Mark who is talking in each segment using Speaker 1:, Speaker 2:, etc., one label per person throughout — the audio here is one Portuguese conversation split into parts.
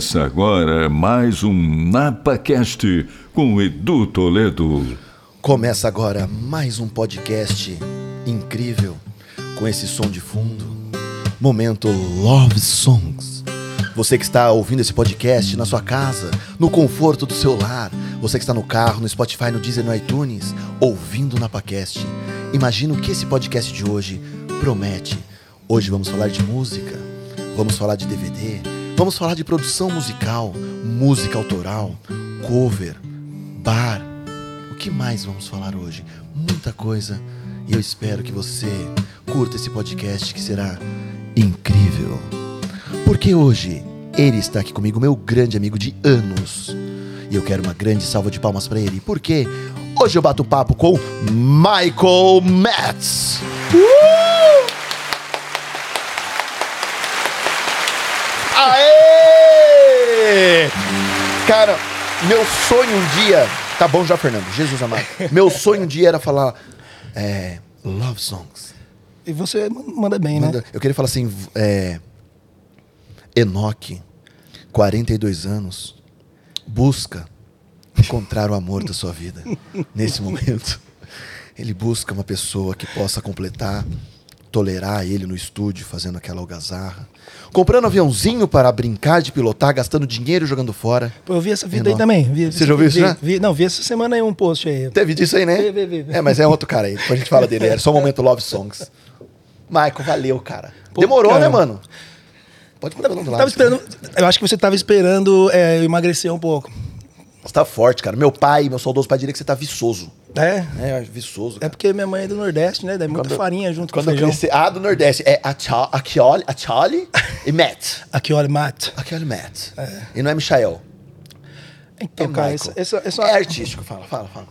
Speaker 1: Começa agora mais um NapaCast com Edu Toledo.
Speaker 2: Começa agora mais um podcast incrível com esse som de fundo. Momento Love Songs. Você que está ouvindo esse podcast na sua casa, no conforto do seu lar, você que está no carro, no Spotify, no Deezer, no iTunes, ouvindo o NapaCast. Imagina o que esse podcast de hoje promete. Hoje vamos falar de música, vamos falar de DVD, vamos falar de produção musical, música autoral, cover, bar. O que mais vamos falar hoje? Muita coisa. E eu espero que você curta esse podcast que será incrível. Porque hoje ele está aqui comigo, meu grande amigo de anos. E eu quero uma grande salva de palmas para ele. Porque hoje eu bato papo com Michael Metz. Aê! Cara, meu sonho um dia. Tá bom já, Fernando? Jesus amado. Meu sonho um dia era falar. É, love songs.
Speaker 3: E você manda bem,
Speaker 2: Manda-
Speaker 3: né?
Speaker 2: Eu queria falar assim. É, Enoque, 42 anos, busca encontrar o amor da sua vida nesse momento. Ele busca uma pessoa que possa completar, tolerar ele no estúdio, fazendo aquela algazarra. Comprando aviãozinho para brincar de pilotar, gastando dinheiro jogando fora.
Speaker 3: Pô, eu vi essa vida aí
Speaker 2: Enoque.
Speaker 3: também. Vi-
Speaker 2: Você já ouviu isso
Speaker 3: vi-
Speaker 2: já?
Speaker 3: vi- não, vi essa semana aí um post aí.
Speaker 2: Teve disso aí, né?
Speaker 3: Vi, vi, vi.
Speaker 2: É, mas é outro cara aí. Depois a gente fala dele. Era só um momento Love Songs. Michael, valeu, cara.
Speaker 3: Pô,
Speaker 2: Demorou,
Speaker 3: cara.
Speaker 2: né, mano? Pode botar do lado.
Speaker 3: Esperando, eu acho que você tava esperando é, emagrecer um pouco.
Speaker 2: Você tá forte, cara. Meu pai, meu saudoso pai diria que você tá viçoso.
Speaker 3: É?
Speaker 2: É, viçoso.
Speaker 3: É
Speaker 2: Cara.
Speaker 3: porque minha mãe é do Nordeste, né? Daí muita
Speaker 2: Quando-
Speaker 3: farinha junto com
Speaker 2: eu
Speaker 3: feijão.
Speaker 2: cresci. Ah, do Nordeste. É Acha- Achioli, Achioli e Matt.
Speaker 3: Aqui, olha, mate.
Speaker 2: Achioli Matt. E não é Michael.
Speaker 3: Então,
Speaker 2: é
Speaker 3: cara, essa, essa, essa-
Speaker 2: É artístico. Fala, fala, fala.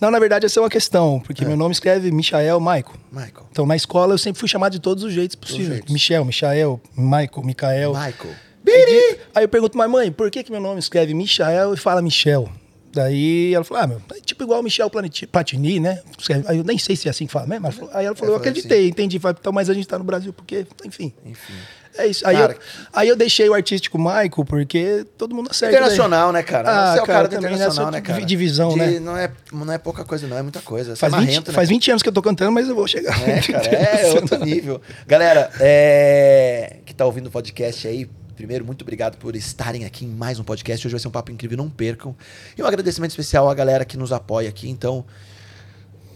Speaker 3: Não, na verdade, essa é uma questão, porque meu nome escreve Michael Michael.
Speaker 2: Michael.
Speaker 3: Então, na escola, eu sempre fui chamado de todos os jeitos possíveis. Michel, Michael, Michael, Michael.
Speaker 2: Michael.
Speaker 3: Aí, aí eu pergunto, mas mãe, por que, que meu nome escreve Michael e fala Michel? Daí ela falou, ah, meu, é tipo igual o Michel Planeti- Platini, né? Aí eu nem sei se é assim que fala mesmo. Falou- Aí ela falou,
Speaker 2: É,
Speaker 3: eu
Speaker 2: foi
Speaker 3: acreditei, entendi. Falei, então, mas a gente tá no Brasil porque, enfim.
Speaker 2: Enfim.
Speaker 3: É isso. Aí,
Speaker 2: Cara,
Speaker 3: eu, aí eu deixei o artístico Michael porque todo mundo acerta.
Speaker 2: Internacional, né, cara?
Speaker 3: Ah,
Speaker 2: Você é o
Speaker 3: cara,
Speaker 2: cara do
Speaker 3: né?
Speaker 2: internacional, né, cara?
Speaker 3: de divisão, né?
Speaker 2: Não é, não é pouca coisa, não. É muita coisa. Você
Speaker 3: Faz,
Speaker 2: é
Speaker 3: 20,
Speaker 2: marrento, né,
Speaker 3: faz
Speaker 2: cara?
Speaker 3: 20 anos que eu tô cantando, mas eu vou chegar.
Speaker 2: É, cara, é outro nível. Galera, é, que tá ouvindo o podcast aí, primeiro, muito obrigado por estarem aqui em mais um podcast. Hoje vai ser um papo incrível, não percam. E um agradecimento especial à galera que nos apoia aqui. Então,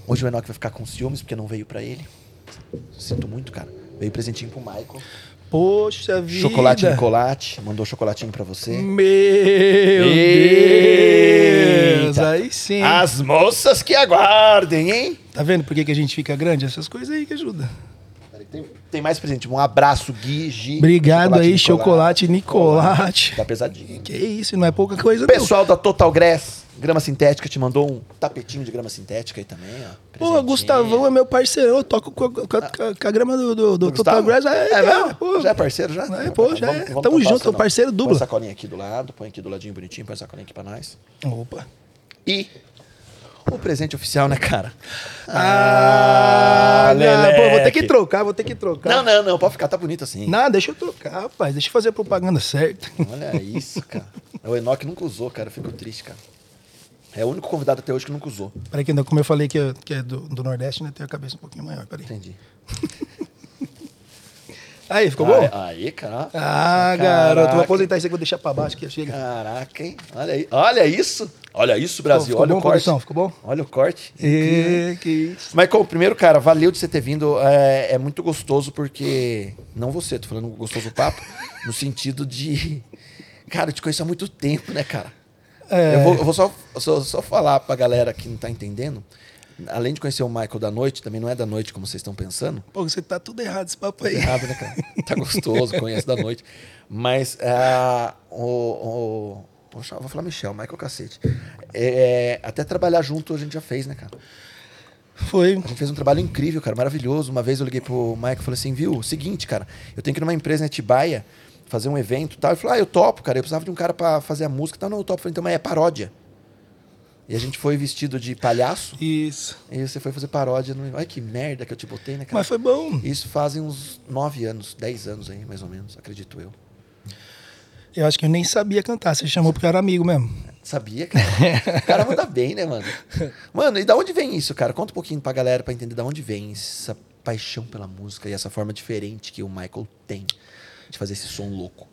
Speaker 2: hoje o Enoch vai ficar com ciúmes, porque não veio pra ele. Sinto muito, cara. Veio presentinho pro Michael.
Speaker 3: Poxa vida.
Speaker 2: Chocolate Nicolate, mandou chocolatinho pra você.
Speaker 3: Meu
Speaker 2: Eita.
Speaker 3: Deus. Aí sim.
Speaker 2: As moças que aguardem, hein?
Speaker 3: Tá vendo por que, que a gente fica grande? Essas coisas aí que ajudam.
Speaker 2: Tem, tem mais presente. Um abraço, Gui, Gi.
Speaker 3: Obrigado aí, chocolate Nicolate.
Speaker 2: Tá pesadinho.
Speaker 3: Que isso, não é pouca coisa
Speaker 2: pessoal da Total Grass, grama sintética, te mandou um tapetinho de grama sintética aí também, ó.
Speaker 3: não. Pô. Gustavão é meu parceirão, eu toco com a, com a- com a- grama do, do, do Total? Grass. É,
Speaker 2: É mesmo?
Speaker 3: pô.
Speaker 2: já é parceiro, já?
Speaker 3: É, pô, já é. Tamo
Speaker 2: tampar
Speaker 3: junto,
Speaker 2: essa não.
Speaker 3: parceiro duplo.
Speaker 2: Põe a sacolinha aqui do lado, põe aqui do ladinho bonitinho, põe a sacolinha aqui pra nós.
Speaker 3: Opa.
Speaker 2: E o presente oficial, né, cara?
Speaker 3: Ah, não, pô, vou ter que trocar, vou ter que trocar.
Speaker 2: Não, não, não, pode ficar, tá bonito assim.
Speaker 3: Não, deixa eu trocar, rapaz. Deixa eu fazer a propaganda certa.
Speaker 2: Olha isso, cara. O Enoch nunca usou, cara, eu fico triste, cara. É o único convidado até hoje que nunca usou.
Speaker 3: Peraí, que ainda, como eu falei que é, que é do, do Nordeste, né? Tem a cabeça um pouquinho maior. Peraí.
Speaker 2: Entendi.
Speaker 3: Aí, ficou bom?
Speaker 2: Aí, aí, cara.
Speaker 3: Ah,
Speaker 2: Caraca.
Speaker 3: garoto, vou aposentar isso aqui, vou deixar pra baixo que chega.
Speaker 2: Caraca, hein? Olha aí. Olha isso. Olha isso, Brasil.
Speaker 3: ficou
Speaker 2: Olha
Speaker 3: bom,
Speaker 2: o corte.
Speaker 3: produção? Ficou bom?
Speaker 2: Olha o corte.
Speaker 3: E, que isso.
Speaker 2: Michael, primeiro, cara, valeu de você ter vindo. É, é muito gostoso porque. Não você, tô falando gostoso papo. no sentido de. Cara, eu te conheço há muito tempo, né, cara?
Speaker 3: É.
Speaker 2: Eu vou, eu vou só, só, só falar pra galera que não tá entendendo. Além de conhecer o Michael da noite, também não é da noite como vocês estão pensando.
Speaker 3: Pô, você tá tudo errado esse papo
Speaker 2: Tá
Speaker 3: aí.
Speaker 2: errado, né, cara? Tá gostoso, conhece da noite. Mas ah, o, o. Poxa, vou falar Michel, Michael cacete. É, até trabalhar junto a gente já fez, né, cara?
Speaker 3: Foi.
Speaker 2: A gente fez um trabalho incrível, cara, maravilhoso. Uma vez eu liguei pro Michael e falei assim, viu, seguinte, cara, eu tenho que ir numa empresa em Atibaia fazer um evento e tal. Ele falou, ah, eu topo, cara, eu precisava de um cara pra fazer a música e tal. Não, eu topo. Eu falei, então, mas é paródia. E a gente foi vestido de palhaço
Speaker 3: Isso.
Speaker 2: e você foi fazer paródia. No... Ai, que merda que eu te botei, né, cara?
Speaker 3: Mas foi bom.
Speaker 2: Isso fazem uns nove anos, dez anos aí, mais ou menos, acredito eu.
Speaker 3: Eu acho que eu nem sabia cantar. Você chamou porque eu era amigo mesmo.
Speaker 2: Sabia, cara? O cara manda bem, né, mano? Mano, e da onde vem isso, cara? Conta um pouquinho pra galera pra entender da onde vem essa paixão pela música e essa forma diferente que o Michael tem de fazer esse som louco.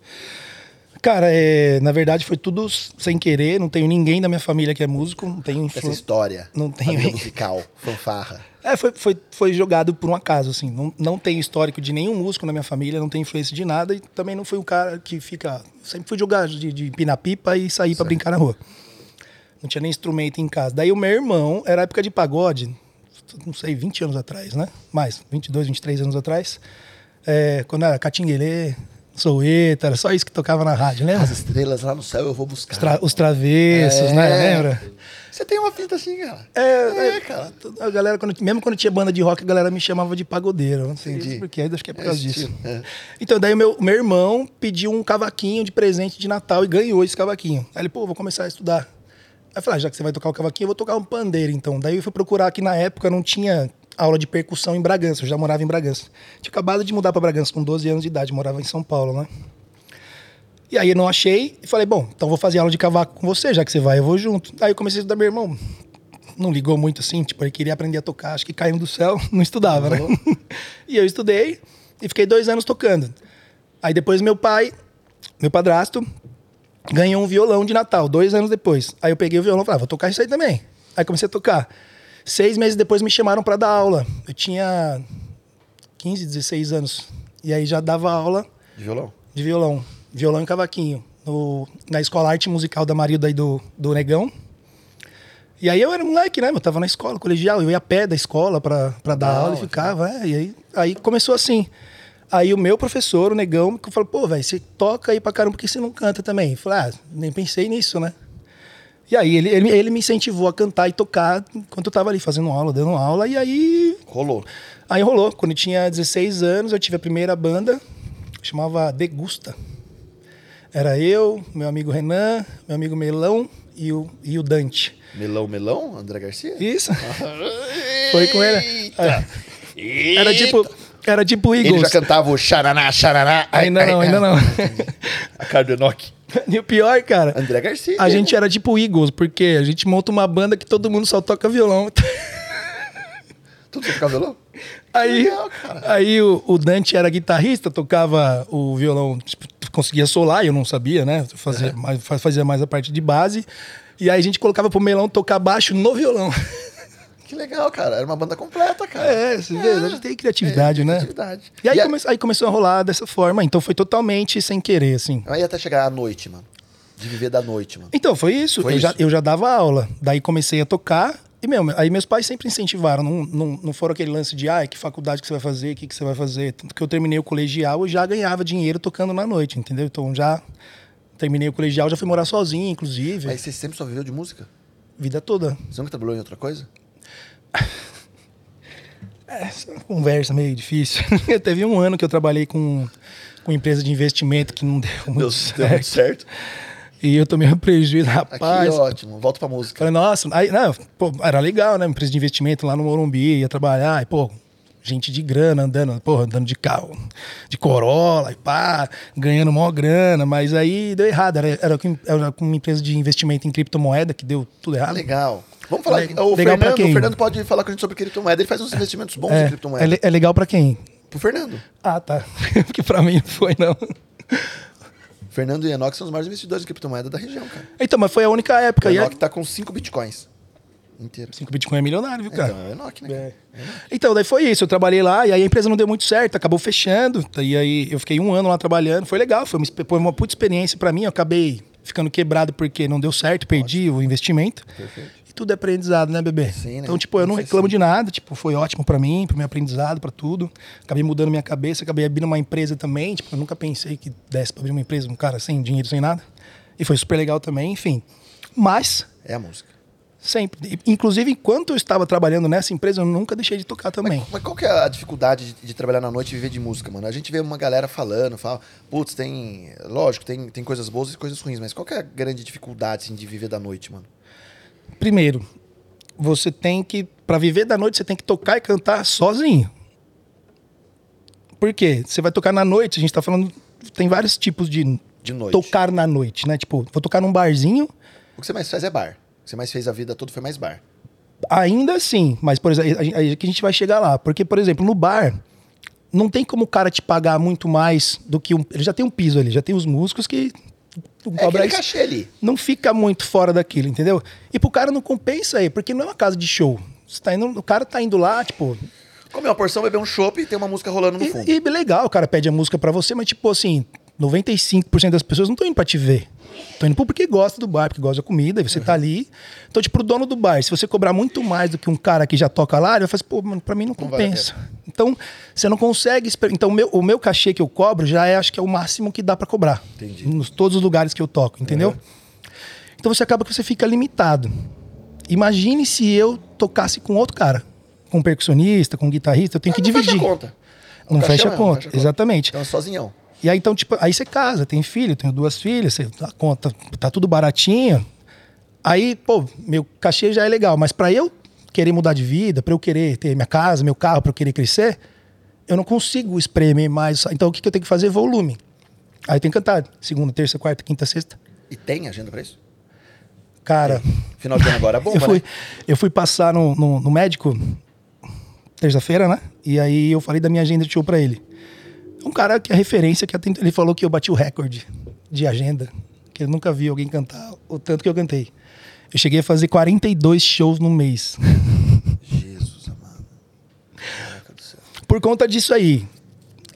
Speaker 3: Cara, é, na verdade foi tudo sem querer. Não tenho ninguém da minha família que é músico. Não tenho
Speaker 2: Essa
Speaker 3: influ...
Speaker 2: história.
Speaker 3: Não
Speaker 2: vida musical, fanfarra.
Speaker 3: É, foi, foi, foi jogado por um acaso, assim. Não, não tenho histórico de nenhum músico na minha família, não tenho influência de nada e também não fui o cara que fica. Sempre fui jogar de, de empinar pipa e sair pra brincar na rua. Não tinha nem instrumento em casa. Daí o meu irmão, era época de pagode, não sei, 20 anos atrás, né? Mais, 22, 23 anos atrás. É, quando era Catinguelê, Soueta, era só isso que tocava na rádio, lembra?
Speaker 2: As estrelas lá no céu eu vou buscar.
Speaker 3: Os, tra- os travessos,
Speaker 2: É.
Speaker 3: né? Lembra?
Speaker 2: Você tem uma pinta assim, cara.
Speaker 3: É,
Speaker 2: É, cara.
Speaker 3: A galera, quando- mesmo quando tinha banda de rock, a galera me chamava de pagodeiro. Não sei
Speaker 2: Entendi.
Speaker 3: porque, acho que é por
Speaker 2: É
Speaker 3: causa disso.
Speaker 2: é.
Speaker 3: Então, daí meu, meu irmão pediu um cavaquinho de presente de Natal e ganhou esse cavaquinho. Aí ele, pô, vou começar a estudar. Aí eu falei, ah, já que você vai tocar o cavaquinho, eu vou tocar um pandeiro, então. Daí eu fui procurar que na época não tinha aula de percussão em Bragança, eu já morava em Bragança. Tinha acabado de mudar para Bragança com 12 anos de idade, morava em São Paulo, né? E aí eu não achei e falei, bom, então vou fazer aula de cavaco com você, já que você vai, eu vou junto. Aí eu comecei a estudar meu irmão. Não ligou muito assim, tipo, ele queria aprender a tocar, acho que caiu do céu, não estudava, né? e eu estudei e fiquei dois anos tocando. Aí depois meu pai, meu padrasto, ganhou um violão de Natal, dois anos depois. Aí eu peguei o violão e falei, ah, vou tocar isso aí também. Aí comecei a tocar. Seis meses depois me chamaram para dar aula. Eu tinha 15, 16 anos. E aí já dava aula
Speaker 2: De violão.
Speaker 3: de violão, violão e cavaquinho, no- na escola arte musical da Marilda e do, do Negão. E aí eu era moleque, né? Eu tava na escola, colegial, eu ia a pé da escola pra, pra dar aula e ficava, é, e aí, aí começou assim. Aí o meu professor, o Negão, que falou, pô, velho, você toca aí pra caramba, por que você não canta também? Eu falei, ah, nem pensei nisso, né? E aí ele, ele, ele me incentivou a cantar e tocar enquanto eu tava ali fazendo aula, dando aula, e aí
Speaker 2: Rolou.
Speaker 3: Aí rolou. Quando eu tinha 16 anos, eu tive a primeira banda, chamava Degusta. Era eu, meu amigo Renan, meu amigo Melão e o, e o Dante.
Speaker 2: Melão, melão? André Garcia?
Speaker 3: Isso. Foi com ele.
Speaker 2: Eita.
Speaker 3: É. Era tipo, era tipo
Speaker 2: Ele
Speaker 3: Eagles.
Speaker 2: já cantava o xaraná, xaraná. Ai,
Speaker 3: Ainda
Speaker 2: ai,
Speaker 3: não,
Speaker 2: ai.
Speaker 3: ainda não.
Speaker 2: A Enoch.
Speaker 3: E o pior, cara,
Speaker 2: André Garcia.
Speaker 3: a gente era tipo Eagles, porque a gente monta uma banda que todo mundo só toca violão.
Speaker 2: Tudo ficava violão?
Speaker 3: Aí,
Speaker 2: legal,
Speaker 3: aí o, o Dante era guitarrista, tocava o violão, tipo, conseguia solar, eu não sabia, né? Fazia, mais, fa- fazia mais a parte de base. E aí a gente colocava pro melão tocar baixo no violão.
Speaker 2: Que legal, cara. Era uma banda completa, cara.
Speaker 3: É, você vê, a gente tem criatividade,
Speaker 2: É,
Speaker 3: né?
Speaker 2: criatividade.
Speaker 3: E aí,
Speaker 2: E a-
Speaker 3: come- aí começou a rolar dessa forma, então foi totalmente sem querer, assim.
Speaker 2: Aí até chegar à noite, mano. De viver da noite, mano.
Speaker 3: Então, foi isso.
Speaker 2: Foi
Speaker 3: eu, Já,
Speaker 2: isso.
Speaker 3: eu já dava aula. Daí comecei a tocar. E, meu, aí meus pais sempre incentivaram. Não, não, não foram aquele lance de, ah, que faculdade que você vai fazer, o que, que você vai fazer. Tanto que eu terminei o colegial e já ganhava dinheiro tocando na noite, entendeu? Então já terminei o colegial, já fui morar sozinho, inclusive.
Speaker 2: Aí você sempre só viveu de música?
Speaker 3: Vida toda.
Speaker 2: Você nunca trabalhou em outra coisa?
Speaker 3: Essa é uma conversa meio difícil. Teve um ano que eu trabalhei com, com empresa de investimento que não deu muito
Speaker 2: Deu,
Speaker 3: certo.
Speaker 2: deu muito certo.
Speaker 3: E eu tomei um prejuízo,
Speaker 2: Aqui,
Speaker 3: rapaz.
Speaker 2: ótimo. Volta pra música.
Speaker 3: Falei, nossa, aí, não, pô, era legal, né? Empresa de investimento lá no Morumbi, ia trabalhar, e, pô, gente de grana andando, porra, andando de carro, de Corolla, e pá, ganhando maior grana, mas aí deu errado. Era, era, com, era uma empresa de investimento em criptomoeda que deu tudo errado.
Speaker 2: Legal. Vamos falar.
Speaker 3: Le-
Speaker 2: o,
Speaker 3: legal
Speaker 2: Fernando,
Speaker 3: quem?
Speaker 2: o Fernando pode falar com a gente sobre criptomoeda. Ele faz uns investimentos bons em
Speaker 3: É,
Speaker 2: criptomoeda.
Speaker 3: é, é legal pra quem?
Speaker 2: Pro Fernando.
Speaker 3: Ah, tá. Porque pra mim não foi, não.
Speaker 2: Fernando e Enoch são os maiores investidores em criptomoeda da região, cara.
Speaker 3: Então, mas foi a única
Speaker 2: O
Speaker 3: época. E
Speaker 2: Enoch tá com 5 bitcoins. Inteiro.
Speaker 3: 5 Bitcoin é milionário, viu, cara?
Speaker 2: Então, é Enoch, né? cara?
Speaker 3: Então, daí foi isso. Eu trabalhei lá e aí a empresa não deu muito certo, acabou fechando. E aí eu fiquei um ano lá trabalhando. Foi legal, foi uma, foi uma puta experiência pra mim. Eu acabei ficando quebrado porque não deu certo, perdi o investimento.
Speaker 2: Perfeito.
Speaker 3: E tudo é aprendizado, né, bebê?
Speaker 2: Sim, né?
Speaker 3: Então, tipo, eu não reclamo de nada. Tipo, foi ótimo pra mim, pro meu aprendizado, pra tudo. Acabei mudando minha cabeça, acabei abrindo uma empresa também. Tipo, eu nunca pensei que desse pra abrir uma empresa, um cara sem dinheiro, sem nada. E foi super legal também, enfim. Mas,
Speaker 2: É a música.
Speaker 3: Sempre. Inclusive, enquanto eu estava trabalhando nessa empresa, eu nunca deixei de tocar também.
Speaker 2: Mas, mas qual que é a dificuldade de, de trabalhar na noite e viver de música, mano? A gente vê uma galera falando, fala, putz, tem. Lógico, tem, tem coisas boas e coisas ruins, mas qual que é a grande dificuldade assim, de viver da noite, mano?
Speaker 3: Primeiro, você tem que, Pra viver da noite, você tem que tocar e cantar sozinho. Por quê? Você vai tocar na noite, a gente tá falando, tem vários tipos de
Speaker 2: De noite.
Speaker 3: tocar na noite, né? Tipo, vou tocar num barzinho,
Speaker 2: O que você mais faz é bar. Você mais fez a vida toda foi mais bar.
Speaker 3: ainda assim, mas por exemplo, a, a, a, que a gente vai chegar lá. Porque, por exemplo, no bar, não tem como o cara te pagar muito mais do que um. Ele já tem um piso ali, já tem os músicos que.
Speaker 2: É aquele cachê ali.
Speaker 3: Não fica muito fora daquilo, entendeu? E pro cara não compensa aí, porque não é uma casa de show. Você tá indo, o cara tá indo lá, tipo.
Speaker 2: Comer uma porção, beber um chopp e tem uma música rolando no fundo.
Speaker 3: E, e legal, o cara pede a música para você, mas tipo assim, 95% das pessoas não estão indo pra te ver. Estão indo porque gosta do bar, porque gosta da comida, e você tá ali. Então, tipo, pro dono do bar, se você cobrar muito mais do que um cara que já toca lá, ele vai falar assim, pô, mano, pra mim não
Speaker 2: Não vale
Speaker 3: compensa. então, você não consegue. Então, o meu, o meu cachê que eu cobro já é, acho que é o máximo que dá pra cobrar.
Speaker 2: Entendi.
Speaker 3: Nos todos os lugares que eu toco, entendeu?
Speaker 2: Uhum.
Speaker 3: Então você acaba que você fica limitado. Imagine se eu tocasse com outro cara. Com um percussionista, com um guitarrista, eu tenho que
Speaker 2: Ah, não fecha
Speaker 3: dividir.
Speaker 2: a conta.
Speaker 3: Não
Speaker 2: O
Speaker 3: fecha conta,
Speaker 2: fecha a conta.
Speaker 3: exatamente.
Speaker 2: Então, sozinhão.
Speaker 3: E aí, então, tipo, aí você casa, tem filho, tenho duas filhas, você, a conta tá tudo baratinho. Aí, pô, meu cachê já é legal, mas pra eu querer mudar de vida, pra eu querer ter minha casa, meu carro, pra eu querer crescer, eu não consigo espremer mais. Então, o que, que eu tenho que fazer? Volume. Aí tenho que cantar segunda, terça, quarta, quinta, sexta.
Speaker 2: E tem agenda pra isso?
Speaker 3: Cara,
Speaker 2: Final de ano agora é bomba,
Speaker 3: eu fui,
Speaker 2: né?
Speaker 3: eu fui passar no, no, no médico terça-feira, né? E aí eu falei da minha agenda de show pra ele. Um cara que é referência, que ele falou que eu bati o recorde de agenda, que ele nunca viu alguém cantar o tanto que eu cantei. Eu cheguei a fazer 42 shows no mês.
Speaker 2: Jesus amado. Caraca do céu.
Speaker 3: Por conta disso aí,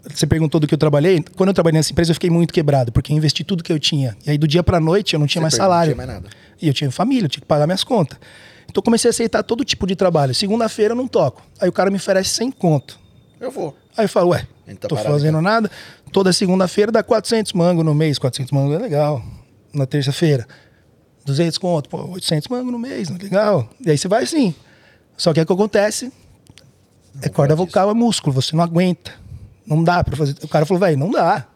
Speaker 3: você perguntou do que eu trabalhei. Quando eu trabalhei nessa empresa, eu fiquei muito quebrado, porque eu investi tudo que eu tinha. E aí, do dia pra noite, eu não tinha
Speaker 2: Você
Speaker 3: mais
Speaker 2: perdeu, não
Speaker 3: salário.
Speaker 2: tinha mais nada.
Speaker 3: E eu tinha família, eu tinha que pagar minhas contas. Então, eu comecei a aceitar todo tipo de trabalho. Segunda-feira, eu não toco. Aí, o cara me oferece 100 conto.
Speaker 2: Eu vou.
Speaker 3: Aí eu falo, ué,
Speaker 2: tá
Speaker 3: tô
Speaker 2: parado,
Speaker 3: fazendo
Speaker 2: cara.
Speaker 3: nada. Toda segunda-feira dá 400 mangos no mês. 400 mangos é legal. Na terça-feira, 200 conto. Pô, 800 mangos no mês, não é legal. E aí você vai assim. Só que o que acontece é corda vocal, é músculo. Você não aguenta. Não dá pra fazer. O cara falou, velho, não dá.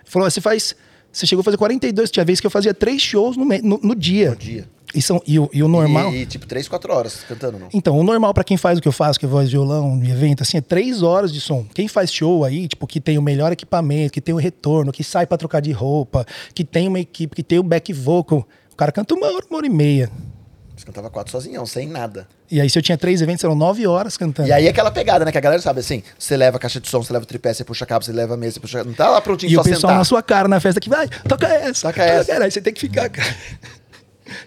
Speaker 3: Ele falou, você faz... Você chegou a fazer 42. Tinha vez que eu fazia três shows no, no, no dia.
Speaker 2: No dia.
Speaker 3: E, são, e, o, e o normal...
Speaker 2: E, e, tipo, três, quatro horas cantando, não?
Speaker 3: Então, o normal pra quem faz o que eu faço, que é voz, violão, evento, assim, é três horas de som. Quem faz show aí, tipo, que tem o melhor equipamento, que tem o retorno, que sai pra trocar de roupa, que tem uma equipe, que tem o back vocal, o cara canta uma hora, uma hora e meia.
Speaker 2: Você cantava quatro sozinhão, sem nada.
Speaker 3: E aí, se eu tinha três eventos, eram nove horas cantando.
Speaker 2: E aí aquela pegada, né? Que a galera sabe assim: você leva a caixa de som, você leva o tripé, você puxa cabo, você leva a mesa, você puxa. Não tá lá prontinho
Speaker 3: E
Speaker 2: só
Speaker 3: o pessoal
Speaker 2: sentar.
Speaker 3: na sua cara na festa que vai, toca essa,
Speaker 2: Toca essa.
Speaker 3: Aí você tem que ficar, cara.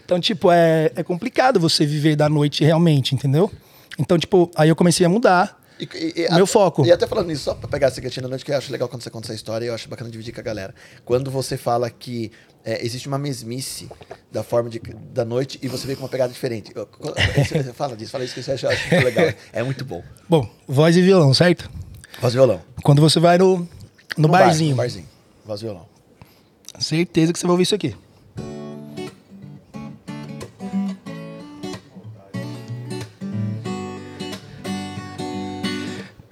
Speaker 3: Então, tipo, é, é complicado você viver da noite realmente, entendeu? Então, tipo, aí eu comecei a mudar.
Speaker 2: E- e-
Speaker 3: Meu
Speaker 2: a-
Speaker 3: foco.
Speaker 2: E até falando nisso, só pra pegar essa gatinha da noite, que eu acho legal quando você conta essa história e eu acho bacana dividir com a galera. Quando você fala que é, existe uma mesmice da forma de, da noite e você vem com uma pegada diferente. Eu- fala disso, fala isso que você acha, acho muito legal. É muito bom.
Speaker 3: Bom, voz e violão, certo?
Speaker 2: Voz e violão.
Speaker 3: Quando você vai no, no,
Speaker 2: bar,
Speaker 3: barzinho,
Speaker 2: no barzinho. Voz e violão.
Speaker 3: certeza que você vai ouvir isso aqui.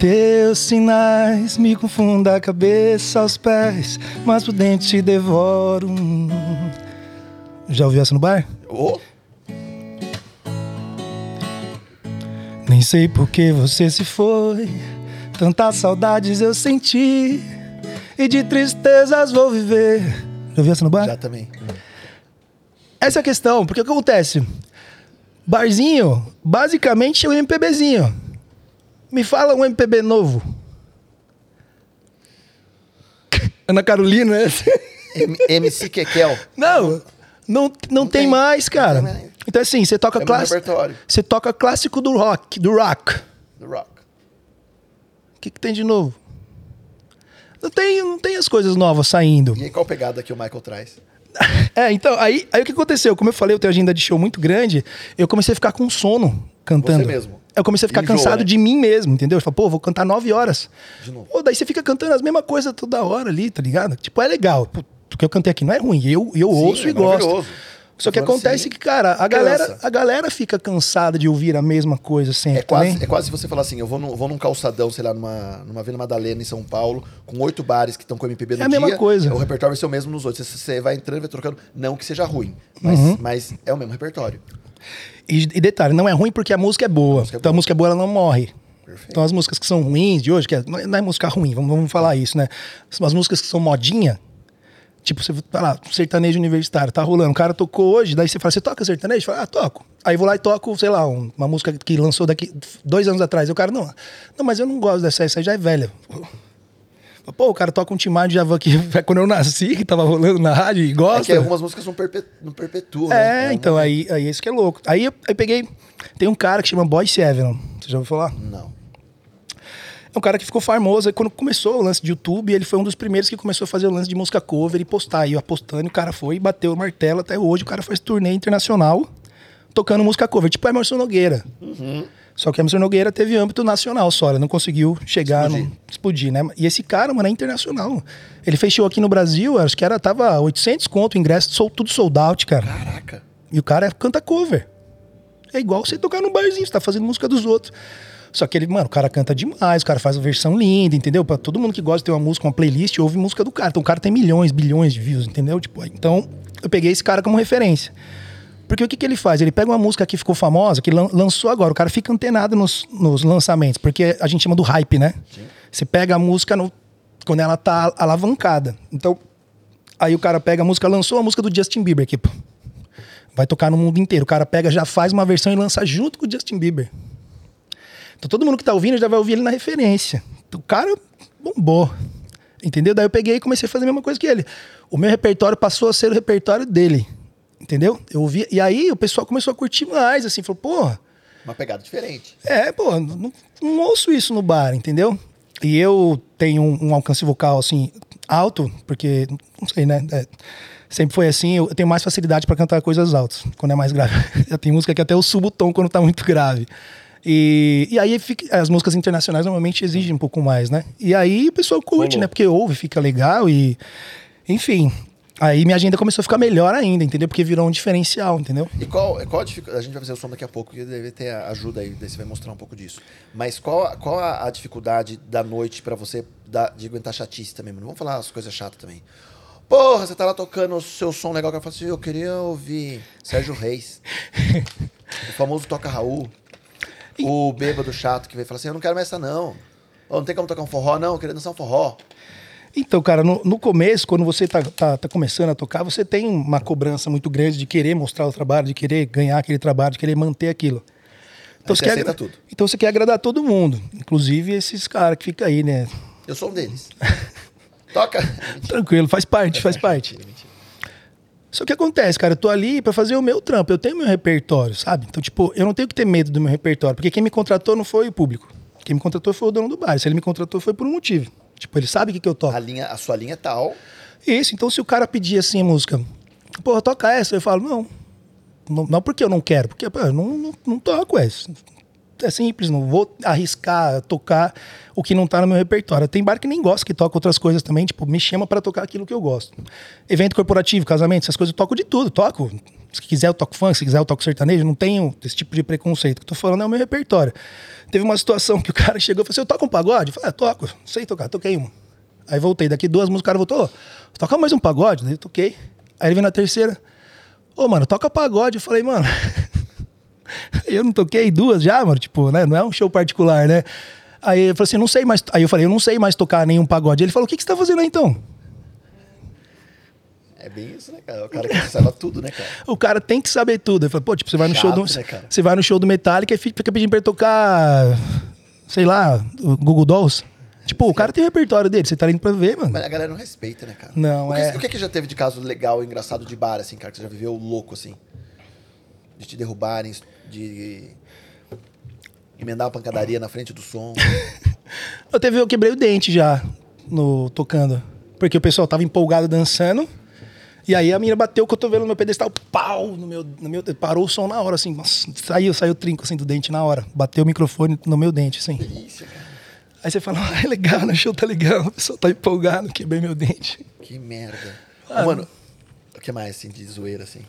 Speaker 3: Teus sinais me confundem a cabeça aos pés, mas por dentro te devoro. Já ouviu essa no bar?
Speaker 2: Ô,
Speaker 3: Nem sei por que você se foi. Tantas saudades eu senti. E de tristezas vou viver. Já ouviu essa no bar?
Speaker 2: já também.
Speaker 3: Essa é a questão, porque o que acontece? Barzinho, basicamente é um MPBzinho. Me fala um MPB novo. Ana Carolina, né?
Speaker 2: M- MC Kekel.
Speaker 3: Não, não, não, tem,
Speaker 2: tem.
Speaker 3: mais, cara.
Speaker 2: Não tem mais.
Speaker 3: Então assim, você toca
Speaker 2: É
Speaker 3: clássico. Você toca clássico do rock, do rock.
Speaker 2: Do Rock.
Speaker 3: O que, que tem de novo? Não tem, não tem as coisas novas saindo.
Speaker 2: E aí, qual pegada que o Michael traz?
Speaker 3: É, então, aí, aí o que aconteceu? Como eu falei, eu tenho agenda de show muito grande, eu comecei a ficar com sono cantando.
Speaker 2: Você mesmo?
Speaker 3: Eu comecei a ficar
Speaker 2: Enjoa,
Speaker 3: cansado
Speaker 2: né?
Speaker 3: de mim mesmo, entendeu? Eu falei, pô, vou cantar nove horas.
Speaker 2: De novo.
Speaker 3: Pô, daí você fica cantando as mesmas coisas toda hora ali, tá ligado? Tipo, é legal. Pô, o que eu cantei aqui não é ruim. Eu, eu
Speaker 2: Sim,
Speaker 3: ouço
Speaker 2: é
Speaker 3: e gosto. Só que acontece
Speaker 2: assim,
Speaker 3: que, cara, a
Speaker 2: cansa.
Speaker 3: galera, a galera fica cansada de ouvir a mesma coisa sempre.
Speaker 2: É quase,
Speaker 3: também.
Speaker 2: é quase você falar assim, eu vou num, vou num calçadão, sei lá, numa, numa Vila Madalena, em São Paulo, com oito bares que estão com MPB no
Speaker 3: É a
Speaker 2: dia.
Speaker 3: mesma coisa.
Speaker 2: O repertório vai ser o mesmo nos outros. Você, você vai entrando, vai trocando. Não que seja ruim, mas,
Speaker 3: Uhum.
Speaker 2: mas é o mesmo repertório.
Speaker 3: E, e detalhe, não é ruim porque a música é boa.
Speaker 2: música é
Speaker 3: então a
Speaker 2: boa.
Speaker 3: música é boa, ela não morre.
Speaker 2: Perfeito.
Speaker 3: Então as músicas que são ruins de hoje, que é- não é- é música ruim, vamos, vamos falar isso, né? As músicas que são modinha, Tipo, você vai lá, sertanejo universitário, tá rolando. O cara tocou hoje, daí você fala, você toca sertanejo? Fala, ah, toco. Aí vou lá e toco, sei lá, um- uma música que lançou daqui dois anos atrás. Aí o cara, não, não, mas eu não gosto dessa, essa já é velha. Pô, o cara toca um timar de Javan que é quando eu nasci, que tava rolando na rádio e
Speaker 2: É
Speaker 3: gosta.
Speaker 2: que algumas músicas não, perpe... não perpetuam,
Speaker 3: É,
Speaker 2: né?
Speaker 3: então, aí, aí isso que é louco. Aí eu aí peguei. Tem um cara que chama Boy Seven. Você já ouviu falar?
Speaker 2: Não.
Speaker 3: É um cara que ficou famoso. Aí quando começou o lance de YouTube, ele foi um dos primeiros que começou a fazer o lance de música cover e postar. E eu apostando, o cara foi e bateu o martelo até hoje. O cara faz turnê internacional tocando música cover, tipo Emerson Nogueira. Só que Emerson Nogueira teve âmbito nacional só, ele não conseguiu chegar
Speaker 2: Explodir.
Speaker 3: no explodir, né? E esse cara, mano, é internacional. Ele fez show aqui no Brasil, acho que era tava 800 conto o ingresso, tudo sold out, cara.
Speaker 2: Caraca.
Speaker 3: E o cara canta cover. É igual você tocar num barzinho, você tá fazendo música dos outros. Só que ele, mano, o cara canta demais, o cara faz uma versão linda, entendeu? Pra todo mundo que gosta de ter uma música, uma playlist, ouve música do cara. Então o cara tem milhões, bilhões de views, entendeu? Tipo, então eu peguei esse cara como referência. Porque o que, que ele faz? Ele pega uma música que ficou famosa, que lan- lançou agora, o cara fica antenado nos, nos lançamentos, porque a gente chama do hype, né? Você pega a música no- quando ela tá alavancada. Então, aí o cara pega a música, lançou a música do Justin Bieber aqui. Vai tocar no mundo inteiro. O cara pega, já faz uma versão e lança junto com o Justin Bieber. Então todo mundo que tá ouvindo já vai ouvir ele na referência. Então, o cara bombou. Entendeu? Daí eu peguei e comecei a fazer a mesma coisa que ele. O meu repertório passou a ser o repertório dele. Entendeu? Eu ouvi. E aí o pessoal começou a curtir mais, assim, falou, porra.
Speaker 2: Uma pegada diferente.
Speaker 3: É, pô, não, não ouço isso no bar, entendeu? E eu tenho um, um alcance vocal, assim, alto, porque, não sei, né? é, sempre foi assim, eu tenho mais facilidade pra cantar coisas altas, quando é mais grave. Já tem música que até eu subo o tom quando tá muito grave. E, e aí fica- as músicas internacionais normalmente exigem um pouco mais, né? E aí o pessoal curte, né? Porque ouve, fica legal e. Enfim. Aí minha agenda começou a ficar melhor ainda, entendeu? Porque virou um diferencial, entendeu?
Speaker 2: E qual, qual a dificuldade? A gente vai fazer o som daqui a pouco, que deve ter ajuda aí, daí você vai mostrar um pouco disso. Mas qual, qual a, a dificuldade da noite pra você dar, de aguentar chatice também, mano? Vamos falar as coisas chatas também. Porra, você tá lá tocando o seu som legal, o cara fala assim, eu queria ouvir Sérgio Reis. o famoso Toca Raul. O bêbado chato que veio falar assim, eu não quero mais essa não. Não tem como tocar um forró, não, eu queria dançar um forró.
Speaker 3: Então, cara, no, no começo, quando você tá, tá, tá começando a tocar, você tem uma cobrança muito grande de querer mostrar o trabalho, de querer ganhar aquele trabalho, de querer manter aquilo.
Speaker 2: Aí você
Speaker 3: quer,
Speaker 2: tudo.
Speaker 3: então você quer agradar todo mundo, inclusive esses caras que ficam aí, né?
Speaker 2: Eu sou um deles. Toca.
Speaker 3: Tranquilo, faz parte, faz parte. Só que acontece, cara, eu tô ali pra fazer o meu trampo, eu tenho meu repertório, sabe? Então, tipo, eu não tenho que ter medo do meu repertório, porque quem me contratou não foi o público. Quem me contratou foi o dono do bar. Se ele me contratou foi por um motivo. Tipo, ele sabe o que, que eu toco.
Speaker 2: A, linha, a sua linha é tal.
Speaker 3: Isso, então se o cara pedir assim a música, pô, toca essa, eu falo, não. Não, não porque eu não quero, porque pô, eu não, não, não toco essa. É simples, não vou arriscar tocar o que não tá no meu repertório. Tem bar que nem gosta, que toca outras coisas também, tipo, me chama pra tocar aquilo que eu gosto. Evento corporativo, casamento, essas coisas, eu toco de tudo, toco. Se quiser eu toco funk, se quiser eu toco sertanejo, não tenho esse tipo de preconceito. O que eu tô falando é o meu repertório. Teve uma situação que o cara chegou e falou assim, eu toco um pagode? Eu falei, ah, toco, sei tocar, toquei um. Aí voltei, daqui duas músicas, o cara voltou, "Ô, toca mais um pagode? Eu toquei. Aí ele veio na terceira, ô, mano, toca pagode. Eu falei, mano, eu não toquei duas já, mano, tipo, né, não é um show particular, né? Aí ele falou assim, não sei mais, aí eu falei, eu não sei mais tocar nenhum pagode. Ele falou, o que, que você tá fazendo aí então?
Speaker 2: É bem isso, né, cara? O cara que sabe tudo, né, cara?
Speaker 3: O cara tem que saber tudo. Ele falou, pô, tipo, você vai no
Speaker 2: Chato,
Speaker 3: show do.
Speaker 2: né,
Speaker 3: você vai no show do Metallica e fica fica pedindo pra ele tocar, sei lá, o Google Dolls. Tipo, o cara tem o repertório dele, você tá indo pra ver, mano.
Speaker 2: Mas a galera não respeita, né, cara?
Speaker 3: Não,
Speaker 2: o que,
Speaker 3: é-
Speaker 2: O que, que já teve de caso legal, engraçado de bar, assim, cara? Que você já viveu louco, assim? De te derrubarem, de emendar uma pancadaria na frente do som.
Speaker 3: Eu teve, eu quebrei o dente já no tocando. Porque o pessoal tava empolgado dançando. E aí a menina bateu o cotovelo no meu pedestal, pau, no meu, no meu. Parou o som na hora, assim. Nossa, saiu, saiu o trinco assim do dente na hora. Bateu o microfone no meu dente, assim.
Speaker 2: Delícia, cara.
Speaker 3: Aí você fala, ah, é legal, né? O show tá legal, o pessoal tá empolgado, quebrei meu dente.
Speaker 2: Que merda.
Speaker 3: Ah,
Speaker 2: Mano, o que mais, assim, de zoeira, assim?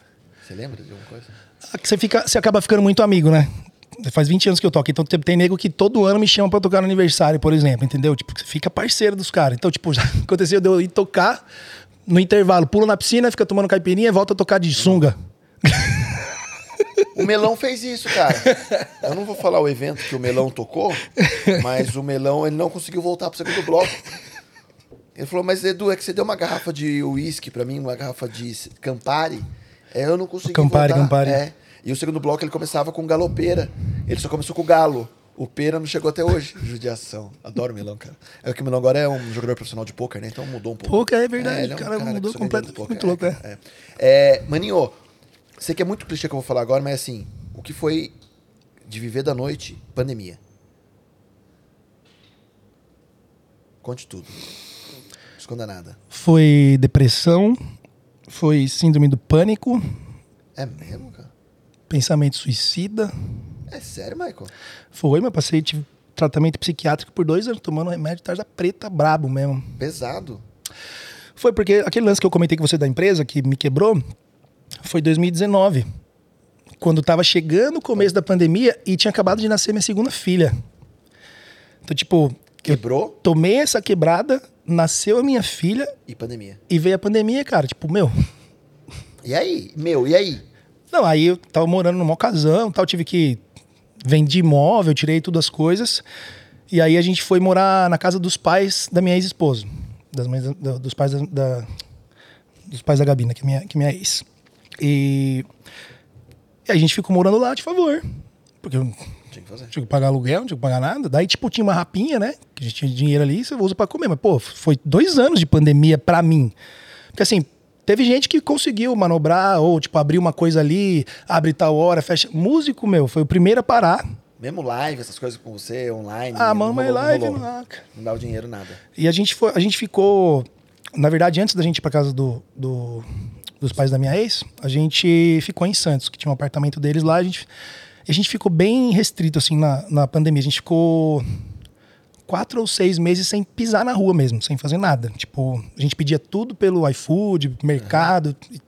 Speaker 2: Você lembra de alguma coisa?
Speaker 3: Você, fica, você acaba ficando muito amigo, né? Faz 20 anos que eu toco, então tem, nego que todo ano me chama pra tocar no aniversário, por exemplo, entendeu? Tipo, você fica parceiro dos caras. Então, tipo, já aconteceu de eu ir tocar no intervalo, pulo na piscina, fica tomando caipirinha e volta a tocar de sunga.
Speaker 2: O Melão fez isso, cara. Eu não vou falar o evento que o Melão tocou, mas o Melão ele não conseguiu voltar pro segundo bloco. Ele falou, mas Edu, é que você deu uma garrafa de uísque pra mim, uma garrafa de Campari. É, eu não consegui
Speaker 3: Campari,
Speaker 2: voltar.
Speaker 3: Campari.
Speaker 2: É. E o segundo bloco ele começava com galopeira. Ele só começou com o galo. O pera não chegou até hoje. Judiação. Adoro o Milão, cara. É que o Milão agora é um jogador profissional de pôquer, né? Então mudou um pouco.
Speaker 3: Pôquer, é verdade,
Speaker 2: é um
Speaker 3: cara,
Speaker 2: que
Speaker 3: mudou
Speaker 2: ganha do
Speaker 3: muito
Speaker 2: pôquer,
Speaker 3: louco,
Speaker 2: é, é. É, Maninho, sei que é muito clichê que eu vou falar agora, mas assim, o que foi de viver da noite, pandemia? Conte tudo. Não esconda nada.
Speaker 3: Foi depressão, foi síndrome do pânico,
Speaker 2: É mesmo, cara?
Speaker 3: pensamento suicida.
Speaker 2: É sério, Michael?
Speaker 3: Foi, mas passei, tive tratamento psiquiátrico por dois anos, tomando remédio tarja preta brabo mesmo.
Speaker 2: Pesado.
Speaker 3: Foi porque aquele lance que eu comentei com você da empresa, que me quebrou, foi 2019. Quando tava chegando o começo da pandemia e tinha acabado de nascer minha segunda filha. Então, tipo,
Speaker 2: Quebrou
Speaker 3: tomei essa quebrada, nasceu a minha filha
Speaker 2: e pandemia.
Speaker 3: e veio a pandemia, cara. Tipo, meu.
Speaker 2: E aí? Meu, e aí?
Speaker 3: Não, aí eu tava morando numa casão tal, tive que vendi imóvel, tirei todas as coisas. E aí a gente foi morar na casa dos pais da minha ex-esposa. Das mães da- dos pais da, da- dos pais da Gabina, que é minha, que é minha ex. E, e a gente ficou morando lá de favor. Porque eu
Speaker 2: Tinha que fazer.
Speaker 3: tinha que pagar aluguel, não tinha que pagar nada. Daí, tipo, tinha uma rapinha, né? Que a gente tinha dinheiro ali, você usa pra comer. Mas, pô, foi dois anos de pandemia pra mim. Porque, assim, teve gente que conseguiu manobrar, ou, tipo, abrir uma coisa ali, abre tal hora, fecha. Músico, meu, foi o primeiro a parar.
Speaker 2: Mesmo live, essas coisas com você, online.
Speaker 3: Ah,
Speaker 2: rolou, não
Speaker 3: live, não.
Speaker 2: Não dá o dinheiro, nada.
Speaker 3: E a gente, foi, a gente ficou. Na verdade, antes da gente ir pra casa do, do- dos pais da minha ex, a gente ficou em Santos, que tinha um apartamento deles lá. A gente, a gente ficou bem restrito, assim, na, na pandemia. A gente ficou quatro ou seis meses sem pisar na rua mesmo, sem fazer nada. Tipo, a gente pedia tudo pelo iFood, mercado. E,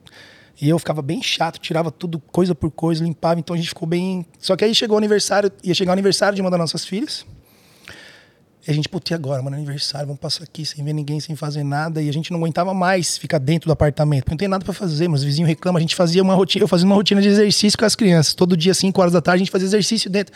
Speaker 3: e eu ficava bem chato, tirava tudo coisa por coisa, limpava. Então a gente ficou bem. Só que aí chegou o aniversário, ia chegar o aniversário de uma das nossas filhas. E a gente, putz, e agora, mano, aniversário, vamos passar aqui sem ver ninguém, sem fazer nada. E a gente não aguentava mais ficar dentro do apartamento, porque não tem nada pra fazer, mas os vizinhos reclamam. A gente fazia uma rotina, eu fazia uma rotina de exercício com as crianças. Todo dia, 5 horas da tarde, a gente fazia exercício dentro.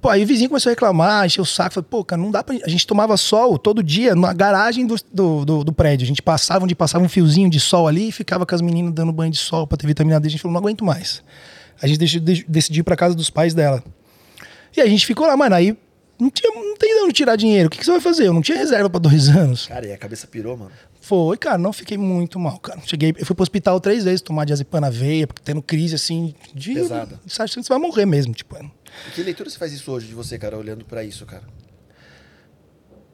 Speaker 3: Pô, aí o vizinho começou a reclamar, encher o saco. Falei, pô, cara, não dá pra. A gente tomava sol todo dia na garagem do, do, do, do prédio. A gente passava onde passava um fiozinho de sol ali e ficava com as meninas dando banho de sol pra ter vitamina D. A gente falou, não aguento mais. A gente decidiu, decidiu ir pra casa dos pais dela. E a gente ficou lá, mano. Aí não, tinha, não tem de onde tirar dinheiro. O que, que você vai fazer? Eu não tinha reserva pra dois anos.
Speaker 2: Cara, e a cabeça pirou, mano.
Speaker 3: Foi, cara, não fiquei muito mal, cara. Cheguei, eu fui pro hospital três vezes tomar diazepam na veia, porque tendo crise assim de.
Speaker 2: Pesada.
Speaker 3: Você acha que você vai morrer mesmo, tipo.
Speaker 2: E que leitura você faz isso hoje de você, cara, olhando pra isso, cara?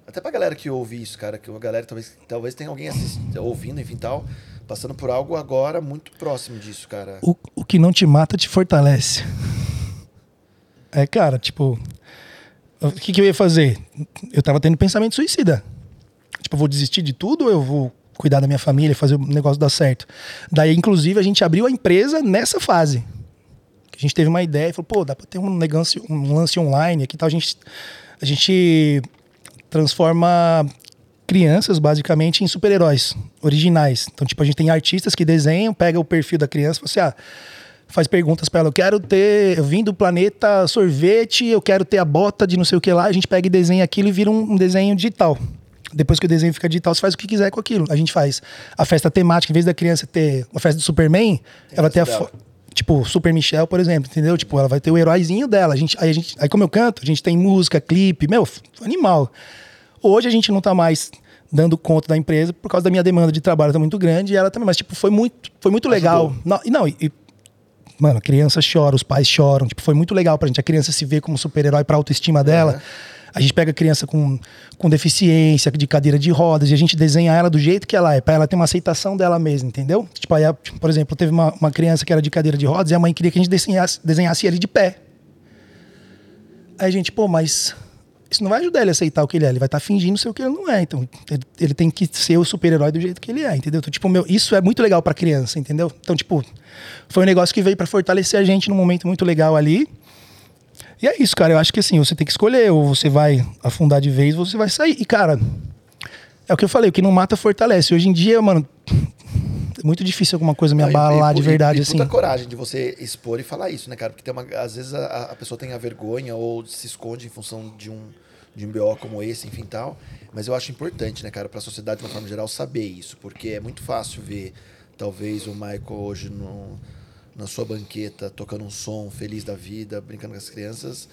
Speaker 2: Até pra galera que ouve isso, cara, que a galera talvez, talvez tenha alguém assist, ouvindo, enfim, tal, passando por algo agora muito próximo disso, cara.
Speaker 3: O, o que não te mata te fortalece. É, cara, tipo. O que, que eu ia fazer? Eu tava tendo pensamento suicida. Tipo, eu vou desistir de tudo eu vou cuidar da minha família, fazer o negócio dar certo? Daí, inclusive, a gente abriu a empresa nessa fase. A gente teve uma ideia e falou, pô, dá pra ter um negócio, um lance online aqui e tal. A gente, a gente transforma crianças, basicamente, em super-heróis originais. Então, tipo, a gente tem artistas que desenham, pega o perfil da criança e fala assim, ah, faz perguntas pra ela, eu quero ter, eu vim do planeta sorvete, eu quero ter a bota de não sei o que lá, a gente pega e desenha aquilo e vira um, um desenho digital. Depois que o desenho fica digital, você faz o que quiser com aquilo. A gente faz a festa temática, em vez da criança ter uma festa do Superman, ela tem a Tipo, Super Michelle, por exemplo, entendeu? Tipo, ela vai ter o heróizinho dela. A gente, aí, a gente, aí, como eu canto, a gente tem música, clipe, meu, animal. Hoje a gente não tá mais dando conta da empresa por causa da minha demanda de trabalho tá muito grande e ela também. Mas, tipo, foi muito, foi muito legal. Não, e não, e, mano, a criança chora, os pais choram. Tipo, foi muito legal pra gente. A criança se vê como super-herói pra autoestima dela. A gente pega a criança com, com deficiência, de cadeira de rodas, e a gente desenha ela do jeito que ela é, pra ela ter uma aceitação dela mesma, entendeu? Tipo, aí, tipo, por exemplo, teve uma, uma criança que era de cadeira de rodas e a mãe queria que a gente desenhasse, desenhasse ele de pé. Aí a gente, pô, mas isso não vai ajudar ele a aceitar o que ele é. Ele vai estar fingindo ser o que ele não é. Então, ele, ele tem que ser o super-herói do jeito que ele é, entendeu? Então, tipo, meu, isso é muito legal pra criança, entendeu? Então, tipo, foi um negócio que veio pra fortalecer a gente num momento muito legal ali. E é isso, cara. Eu acho que assim, você tem que escolher. Ou você vai afundar de vez, ou você vai sair. E, cara, é o que eu falei, o que não mata fortalece. Hoje em dia, mano, é muito difícil alguma coisa me
Speaker 2: e-
Speaker 3: abalar
Speaker 2: e-
Speaker 3: de
Speaker 2: e-
Speaker 3: verdade,
Speaker 2: e
Speaker 3: assim.
Speaker 2: puta coragem de você expor e falar isso, né, cara? Porque tem uma, às vezes a, a pessoa tem a vergonha ou se esconde em função de um, de um BO como esse, enfim tal. Mas eu acho importante, né, cara, para a sociedade de uma forma geral saber isso, porque é muito fácil ver talvez o Michael hoje no, na sua banqueta tocando um som feliz da vida, brincando com as crianças.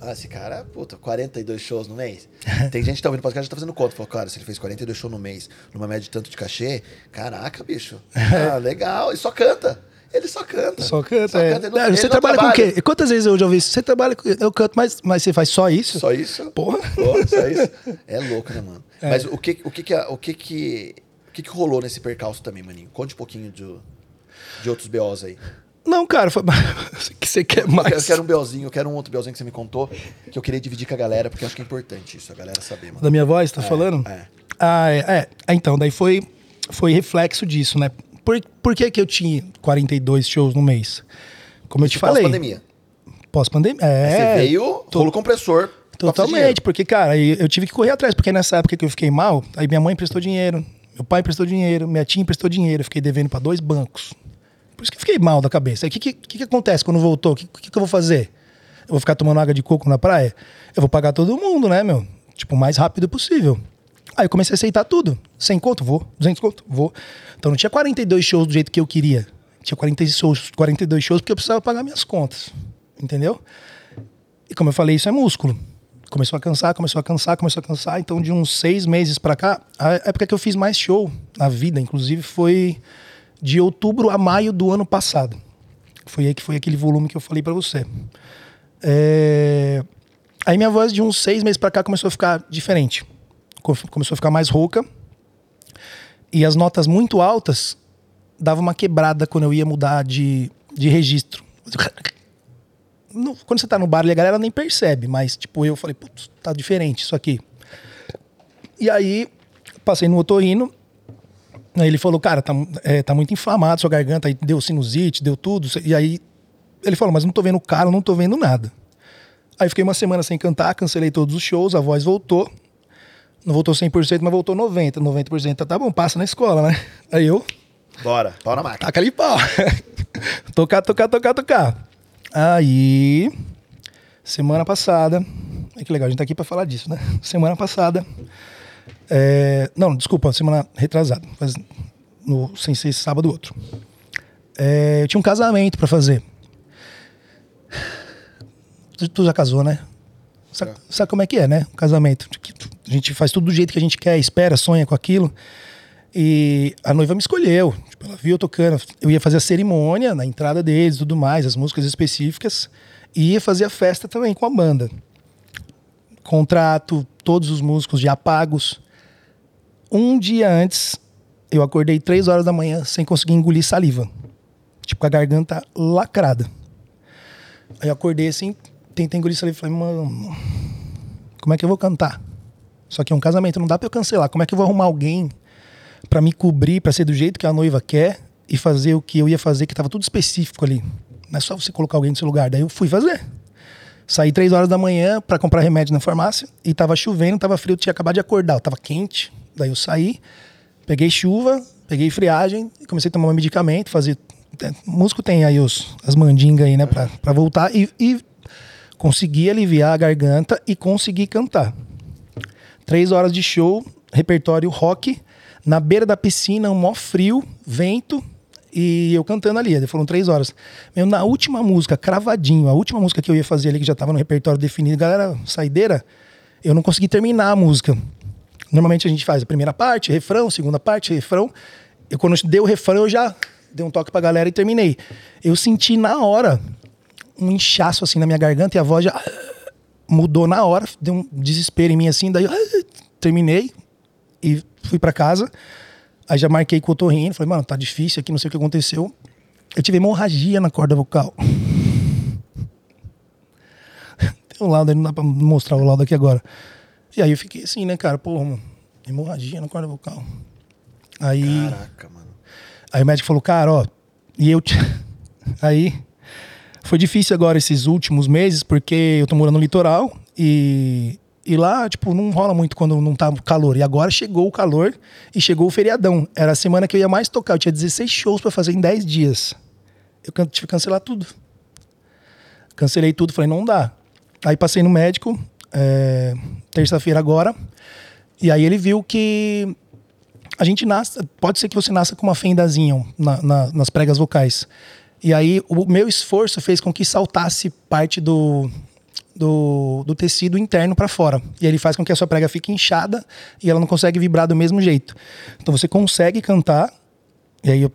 Speaker 2: Ah, esse cara, puta, 42 shows no mês. Tem gente que tá ouvindo podcast já tá fazendo conta. Falou, cara, se ele fez 42 shows no mês, numa média de tanto de cachê, caraca, bicho. Ah, legal. E só canta. Ele só canta.
Speaker 3: Só canta,
Speaker 2: Só
Speaker 3: é.
Speaker 2: canta, não-
Speaker 3: É,
Speaker 2: ele
Speaker 3: você
Speaker 2: não
Speaker 3: trabalha com o
Speaker 2: trabalha.
Speaker 3: quê? Quantas vezes eu já ouvi isso? Você trabalha com... Eu canto, mas, mas você faz só isso?
Speaker 2: Só isso?
Speaker 3: Porra.
Speaker 2: Pô, só isso? É louco, né, mano? Mas o que o que que, o que que que que rolou nesse percalço também, maninho? Conte um pouquinho de, de outros BOs aí.
Speaker 3: Não, cara, foi... que você quer
Speaker 2: quero, eu
Speaker 3: mais?
Speaker 2: quero um BOzinho, eu quero um outro BOzinho que você me contou, que eu queria dividir com a galera, porque eu acho que é importante isso, a galera saber, mano.
Speaker 3: Da minha voz, tá falando?
Speaker 2: é.
Speaker 3: Ah, é, é. Ah, Então, daí foi, foi reflexo disso, né? Por, por que, que eu tinha 42 shows no mês? Como eu te falei.
Speaker 2: Pós-pandemia.
Speaker 3: Pós-pandemia. É.
Speaker 2: Você veio, rolo compressor.
Speaker 3: Totalmente, porque, cara, aí eu tive que correr atrás, porque nessa época que eu fiquei mal, aí minha mãe emprestou dinheiro, meu pai emprestou dinheiro, minha tia emprestou dinheiro, fiquei devendo pra dois bancos. Por isso que eu fiquei mal da cabeça. O que, que, que, que acontece quando voltou? O que, que, que eu vou fazer? Eu vou ficar tomando água de coco na praia? Eu vou pagar todo mundo, né, meu? Tipo, o mais rápido possível. Aí eu comecei a aceitar tudo. 100 conto? Vou. 200 conto? Vou. Então não tinha 42 shows do jeito que eu queria. Tinha 40 shows, 42 shows porque eu precisava pagar minhas contas. Entendeu? E como eu falei, isso é músculo. Começou a cansar, começou a cansar, começou a cansar. Então, de uns seis meses pra cá, a época que eu fiz mais show na vida, inclusive, foi de outubro a maio do ano passado. Foi aí que foi aquele volume que eu falei pra você. É, Aí minha voz de uns seis meses pra cá começou a ficar diferente. Co- Começou a ficar mais rouca. E as notas muito altas dava uma quebrada quando eu ia mudar de, de registro. No- quando você tá no bar ali, a galera nem percebe, mas tipo, eu falei, putz, tá diferente isso aqui. E aí, passei no otorrino, aí ele falou, cara, tá, é, tá muito inflamado sua garganta, aí deu sinusite, deu tudo. E aí, ele falou, mas não tô vendo calo, não tô vendo nada. Aí fiquei uma semana sem cantar, cancelei todos os shows, a voz voltou. Não voltou 100%, mas voltou 90%. 90% tá bom, passa na escola, né? Aí eu,
Speaker 2: Bora, pau na máquina.
Speaker 3: Taca ali pau. tocar, tocar, tocar, tocar. Aí, semana passada. Olha que legal, a gente tá aqui pra falar disso, né? Semana passada. é, não, desculpa, semana retrasada. Faz, no, sem ser sábado outro. É, eu tinha um casamento pra fazer. Tu, tu já casou, né? Sabe, sabe como é que é, né? Um casamento. A gente faz tudo do jeito que a gente quer, espera, sonha com aquilo. E a noiva me escolheu. Tipo, ela viu tocando. Eu ia fazer a cerimônia na entrada deles e tudo mais, as músicas específicas. E ia fazer a festa também com a banda. Contrato, todos os músicos já pagos. Um dia antes, eu acordei três horas da manhã sem conseguir engolir saliva. Tipo, com a garganta lacrada. Aí eu acordei assim, tentei engolir saliva e falei, mano, como é que eu vou cantar? Só que é um casamento, não dá pra eu cancelar. Como é que eu vou arrumar alguém pra me cobrir, pra ser do jeito que a noiva quer e fazer o que eu ia fazer, que tava tudo específico ali. Não é só você colocar alguém no seu lugar. Daí eu fui fazer. Saí três horas da manhã pra comprar remédio na farmácia e tava chovendo, tava frio, tinha acabado de acordar, eu tava quente. Daí eu saí, peguei chuva, peguei friagem, comecei a tomar um medicamento, fazer. é, músico tem aí os, as mandingas aí, né, pra, pra voltar e, e consegui aliviar a garganta e consegui cantar. Três horas de show, repertório rock, na beira da piscina, um mó frio, vento, e eu cantando ali. Foram três horas. Meu, na última música, cravadinho, a última música que eu ia fazer ali, que já tava no repertório definido, galera, saideira, eu não consegui terminar a música. Normalmente a gente faz a primeira parte, refrão, segunda parte, refrão. Eu, quando deu o refrão, eu já dei um toque pra galera e terminei. Eu senti na hora um inchaço assim na minha garganta e a voz já mudou na hora, deu um desespero em mim assim, daí eu terminei e fui pra casa. Aí já marquei com o otorrino, falei, mano, tá difícil aqui, não sei o que aconteceu. Eu tive hemorragia na corda vocal. Tem um laudo aí, não dá pra mostrar o laudo aqui agora. E aí eu fiquei assim, né, cara, pô, mano, hemorragia na corda vocal. Aí,
Speaker 2: Caraca, mano.
Speaker 3: aí o médico falou, cara, ó, e eu. te- Aí foi difícil agora esses últimos meses, porque eu tô morando no litoral e, e lá, tipo, não rola muito quando não tá calor. E agora chegou o calor e chegou o feriadão. Era a semana que eu ia mais tocar. Eu tinha 16 shows pra fazer em 10 dias. Eu tive que cancelar tudo. Cancelei tudo, falei, não dá. Aí passei no médico, é, terça-feira agora. E aí ele viu que a gente nasce, pode ser que você nasça com uma fendazinha na, na, nas pregas vocais. E aí o meu esforço fez com que saltasse parte do, do, do tecido interno para fora. E ele faz com que a sua prega fique inchada e ela não consegue vibrar do mesmo jeito. Então você consegue cantar, e aí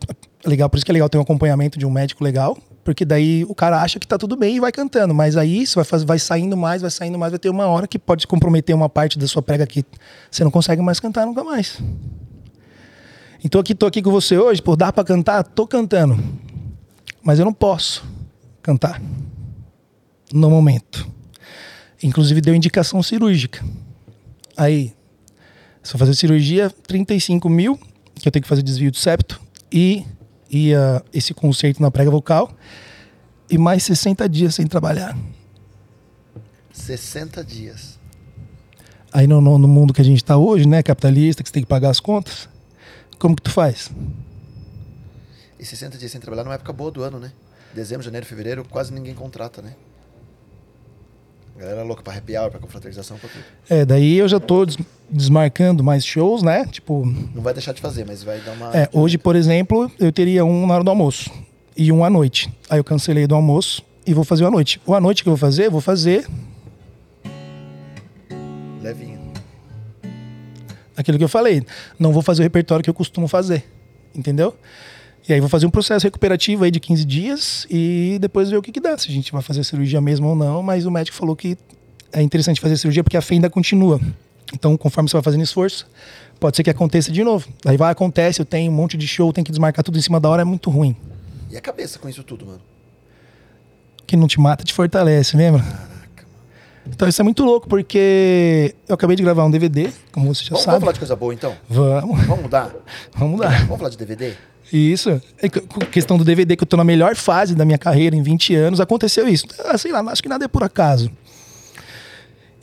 Speaker 3: legal, por isso que é legal ter um acompanhamento de um médico legal, porque daí o cara acha que tá tudo bem e vai cantando, mas aí isso vai, vai saindo mais, vai saindo mais, vai ter uma hora que pode comprometer uma parte da sua prega que você não consegue mais cantar nunca mais. Então aqui tô aqui com você hoje, por dar para cantar, tô cantando. Mas eu não posso cantar no momento. Inclusive deu indicação cirúrgica. Aí, se eu fazer cirurgia, 35 mil, que eu tenho que fazer desvio de septo, e ia esse concerto na prega vocal e mais 60 dias sem trabalhar.
Speaker 2: 60 dias.
Speaker 3: Aí no, no, no mundo que a gente está hoje, né, capitalista, que você tem que pagar as contas, como que tu faz?
Speaker 2: E 60 dias sem trabalhar numa época boa do ano, né? Dezembro, janeiro, fevereiro, quase ninguém contrata, né? A galera é louca pra happy hour, pra confraternização, pra tudo.
Speaker 3: É, daí eu já tô des desmarcando mais shows, né? Tipo.
Speaker 2: Não vai deixar de fazer, mas vai dar uma.
Speaker 3: É, hoje, por exemplo, eu teria um na hora do almoço e um à noite. Aí eu cancelei do almoço e vou fazer o à noite. O à noite que eu vou fazer, eu vou fazer.
Speaker 2: Levinho.
Speaker 3: Aquilo que eu falei. Não vou fazer o repertório que eu costumo fazer. Entendeu? E aí vou fazer um processo recuperativo aí de 15 dias e depois ver o que, que dá, se a gente vai fazer cirurgia mesmo ou não, mas o médico falou que é interessante fazer cirurgia porque a fenda continua. Então, conforme você vai fazendo esforço, pode ser que aconteça de novo. Aí vai, acontece, eu tenho um monte de show, tenho que desmarcar tudo em cima da hora, é muito ruim.
Speaker 2: E a cabeça com isso tudo, mano?
Speaker 3: Que não te mata, te fortalece, lembra?
Speaker 2: Caraca, mano.
Speaker 3: Então isso é muito louco, porque eu acabei de gravar um DVD, como você já
Speaker 2: Vamos, vamos
Speaker 3: sabe.
Speaker 2: falar de coisa boa então?
Speaker 3: Vamos,
Speaker 2: Vamos mudar?
Speaker 3: vamos lá.
Speaker 2: Vamos falar de DVD?
Speaker 3: Isso. É questão do DVD, que eu tô na melhor fase da minha carreira, em 20 anos, aconteceu isso. Ah, sei lá, acho que nada é por acaso.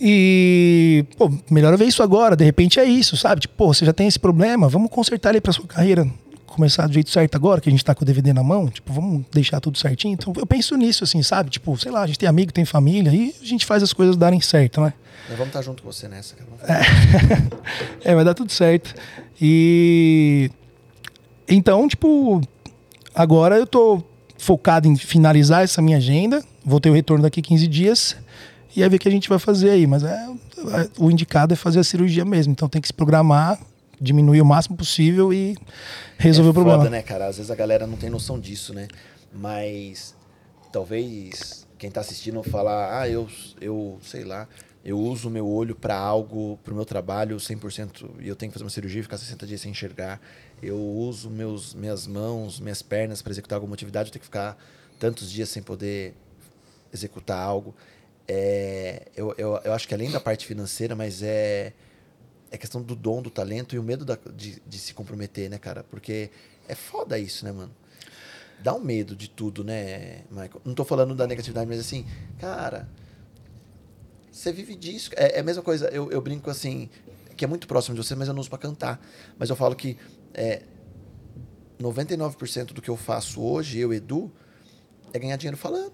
Speaker 3: E, pô, melhor ver isso agora, de repente é isso, sabe? Tipo, pô, você já tem esse problema, vamos consertar ele pra sua carreira começar do jeito certo agora, que a gente tá com o DVD na mão, tipo, vamos deixar tudo certinho. Então eu penso nisso, assim, sabe? Tipo, sei lá, a gente tem amigo, tem família, e a gente faz as coisas darem certo, né?
Speaker 2: Nós vamos estar junto com você nessa, cara. Vamos-
Speaker 3: é, vai dar tudo certo. E então, tipo, agora eu tô focado em finalizar essa minha agenda. Vou ter o retorno daqui 15 dias e aí ver o que a gente vai fazer aí. Mas é, é- o indicado é fazer a cirurgia mesmo. Então tem que se programar, diminuir o máximo possível e resolver
Speaker 2: é
Speaker 3: o problema.
Speaker 2: Foda, né, cara? Às vezes a galera não tem noção disso, né? Mas talvez quem tá assistindo falar, ah, eu, eu sei lá, eu uso o meu olho para algo, pro meu trabalho 100% e eu tenho que fazer uma cirurgia e ficar 60 dias sem enxergar. Eu uso meus, minhas mãos, minhas pernas para executar alguma atividade, eu tenho que ficar tantos dias sem poder executar algo. É, eu, eu, eu acho que além da parte financeira, mas é é questão do dom, do talento e o medo da- de, de se comprometer, né, cara? Porque é foda isso, né, mano? Dá um medo de tudo, né, Michael? Não tô falando da negatividade, mas assim, cara, você vive disso. É, é a mesma coisa, eu, eu brinco assim, que é muito próximo de você, mas eu não uso pra cantar. Mas eu falo que é, 99% do que eu faço hoje, eu, Edu, é ganhar dinheiro falando.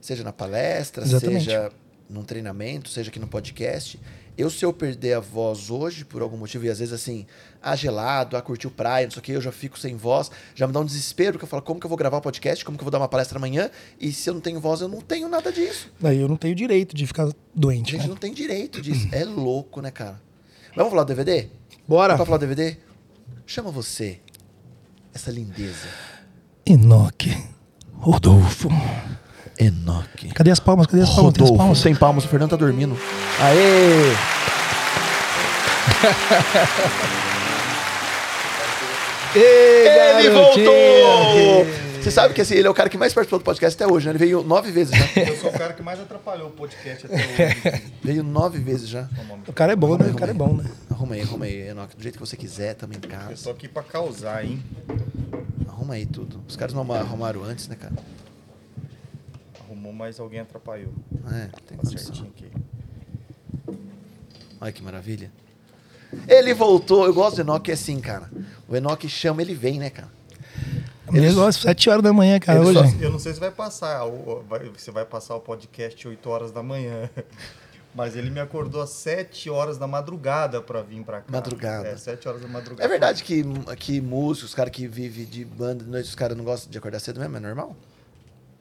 Speaker 2: Seja na palestra,
Speaker 3: Exatamente.
Speaker 2: seja num treinamento, seja aqui no podcast. Eu, se eu perder a voz hoje, por algum motivo, e às vezes assim, ah, gelado, ah, curtiu praia, não sei o que, eu já fico sem voz, já me dá um desespero, porque eu falo, como que eu vou gravar o podcast, como que eu vou dar uma palestra amanhã, e se eu não tenho voz, eu não tenho nada disso.
Speaker 3: Daí eu não tenho direito de ficar
Speaker 2: A
Speaker 3: doente.
Speaker 2: gente
Speaker 3: né?
Speaker 2: não tem direito disso. É louco, né, cara? Vamos falar do DVD?
Speaker 3: Bora!
Speaker 2: Vamos falar do DVD? Chama você, essa lindeza.
Speaker 3: Enoque. Rodolfo.
Speaker 2: Enoque.
Speaker 3: Cadê as palmas? Cadê as palmas? Tem as
Speaker 2: Rodolfo,
Speaker 3: palmas?
Speaker 2: sem palmas, o Fernando tá dormindo. Aê! Ele voltou! Você sabe que assim, ele é o cara que mais participou do podcast até hoje, né? Ele veio nove vezes já.
Speaker 4: Eu sou o cara que mais atrapalhou o podcast até hoje.
Speaker 2: Veio nove vezes já.
Speaker 3: O cara é bom, né? O cara é bom, né?
Speaker 2: Arruma aí, arruma aí, Enoque. Do jeito que você quiser, também em
Speaker 4: Eu
Speaker 2: casa.
Speaker 4: tô aqui pra causar, hein?
Speaker 2: Arruma aí tudo. Os caras não arrumaram antes, né, cara?
Speaker 4: Arrumou, mas alguém atrapalhou.
Speaker 2: É, tem
Speaker 4: Tá
Speaker 2: condição.
Speaker 4: certinho aqui.
Speaker 2: Olha que maravilha. Ele voltou. Eu gosto do Enoque assim, cara. O Enoque chama, ele vem, né, cara?
Speaker 3: Ele gosta, 7 horas da manhã, cara, hoje.
Speaker 2: só-
Speaker 4: Eu não sei se vai passar, vai- você vai passar o podcast 8 horas da manhã. Mas ele me acordou às 7 horas da madrugada pra vir pra cá.
Speaker 2: Madrugada.
Speaker 4: É, 7 horas da madrugada.
Speaker 2: É verdade que, que músicos, os caras que vivem de banda de noite, os caras não gostam de acordar cedo mesmo? É normal?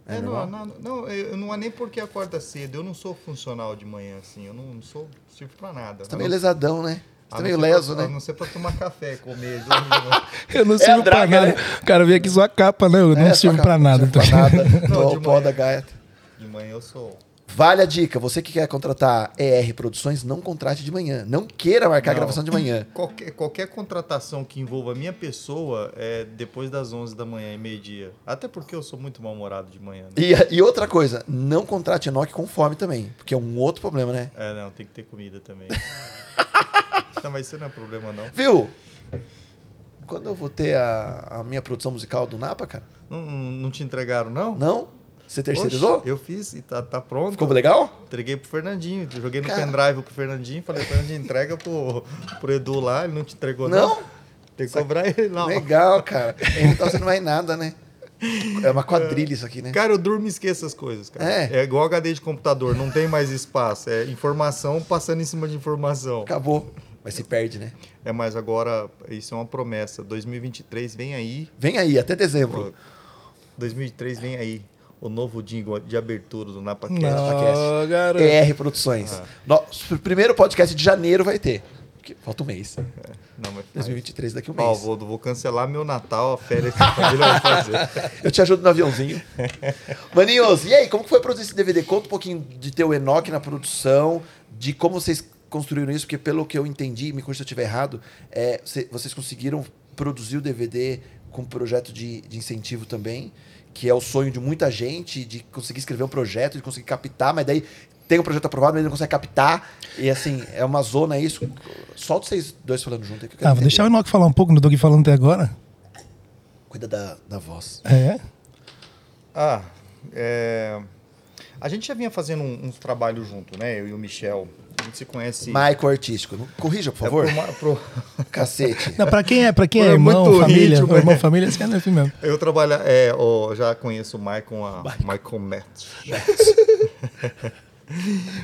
Speaker 4: É, não,
Speaker 2: normal?
Speaker 4: não, não, eu não é nem porque acorda cedo. Eu não sou funcional de manhã, assim. Eu não, não sou sirvo pra nada.
Speaker 2: Você tá meio lesadão, né? Você
Speaker 4: A
Speaker 2: tá
Speaker 4: não
Speaker 2: meio leso,
Speaker 4: pra-
Speaker 2: né?
Speaker 4: A não ser pra tomar café, comer. dormir,
Speaker 3: Eu não
Speaker 2: É
Speaker 3: sirvo
Speaker 2: a draga,
Speaker 3: pra nada.
Speaker 2: né?
Speaker 3: O cara veio aqui só a capa, né? Eu não
Speaker 2: É,
Speaker 3: sirvo
Speaker 2: só
Speaker 3: pra nada.
Speaker 2: Não sirvo pra nada.
Speaker 4: Não,
Speaker 2: Tô
Speaker 4: de
Speaker 2: o pó
Speaker 4: manhã.
Speaker 2: da gaita.
Speaker 4: de manhã eu sou.
Speaker 2: Vale a dica, você que quer contratar ER Produções, não contrate de manhã. Não queira marcar a
Speaker 4: Não.
Speaker 2: gravação de manhã.
Speaker 4: Qualquer, qualquer contratação que envolva a minha pessoa é depois das 11 da manhã e meio-dia. Até porque eu sou muito mal-humorado de manhã. Né?
Speaker 2: E, e outra coisa, não contrate Enoch com fome também, porque é um outro problema, né?
Speaker 4: É, não, tem que ter comida também. não, mas isso não é problema, não.
Speaker 2: Viu? Quando eu vou ter a, a minha produção musical do Napa, cara?
Speaker 4: Não, não te entregaram, não?
Speaker 2: Não? Você terceirizou?
Speaker 4: Oxe, eu fiz e tá, tá pronto.
Speaker 2: Ficou legal?
Speaker 4: Entreguei pro Fernandinho. Joguei no
Speaker 2: Cara.
Speaker 4: pendrive pro Fernandinho. Falei, Fernandinho, entrega pro, pro Edu lá. Ele não te entregou, não.
Speaker 2: Não?
Speaker 4: Tem que cobrar ele, não.
Speaker 2: Legal, cara. Então você não vai em nada, né? É uma quadrilha isso aqui, né?
Speaker 4: Cara, eu durmo e esqueço as coisas, cara.
Speaker 2: É.
Speaker 4: É igual HD de computador, não tem mais espaço. É informação passando em cima de informação.
Speaker 2: Acabou. Mas se perde, né?
Speaker 4: É, mas agora, isso é uma promessa. 2023 vem aí.
Speaker 2: Vem aí, até dezembro.
Speaker 4: 2023 vem aí. O novo jingle de abertura do NapaCast.
Speaker 3: Não.
Speaker 2: ER Produções.
Speaker 4: Ah.
Speaker 2: Nosso primeiro podcast de janeiro vai ter. Falta um mês.
Speaker 4: Não, mas
Speaker 2: 2023 daqui a um
Speaker 4: Ó,
Speaker 2: mês.
Speaker 4: vou, vou cancelar meu Natal, a férias que a família vai fazer.
Speaker 2: Eu te ajudo no aviãozinho. Maninhos, e aí, como foi produzir esse DVD? Conta um pouquinho de teu Enoch na produção, de como vocês construíram isso, porque pelo que eu entendi, me corrija se eu estiver errado, é, cê- vocês conseguiram produzir o DVD com um projeto de, de incentivo também, que é o sonho de muita gente, de conseguir escrever um projeto, de conseguir captar, mas daí tem um projeto aprovado, mas ele não consegue captar. E assim, é uma zona isso. Solta vocês dois falando junto que eu quero
Speaker 3: Ah, vou
Speaker 2: entender.
Speaker 3: deixar o Enoch falar um pouco, não tô aqui falando até agora.
Speaker 2: Cuida da, da voz.
Speaker 3: É.
Speaker 4: Ah, é... A gente já vinha fazendo um- uns trabalhos junto, né? Eu e o Michel. A gente se conhece.
Speaker 2: Maico artístico. Não- Corrija, por
Speaker 4: É
Speaker 2: favor.
Speaker 4: pro ma- pro-
Speaker 2: Cacete.
Speaker 3: Não, pra quem é, pra quem é
Speaker 4: É
Speaker 3: irmão,
Speaker 4: muito
Speaker 3: família,
Speaker 4: ritmo,
Speaker 3: irmão,
Speaker 4: é.
Speaker 3: família, esse cara é assim mesmo.
Speaker 4: Eu trabalho, é, ó, já conheço o Michael, a, Michael Matt.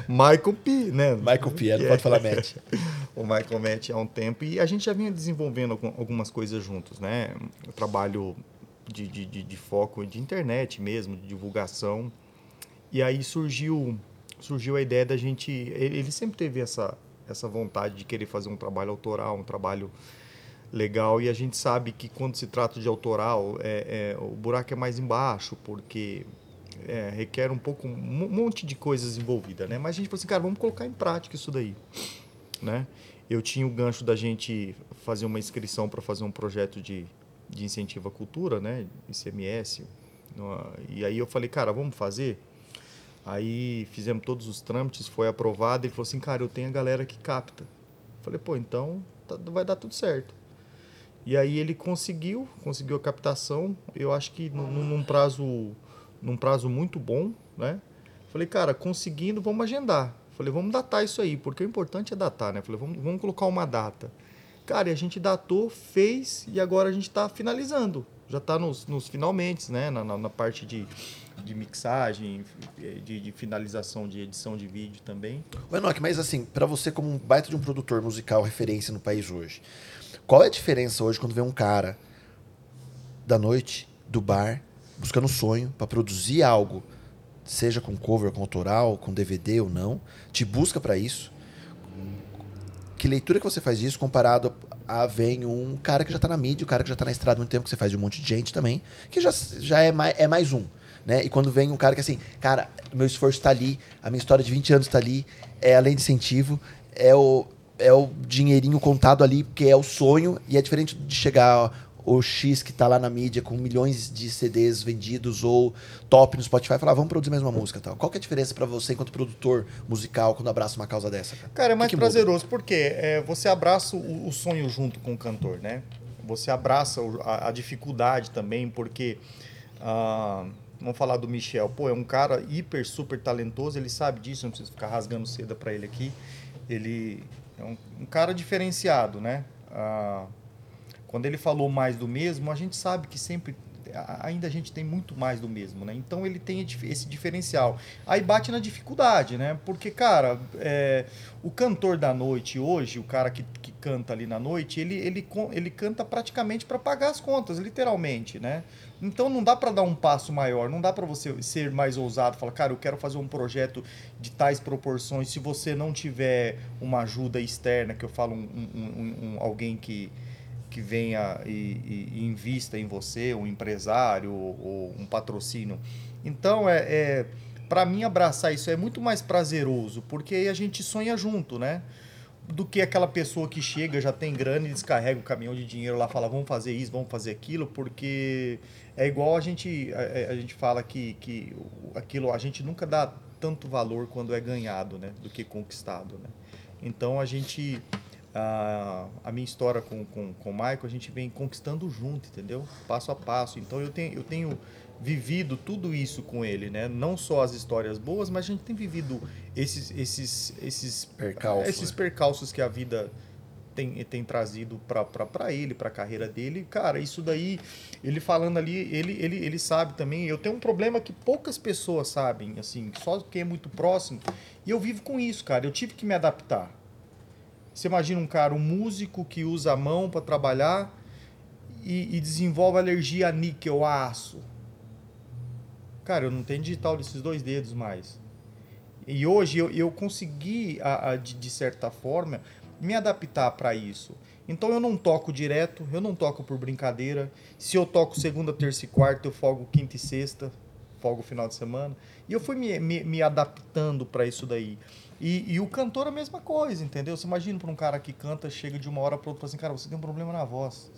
Speaker 4: Michael P, né?
Speaker 2: Michael Pierre,
Speaker 4: É.
Speaker 2: pode falar Matt.
Speaker 4: o Michael Matt há um tempo e a gente já vinha desenvolvendo algum- algumas coisas juntos, né? O trabalho de, de, de, de foco de internet mesmo, de divulgação. E aí surgiu surgiu a ideia da gente. Ele sempre teve essa, essa vontade de querer fazer um trabalho autoral, um trabalho legal. E a gente sabe que quando se trata de autoral, é, é, o buraco é mais embaixo, porque é, requer um pouco, um monte de coisas envolvidas, né? Mas a gente falou assim, cara, vamos colocar em prática isso daí, né? Eu tinha o gancho da gente fazer uma inscrição para fazer um projeto de, de incentivo à cultura, né? ICMS. E aí eu falei, cara, vamos fazer? Aí fizemos todos os trâmites, foi aprovado. Ele falou assim, cara, eu tenho a galera que capta. Falei, pô, então tá- vai dar tudo certo. E aí ele conseguiu, conseguiu a captação. Eu acho que num, num prazo, num prazo muito bom, né? Falei, cara, conseguindo, vamos agendar. Falei, vamos datar isso aí, porque o importante é datar, né? Falei, vamos, vamos colocar uma data. Cara, e a gente datou, fez e agora a gente está finalizando. Já está nos, nos finalmente, né? Na, na, na parte de, de mixagem, de, de finalização de edição de vídeo também.
Speaker 2: Ô, Enoch, mas assim, pra você como um baita de um produtor musical referência no país hoje, qual é a diferença hoje quando vem um cara da noite, do bar, buscando sonho pra produzir algo, seja com cover, com autoral, com DVD ou não, te busca pra isso? Que leitura que você faz disso comparado a vem um cara que já tá na mídia, um cara que já tá na estrada há muito tempo, que você faz de um monte de gente também, que já, já é, mais, é mais um. Né? E quando vem um cara que assim, cara, meu esforço tá ali, a minha história de 20 anos tá ali, é além de incentivo, é o, é o dinheirinho contado ali, porque é o sonho, e é diferente de chegar o X que tá lá na mídia com milhões de CDs vendidos ou top no Spotify falar, vamos produzir mais uma música tal. Qual que é a diferença pra você enquanto produtor musical quando abraça uma causa dessa, cara?
Speaker 4: Cara, é
Speaker 2: que
Speaker 4: mais
Speaker 2: que muda?
Speaker 4: prazeroso, porque é, você abraça o, o sonho junto com o cantor, né? Você abraça a, a dificuldade também, porque. ah, vamos falar do Michel. Pô, é um cara hiper, super talentoso, ele sabe disso, não preciso ficar rasgando seda pra ele aqui. Ele é um, um cara diferenciado, né? Ah, quando ele falou mais do mesmo, a gente sabe que sempre ainda a gente tem muito mais do mesmo, né? Então ele tem esse diferencial. Aí bate na dificuldade, né? Porque, cara, é, o cantor da noite hoje, o cara que, que canta ali na noite, ele, ele, ele canta praticamente para pagar as contas, literalmente, né? Então não dá para dar um passo maior, não dá para você ser mais ousado, falar, cara, eu quero fazer um projeto de tais proporções. Se você não tiver uma ajuda externa, que eu falo um, um, um alguém que, que venha e, e, e, invista em você, um empresário ou, ou um patrocínio. Então é, é para mim abraçar isso é muito mais prazeroso, porque aí a gente sonha junto, né? do que aquela pessoa que chega, já tem grana e descarrega o caminhão de dinheiro lá, fala, vamos fazer isso, vamos fazer aquilo, porque é igual a gente, a, a gente fala que, que aquilo, a gente nunca dá tanto valor quando é ganhado, né, do que conquistado, né. Então a gente, a, a minha história com, com, com o Michael, a gente vem conquistando junto, entendeu? Passo a passo. Então eu tenho, eu tenho vivido tudo isso com ele, né? Não só as histórias boas, mas a gente tem vivido esses esses esses
Speaker 2: percalços,
Speaker 4: esses percalços que a vida tem, tem trazido para ele, para a carreira dele. Cara, isso daí, ele falando ali, ele, ele, ele sabe também. Eu tenho um problema que poucas pessoas sabem, assim, só quem é muito próximo. E eu vivo com isso, cara. Eu tive que me adaptar. Você imagina um cara, um músico que usa a mão para trabalhar e, e desenvolve alergia a níquel, a aço Cara, eu não tenho digital desses dois dedos mais. E hoje eu, eu consegui, a, a de, de, certa forma, me adaptar para isso. Então eu não toco direto, eu não toco por brincadeira. Se eu toco segunda, terça e quarta, eu folgo quinta e sexta, folgo final de semana. E eu fui me, me, me adaptando para isso daí. E, e, o cantor a mesma coisa, entendeu? Você imagina para um cara que canta, chega de uma hora para outra assim, cara, você tem um problema na voz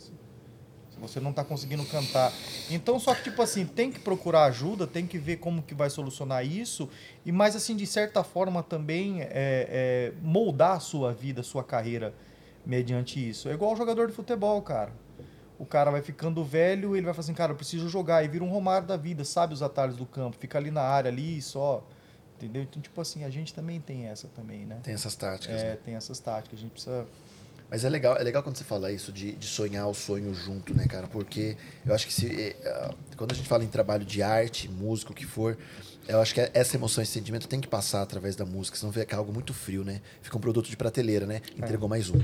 Speaker 4: você não está conseguindo cantar. Então, só que, tipo assim, tem que procurar ajuda, tem que ver como que vai solucionar isso, e mais assim, de certa forma também é, é, moldar a sua vida, a sua carreira mediante isso. É igual jogador de futebol, cara. O cara vai ficando velho, ele vai falar assim, cara, eu preciso jogar, e vira um Romário da vida, sabe os atalhos do campo, fica ali na área, ali só... Entendeu? Então, tipo assim, a gente também tem essa também, né?
Speaker 2: Tem essas táticas.
Speaker 4: É,
Speaker 2: né?
Speaker 4: tem essas táticas. A gente precisa
Speaker 2: mas é legal, é legal quando você fala isso de, de sonhar o sonho junto, né, cara? Porque eu acho que se, uh, quando a gente fala em trabalho de arte, música, o que for, eu acho que essa emoção, esse sentimento tem que passar através da música, senão fica algo muito frio, né? Fica um produto de prateleira, né? Entregou é. mais um.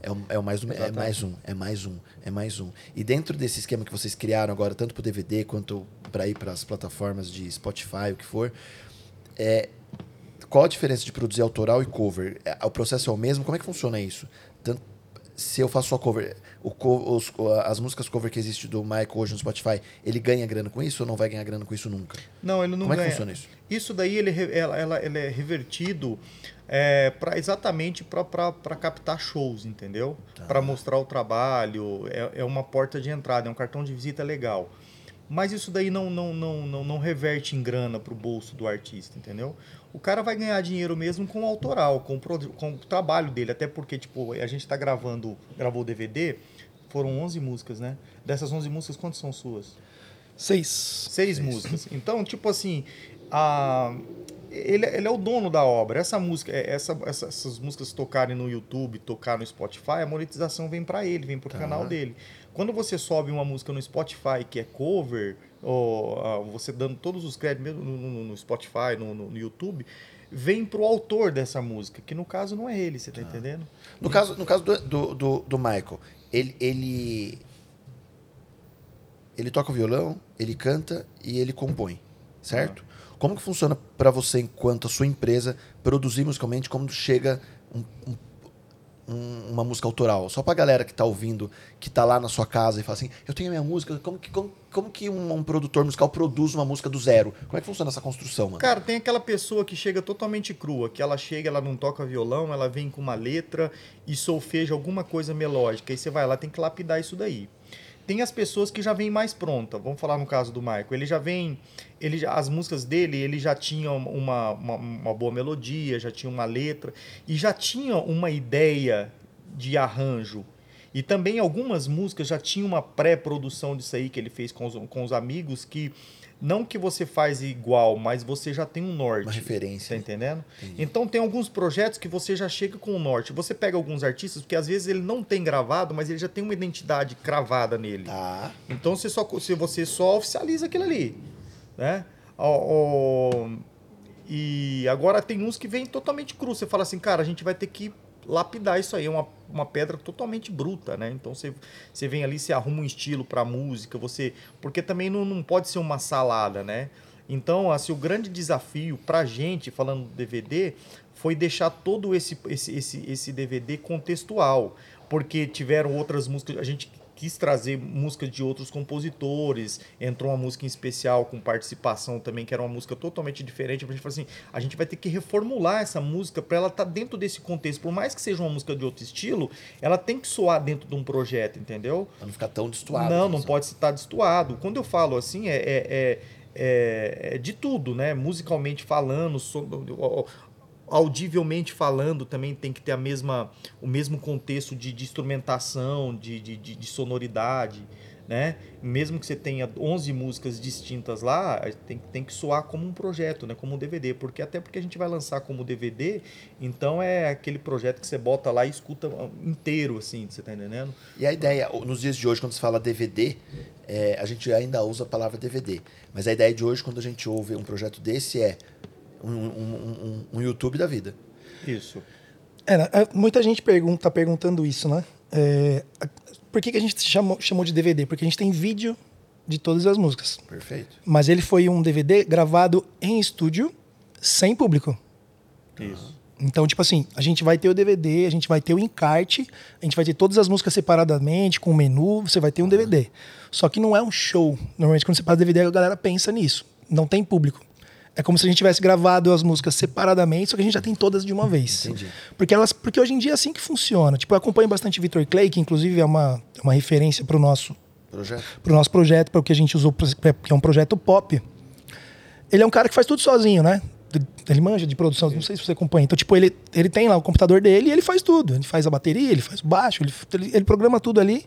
Speaker 2: É, é, mais um, é mais um, é mais um, é mais um. E dentro desse esquema que vocês criaram agora, tanto para DVD quanto para ir para as plataformas de Spotify, o que for, é, qual a diferença de produzir autoral e cover? É, o processo é o mesmo? Como é que funciona isso? Tanto, se eu faço só cover, o, os, as músicas cover que existe do Michael hoje no Spotify, ele ganha grana com isso ou não vai ganhar grana com isso nunca?
Speaker 4: Não, ele não
Speaker 2: Como
Speaker 4: ganha.
Speaker 2: é que funciona isso?
Speaker 4: Isso daí ele, ela, ela, ele é revertido é, pra, exatamente para captar shows, entendeu? Tá. Para mostrar o trabalho, é, é uma porta de entrada, é um cartão de visita legal. Mas isso daí não, não, não, não, não reverte em grana para o bolso do artista, entendeu? o cara vai ganhar dinheiro mesmo com o autoral, com o, com o trabalho dele. Até porque, tipo, a gente está gravando, gravou o DVD, foram 11 músicas, né? Dessas 11 músicas, quantas são suas?
Speaker 3: Seis.
Speaker 4: Seis, Seis. músicas. Então, tipo assim, a, ele, ele, é o dono da obra. Essa música, é, essa, essa, essas músicas tocarem no YouTube, tocar no Spotify, a monetização vem para ele, vem pro tá. canal dele. Quando você sobe uma música no Spotify que é cover, ou uh, você dando todos os créditos mesmo no, no, no Spotify, no, no, YouTube, vem pro autor dessa música, que no caso não é ele, você tá, tá. entendendo?
Speaker 2: No caso, no caso do, do, do, Michael, ele, ele, ele toca o violão, ele canta e ele compõe, certo? Ah. Como que funciona para você, enquanto a sua empresa, produzir musicalmente, como chega um, um um, uma música autoral? Só pra galera que tá ouvindo, que tá lá na sua casa e fala assim, eu tenho a minha música, como que, como, como que um, um, produtor musical produz uma música do zero? Como é que funciona essa construção, mano?
Speaker 4: Cara, tem aquela pessoa que chega totalmente crua, que ela chega, ela não toca violão, ela vem com uma letra e solfeja alguma coisa melódica. Aí você vai lá, tem que lapidar isso daí. Tem as pessoas que já vêm mais pronta. Vamos falar no caso do Michael. Ele já vem, ele as músicas dele, ele já tinha uma, uma, uma boa melodia, já tinha uma letra e já tinha uma ideia de arranjo. E também algumas músicas já tinha uma pré-produção disso aí que ele fez com os, com os amigos que não que você faz igual, mas você já tem um norte.
Speaker 2: Uma referência.
Speaker 4: Tá entendendo? Então tem alguns projetos que você já chega com o norte. Você pega alguns artistas, porque às vezes ele não tem gravado, mas ele já tem uma identidade cravada nele.
Speaker 2: Tá.
Speaker 4: Então você só, se você só oficializa aquilo ali. Né? Ó, ó, e agora tem uns que vêm totalmente cru. Você fala assim, cara, a gente vai ter que lapidar isso aí. É uma, uma pedra totalmente bruta, né? Então você, você vem ali, você arruma um estilo pra música, você. Porque também não, não pode ser uma salada, né? Então, assim, o grande desafio pra gente, falando do DVD, foi deixar todo esse, esse, esse, esse DVD contextual. Porque tiveram outras músicas. A gente quis trazer músicas de outros compositores. Entrou uma música em especial com participação também, que era uma música totalmente diferente. A gente falou assim: a gente vai ter que reformular essa música para ela estar dentro desse contexto. Por mais que seja uma música de outro estilo, ela tem que soar dentro de um projeto, entendeu?
Speaker 2: Pra não ficar tão destoado.
Speaker 4: Não, não
Speaker 2: assim.
Speaker 4: pode estar destoado. Quando eu falo assim, é, é, é, é- é de tudo, né? Musicalmente falando, so- audivelmente falando, também tem que ter a mesma, o mesmo contexto de, de instrumentação, de, de, de- de sonoridade, né? Mesmo que você tenha 11 músicas distintas lá, tem, tem que soar como um projeto, né? Como um DVD, porque até porque a gente vai lançar como DVD, então é aquele projeto que você bota lá e escuta inteiro, assim, você tá entendendo?
Speaker 2: E a ideia, nos dias de hoje, quando se fala DVD, é, a gente ainda usa a palavra DVD. Mas a ideia de hoje, quando a gente ouve um projeto desse, é um, um- um- um YouTube da vida.
Speaker 4: Isso.
Speaker 3: É, né, é, muita gente pergunta, tá perguntando isso, né? É, por que, que a gente chamou, chamou de DVD? Porque a gente tem vídeo de todas as músicas.
Speaker 2: Perfeito.
Speaker 3: Mas ele foi um DVD gravado em estúdio, sem público.
Speaker 4: Isso.
Speaker 3: Então, tipo assim, a gente vai ter o DVD, a gente vai ter o encarte, a gente vai ter todas as músicas separadamente, com o menu, você vai ter um DVD. Só que não é um show. Normalmente, quando você faz DVD, a galera pensa nisso. Não tem público. É como se a gente tivesse gravado as músicas separadamente, só que a gente já tem todas de uma vez.
Speaker 2: Entendi.
Speaker 3: Porque, elas, porque hoje em dia é assim que funciona. Tipo, eu acompanho bastante Victor Clay, que inclusive é uma, uma referência para o nosso
Speaker 2: Projeto?
Speaker 3: pro nosso projeto, para o que a gente usou, pra- que é um projeto pop. Ele é um cara que faz tudo sozinho, né? Ele manja de produção, não sei se você acompanha. Então, tipo, ele, ele tem lá o computador dele e ele faz tudo. Ele faz a bateria, ele faz o baixo, ele, ele, ele programa tudo ali.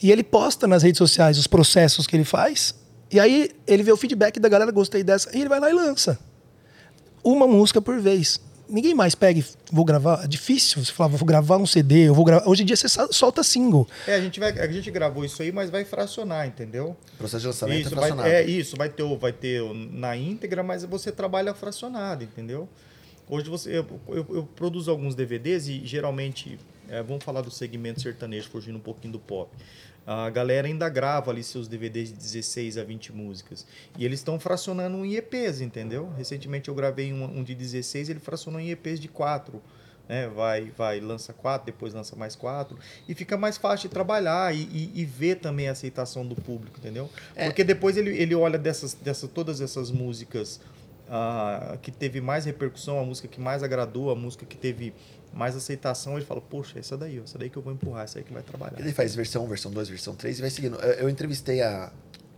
Speaker 3: E ele posta nas redes sociais os processos que ele faz. E aí ele vê o feedback da galera, gostei dessa, e ele vai lá e lança. Uma música por vez. Ninguém mais pega e vou gravar. É difícil você falar, vou gravar um CD, eu vou gravar. Hoje em dia você solta single.
Speaker 4: É, a gente, vai, a gente gravou isso aí, mas vai fracionar, entendeu?
Speaker 2: O processo de lançamento
Speaker 4: Isso,
Speaker 2: é
Speaker 4: vai,
Speaker 2: fracionado.
Speaker 4: é isso, vai ter, vai ter na íntegra, mas você trabalha fracionado, entendeu? Hoje você, eu, eu- eu produzo alguns DVDs e geralmente, é, vamos falar do segmento sertanejo, fugindo um pouquinho do pop. A galera ainda grava ali seus DVDs de 16 a 20 músicas. E eles estão fracionando em EPs, entendeu? Recentemente eu gravei um, um de 16, ele fracionou em EPs de 4. Né? Vai, vai, lança quatro, depois lança mais quatro. E fica mais fácil de trabalhar e, e, e ver também a aceitação do público, entendeu?
Speaker 2: É.
Speaker 4: Porque depois ele, ele olha dessas, dessas, todas essas músicas ah, que teve mais repercussão, a música que mais agradou, a música que teve mais aceitação, ele fala, poxa, essa daí, essa daí que eu vou empurrar, essa aí que vai trabalhar.
Speaker 2: Ele faz versão 1, versão 2, versão 3 e vai seguindo. Eu, entrevistei a.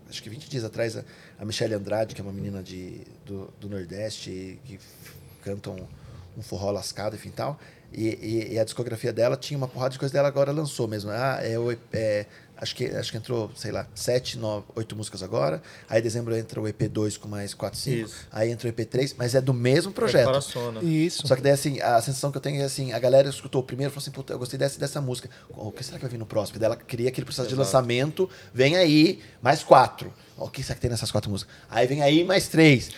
Speaker 2: Acho que 20 dias atrás a, Michelle Andrade, que é uma menina de, do, do Nordeste que f- canta um, forró lascado, enfim tal. E, e- e a discografia dela tinha uma porrada de coisa dela, agora lançou mesmo. Ah, é, o EP é, acho, que, acho que entrou, sei lá, 7, 9, 8 músicas agora. Aí em dezembro entra o EP2 com mais 4, 5.
Speaker 4: Isso.
Speaker 2: Aí entra o EP3, mas é do mesmo projeto.
Speaker 4: Fraciona.
Speaker 3: Isso.
Speaker 2: Só que daí, assim, a sensação que eu tenho é assim, a galera escutou o primeiro e falou assim, puta, eu gostei dessa, dessa música. O que será que vai vir no próximo? Daí ela queria aquele processo de
Speaker 4: Exato.
Speaker 2: lançamento, vem aí, mais quatro. O que será que tem nessas quatro músicas? Aí vem aí mais três.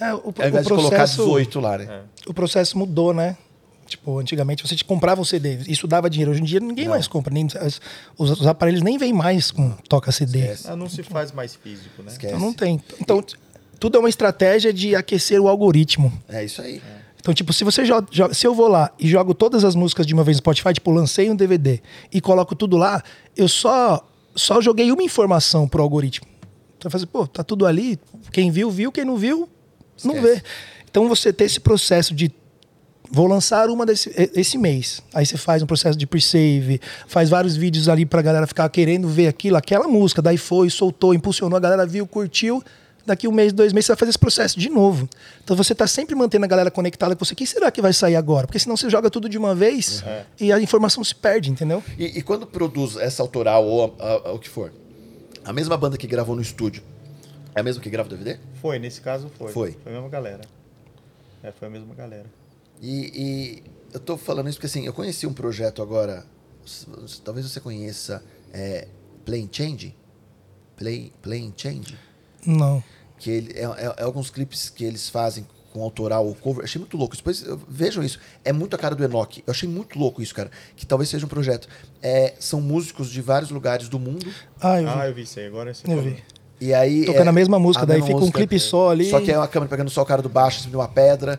Speaker 3: É, o,
Speaker 2: Ao
Speaker 3: o
Speaker 2: invés de colocar
Speaker 3: processo,
Speaker 2: 18 lá, né?
Speaker 4: É.
Speaker 3: o processo mudou, né? Tipo, antigamente você te comprava um CD, isso dava dinheiro. Hoje em dia ninguém mais compra, nem, as- os, os aparelhos nem vêm mais com toca CD.
Speaker 4: Ah, não se faz mais físico, né?
Speaker 2: Esquece.
Speaker 3: Então não tem. Então, tudo é uma estratégia de aquecer o algoritmo.
Speaker 2: É isso aí.
Speaker 3: Então, tipo, se você joga, joga- se eu vou lá e jogo todas as músicas de uma vez no Spotify, tipo, lancei um DVD e coloco tudo lá, eu só só joguei uma informação pro algoritmo. Então, fazer, pô, tá tudo ali, quem viu, viu, quem não viu, não
Speaker 2: Esquece.
Speaker 3: vê. Então, você ter esse processo de vou lançar uma desse esse mês. Aí você faz um processo de pre-save, faz vários vídeos ali pra galera ficar querendo ver aquilo, aquela música, daí foi, soltou, impulsionou, a galera viu, curtiu, daqui um mês, dois meses, você vai fazer esse processo de novo. Então você tá sempre mantendo a galera conectada com você. O que será que vai sair agora? Porque senão você joga tudo de uma vez e a informação se perde, entendeu?
Speaker 2: E, e quando produz essa autoral ou a- a- o que for, a mesma banda que gravou no estúdio é a mesma que grava o DVD?
Speaker 4: Foi, nesse caso foi.
Speaker 2: Foi.
Speaker 4: Foi a mesma galera. É, foi a mesma galera.
Speaker 2: E, e eu tô falando isso porque assim, eu conheci um projeto agora, talvez você conheça, é, Plain Change. Play, Plain Change.
Speaker 3: Não.
Speaker 2: Que ele, é, é- é alguns clipes que eles fazem com autoral ou cover. Achei muito louco. Depois vejam isso. É muito a cara do Enoch. Eu achei muito louco isso, cara. Que talvez seja um projeto. É, são músicos de vários lugares do mundo.
Speaker 3: Ah, eu vi.
Speaker 4: Ah, eu vi isso aí. Agora você
Speaker 3: Eu vi.
Speaker 2: E aí.
Speaker 3: Tocando
Speaker 2: é
Speaker 3: a mesma música, daí
Speaker 2: mesma
Speaker 3: fica um clipe só ali.
Speaker 2: Só que é uma câmera pegando só o cara do baixo, de uma pedra,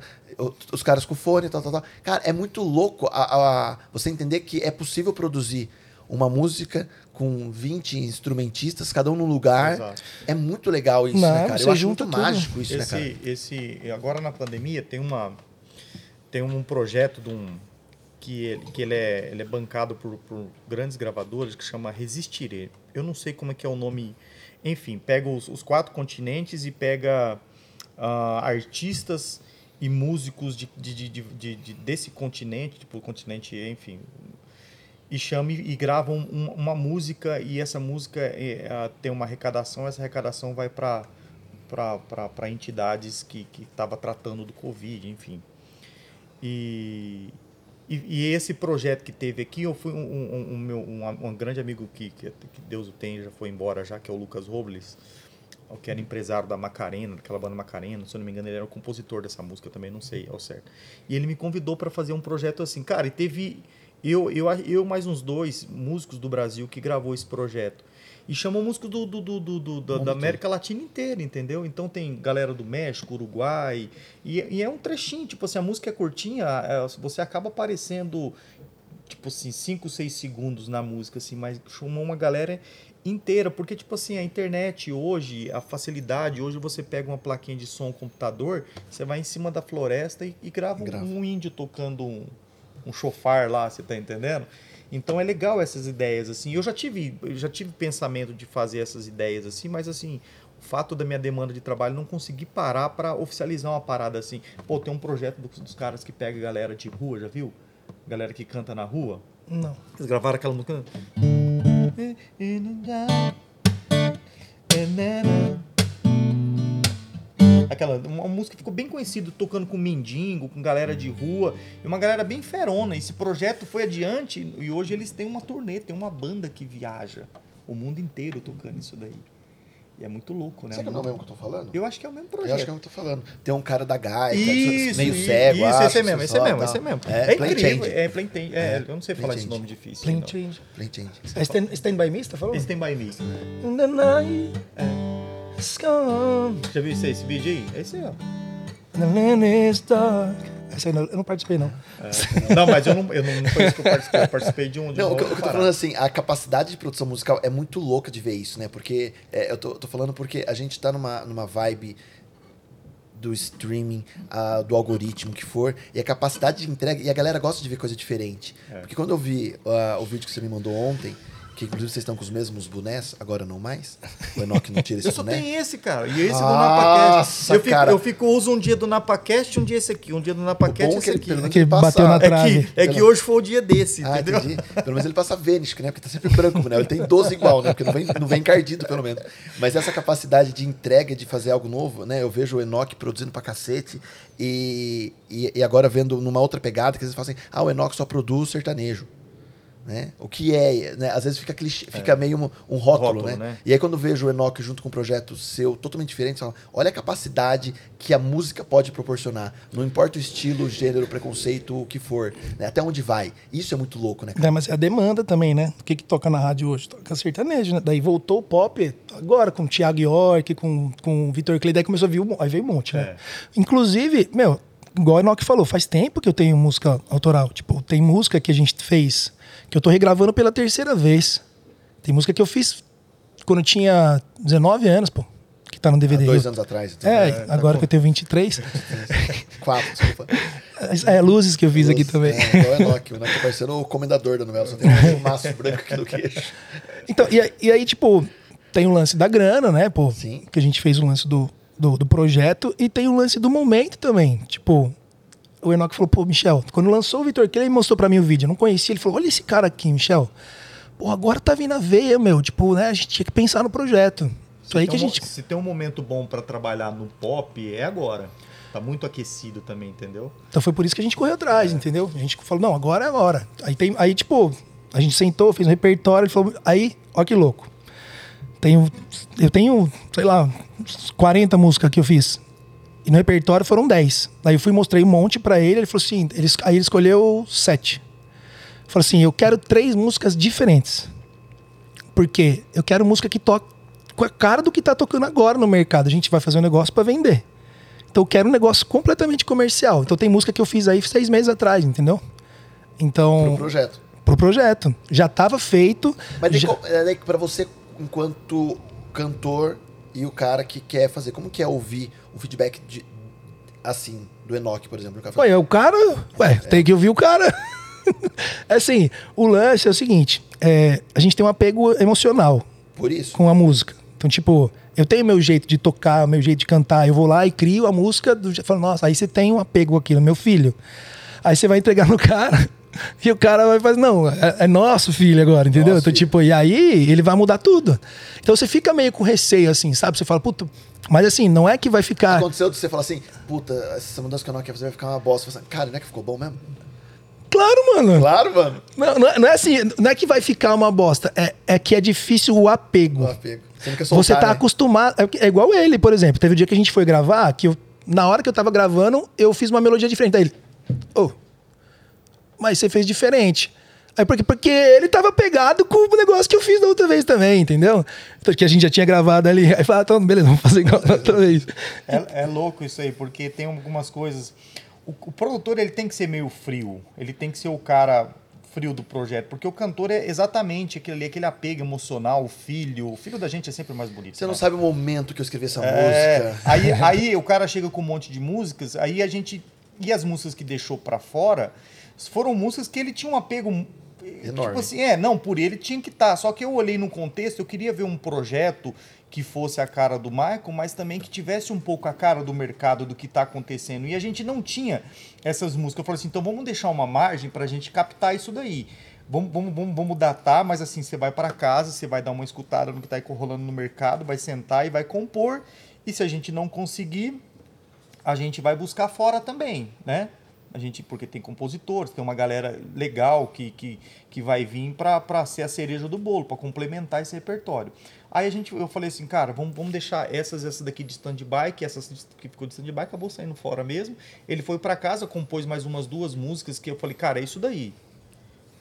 Speaker 2: os caras com fone, tal, tal, tal. Cara, é muito louco a, a- você entender que é possível produzir uma música com 20 instrumentistas, cada um num lugar.
Speaker 4: Exato.
Speaker 2: É muito legal isso,
Speaker 3: Não,
Speaker 2: né, cara?
Speaker 3: você
Speaker 2: Eu acho muito
Speaker 3: tudo.
Speaker 2: mágico isso, né, cara?
Speaker 4: esse, esse, agora na pandemia tem uma tem um projeto de um que ele, que ele é, ele é bancado por, por grandes gravadoras que chama Resistirê. Eu não sei como é que é o nome. Enfim, pega os, os quatro continentes e pega ah, artistas e músicos de, de, de, de- de- de- desse continente, tipo continente, enfim, e chama e, e grava um- um- uma música e essa música é, ah, tem uma arrecadação, essa arrecadação vai para para entidades que que estava tratando do Covid, enfim. E, e, e esse projeto que teve aqui, eu fui um, um, um meu um, um grande amigo que, que, que Deus o tem, já foi embora já, que é o Lucas Robles, que era empresário da Macarena, daquela banda Macarena, se eu não me engano, ele era o compositor dessa música também, não sei ao certo. E ele me convidou para fazer um projeto assim, cara, e teve eu, eu, eu mais uns dois músicos do Brasil que gravou esse projeto. E chamou músicos do, do, do, do- do- da, América Latina inteira, entendeu? Então tem galera do México, Uruguai. E, e é um trechinho, tipo assim, a música é curtinha, é, você acaba aparecendo, tipo assim, 5, 6 segundos na música, assim, mas chamou uma galera inteira, porque, tipo assim, a internet hoje, a facilidade, hoje você pega uma plaquinha de som, um computador, você vai em cima da floresta e, e grava, um-
Speaker 2: Grava.
Speaker 4: um índio tocando um, um chofar lá, você tá entendendo? Então é legal essas ideias assim. Eu já tive, eu já tive pensamento de fazer essas ideias assim, mas assim, o fato da minha demanda de trabalho não conseguir parar para oficializar uma parada assim. Pô, tem um projeto dos, dos caras que pega galera de rua, já viu? Galera que canta na rua.
Speaker 3: Não.
Speaker 4: Eles gravaram aquela música. Aquela, uma música que ficou bem conhecida, tocando com mendigo, com galera de rua, e uma galera bem ferona. Esse projeto foi adiante e hoje eles têm uma turnê, tem uma banda que viaja o mundo inteiro tocando isso daí. E é muito louco, né?
Speaker 2: Será que não é o mesmo que eu tô falando?
Speaker 4: Eu acho que é o mesmo projeto.
Speaker 2: Eu acho que é o que eu tô falando. Tem um cara da gaita,
Speaker 4: Isso,
Speaker 2: meio
Speaker 4: isso,
Speaker 2: cego,
Speaker 4: Isso,
Speaker 2: acho,
Speaker 4: esse é mesmo, esse é mesmo, esse é mesmo.
Speaker 2: É,
Speaker 4: É, incrível.
Speaker 2: Change.
Speaker 4: É, plain change. É,
Speaker 2: É,
Speaker 4: eu não sei
Speaker 2: Plain
Speaker 4: falar esse nome difícil.
Speaker 3: Plain
Speaker 4: não.
Speaker 3: change.
Speaker 2: Plain Change.
Speaker 3: É Stand, stand by Me, você tá falando?
Speaker 4: Tem by me.
Speaker 3: In gone,
Speaker 4: Já viu esse, esse vídeo aí? É esse aí, ó.
Speaker 3: the land is dark. Essa aí não- eu não participei, não.
Speaker 4: Não, mas eu não, eu não, não foi isso que eu participei. Eu participei de um. De
Speaker 2: Não,
Speaker 4: uma
Speaker 2: o que, eu- o que
Speaker 4: outra
Speaker 2: eu tô falando assim, a capacidade de produção musical é muito louca de ver isso, né? Porque é, eu tô, tô falando porque a gente tá numa, numa vibe do streaming, do algoritmo que for, e a capacidade de entrega, e a galera gosta de ver coisa diferente.
Speaker 4: É.
Speaker 2: Porque quando eu vi ah, o vídeo que você me mandou ontem, que inclusive vocês estão com os mesmos bonés, agora não mais, o Enoch não tira esse
Speaker 4: Eu só
Speaker 2: boné.
Speaker 4: tenho esse, cara. E esse do
Speaker 2: Nossa,
Speaker 4: NapaCast. Eu fico,
Speaker 2: cara.
Speaker 4: eu fico, uso um dia do NapaCast, um dia esse aqui. Um dia do NapaCast,
Speaker 2: bom é que
Speaker 4: esse
Speaker 2: ele,
Speaker 4: aqui.
Speaker 2: pelo menos
Speaker 3: Que
Speaker 2: ele passa-
Speaker 3: bateu na
Speaker 4: É
Speaker 3: trave.
Speaker 4: que, é que hoje foi o dia desse,
Speaker 2: Ah,
Speaker 4: entendeu?
Speaker 2: entendi. Pelo menos ele passa Vênus, né? Porque tá sempre branco, né? Ele tem 12 igual, né? Porque não vem, não vem encardido, pelo menos. Mas essa capacidade de entrega, de fazer algo novo, né? Eu vejo o Enoch produzindo pra cacete e, e, e agora vendo numa outra pegada, que às vezes falam assim, ah, o Enoch só produz sertanejo. Né? O que é, né? Às vezes fica, clichê, fica meio um, um rótulo,
Speaker 4: Rótulo,
Speaker 2: né?
Speaker 4: né?
Speaker 2: E aí quando eu vejo o Enoch junto com um projeto seu totalmente diferente, eu falo, olha a capacidade que a música pode proporcionar. Não importa o estilo, o gênero, o preconceito, o que for, né? Até onde vai. Isso é muito louco, né? cara?
Speaker 3: É, mas é a demanda também, né? O que, que toca na rádio hoje? Toca sertanejo, né? Daí voltou o pop agora com o Thiago York, com, com o Vitor Clay, daí começou a vir aí veio um monte, né?
Speaker 4: É.
Speaker 3: Inclusive, meu, igual o Enoch falou, faz tempo que eu tenho música autoral. Tipo, tem música que a gente fez, que eu tô regravando pela terceira vez. Tem música que eu fiz quando eu tinha 19 anos, pô. Que tá no
Speaker 2: Há
Speaker 3: DVD.
Speaker 2: dois
Speaker 3: Eu-
Speaker 2: anos atrás. Então,
Speaker 3: É, agora que eu tenho 23.
Speaker 2: Quatro, desculpa.
Speaker 3: É, luzes que eu fiz aqui também.
Speaker 2: É, igual o Enoch. O Enoch tá parecendo o comendador da novela, só tem um maço branco aqui no queixo.
Speaker 3: Então, e, aí- e aí, tipo, tem o lance da grana, né, pô?
Speaker 2: Sim.
Speaker 3: Que a gente fez o lance do, do, do projeto e tem o lance do momento também. Tipo, o Enoch falou, pô, Michel, quando lançou o Vitor Clay, ele mostrou pra mim o vídeo. Eu não conhecia. Ele falou, olha esse cara aqui, Michel. Pô, agora tá vindo a veia, meu. Tipo, né? A gente tinha que pensar no projeto. Isso aí
Speaker 4: Se
Speaker 3: que a
Speaker 4: tem um
Speaker 3: gente.
Speaker 4: Se tem um momento bom pra trabalhar no pop, é agora. Tá muito aquecido também, entendeu?
Speaker 3: Então foi por isso que a gente correu atrás, entendeu? A gente falou, não, agora é agora. Aí tem. Aí, tipo, a gente sentou, fez um repertório, ele falou, aí, ó que louco. Tenho, eu tenho, sei lá, uns 40 músicas que eu fiz. E no repertório foram 10. Daí eu fui mostrei um monte pra ele, ele falou assim, ele, aí ele escolheu sete. Falou assim, eu quero três músicas diferentes. Porque eu quero música que toque com a cara do que tá tocando agora no mercado. A gente vai fazer um negócio pra vender. Então eu quero um negócio completamente comercial. Então tem música que eu fiz aí seis meses atrás, entendeu? Então,
Speaker 2: Pro projeto.
Speaker 3: pro projeto. Já tava feito.
Speaker 2: Mas
Speaker 3: já-
Speaker 2: é, daí pra você, enquanto cantor e o cara que quer fazer, como que é ouvir o feedback de, assim, do Enoch, por exemplo?
Speaker 3: Ué, o cara. Ué, tem que ouvir o cara. É assim, o lance é o seguinte: é, a gente tem um apego emocional
Speaker 2: por isso?
Speaker 3: com a música. Então, tipo, eu tenho meu jeito de tocar, meu jeito de cantar. Eu vou lá e crio a música. Do, falo, nossa, aí você tem um apego com aquilo, meu filho. Aí você vai entregar no cara. E o cara vai fazer, não, é, é nosso filho agora, entendeu?
Speaker 2: Nosso
Speaker 3: então,
Speaker 2: filho.
Speaker 3: tipo, e aí ele vai mudar tudo. Então você fica meio com receio, assim, sabe? Você fala, puta. Mas assim, não é que vai ficar.
Speaker 2: Aconteceu de você falar assim, puta, essa mudança que o Enoch quer fazer vai ficar uma bosta. Você fala, cara, não é que ficou bom mesmo?
Speaker 3: Claro, mano.
Speaker 2: Claro, mano.
Speaker 3: Não, não é, não é assim, não é que vai ficar uma bosta, é, é que é difícil o apego.
Speaker 2: O apego. Você não quer soltar,
Speaker 3: Você tá
Speaker 2: né?
Speaker 3: acostumado. É, é igual ele, por exemplo. Teve um dia que a gente foi gravar, que eu- na hora que eu tava gravando, eu fiz uma melodia diferente. Aí ele. Ô, mas você fez diferente. Aí porque, porque ele tava pegado com o negócio que eu fiz da outra vez também, entendeu? Então, que a gente já tinha gravado ali. Aí fala, então, beleza, vamos fazer igual da outra vez.
Speaker 4: É, é louco isso aí, porque tem algumas coisas. O, o produtor ele tem que ser meio frio. Ele tem que ser o cara frio do projeto. Porque o cantor é exatamente aquele, aquele apego emocional, o filho. O filho da gente é sempre mais bonito.
Speaker 2: Você não
Speaker 4: né?
Speaker 2: sabe o momento que eu escrevi essa
Speaker 4: É,
Speaker 2: música.
Speaker 4: aí, aí o cara chega com um monte de músicas, aí a gente. E as músicas que deixou pra fora foram músicas que ele tinha um apego.
Speaker 2: Enorme.
Speaker 4: Tipo assim, é, não, por ele tinha que estar. Só que eu olhei no contexto, eu queria ver um projeto que fosse a cara do Michael, mas também que tivesse um pouco a cara do mercado, do que está acontecendo. E a gente não tinha essas músicas. Eu falei assim, então vamos deixar uma margem para a gente captar isso daí. Vamos, vamos, vamos, vamos datar, mas assim, você vai para casa, você vai dar uma escutada no que está rolando no mercado, vai sentar e vai compor. E se a gente não conseguir, a gente vai buscar fora também, né? A gente, porque tem compositores, tem uma galera legal que, que, que vai vir para ser a cereja do bolo, para complementar esse repertório. Aí a gente, eu falei assim, cara, vamos, vamos deixar essas, essas daqui de stand-by, que essas que ficou de stand-by acabou saindo fora mesmo. Ele foi para casa, compôs mais umas duas músicas que eu falei, cara, é isso daí.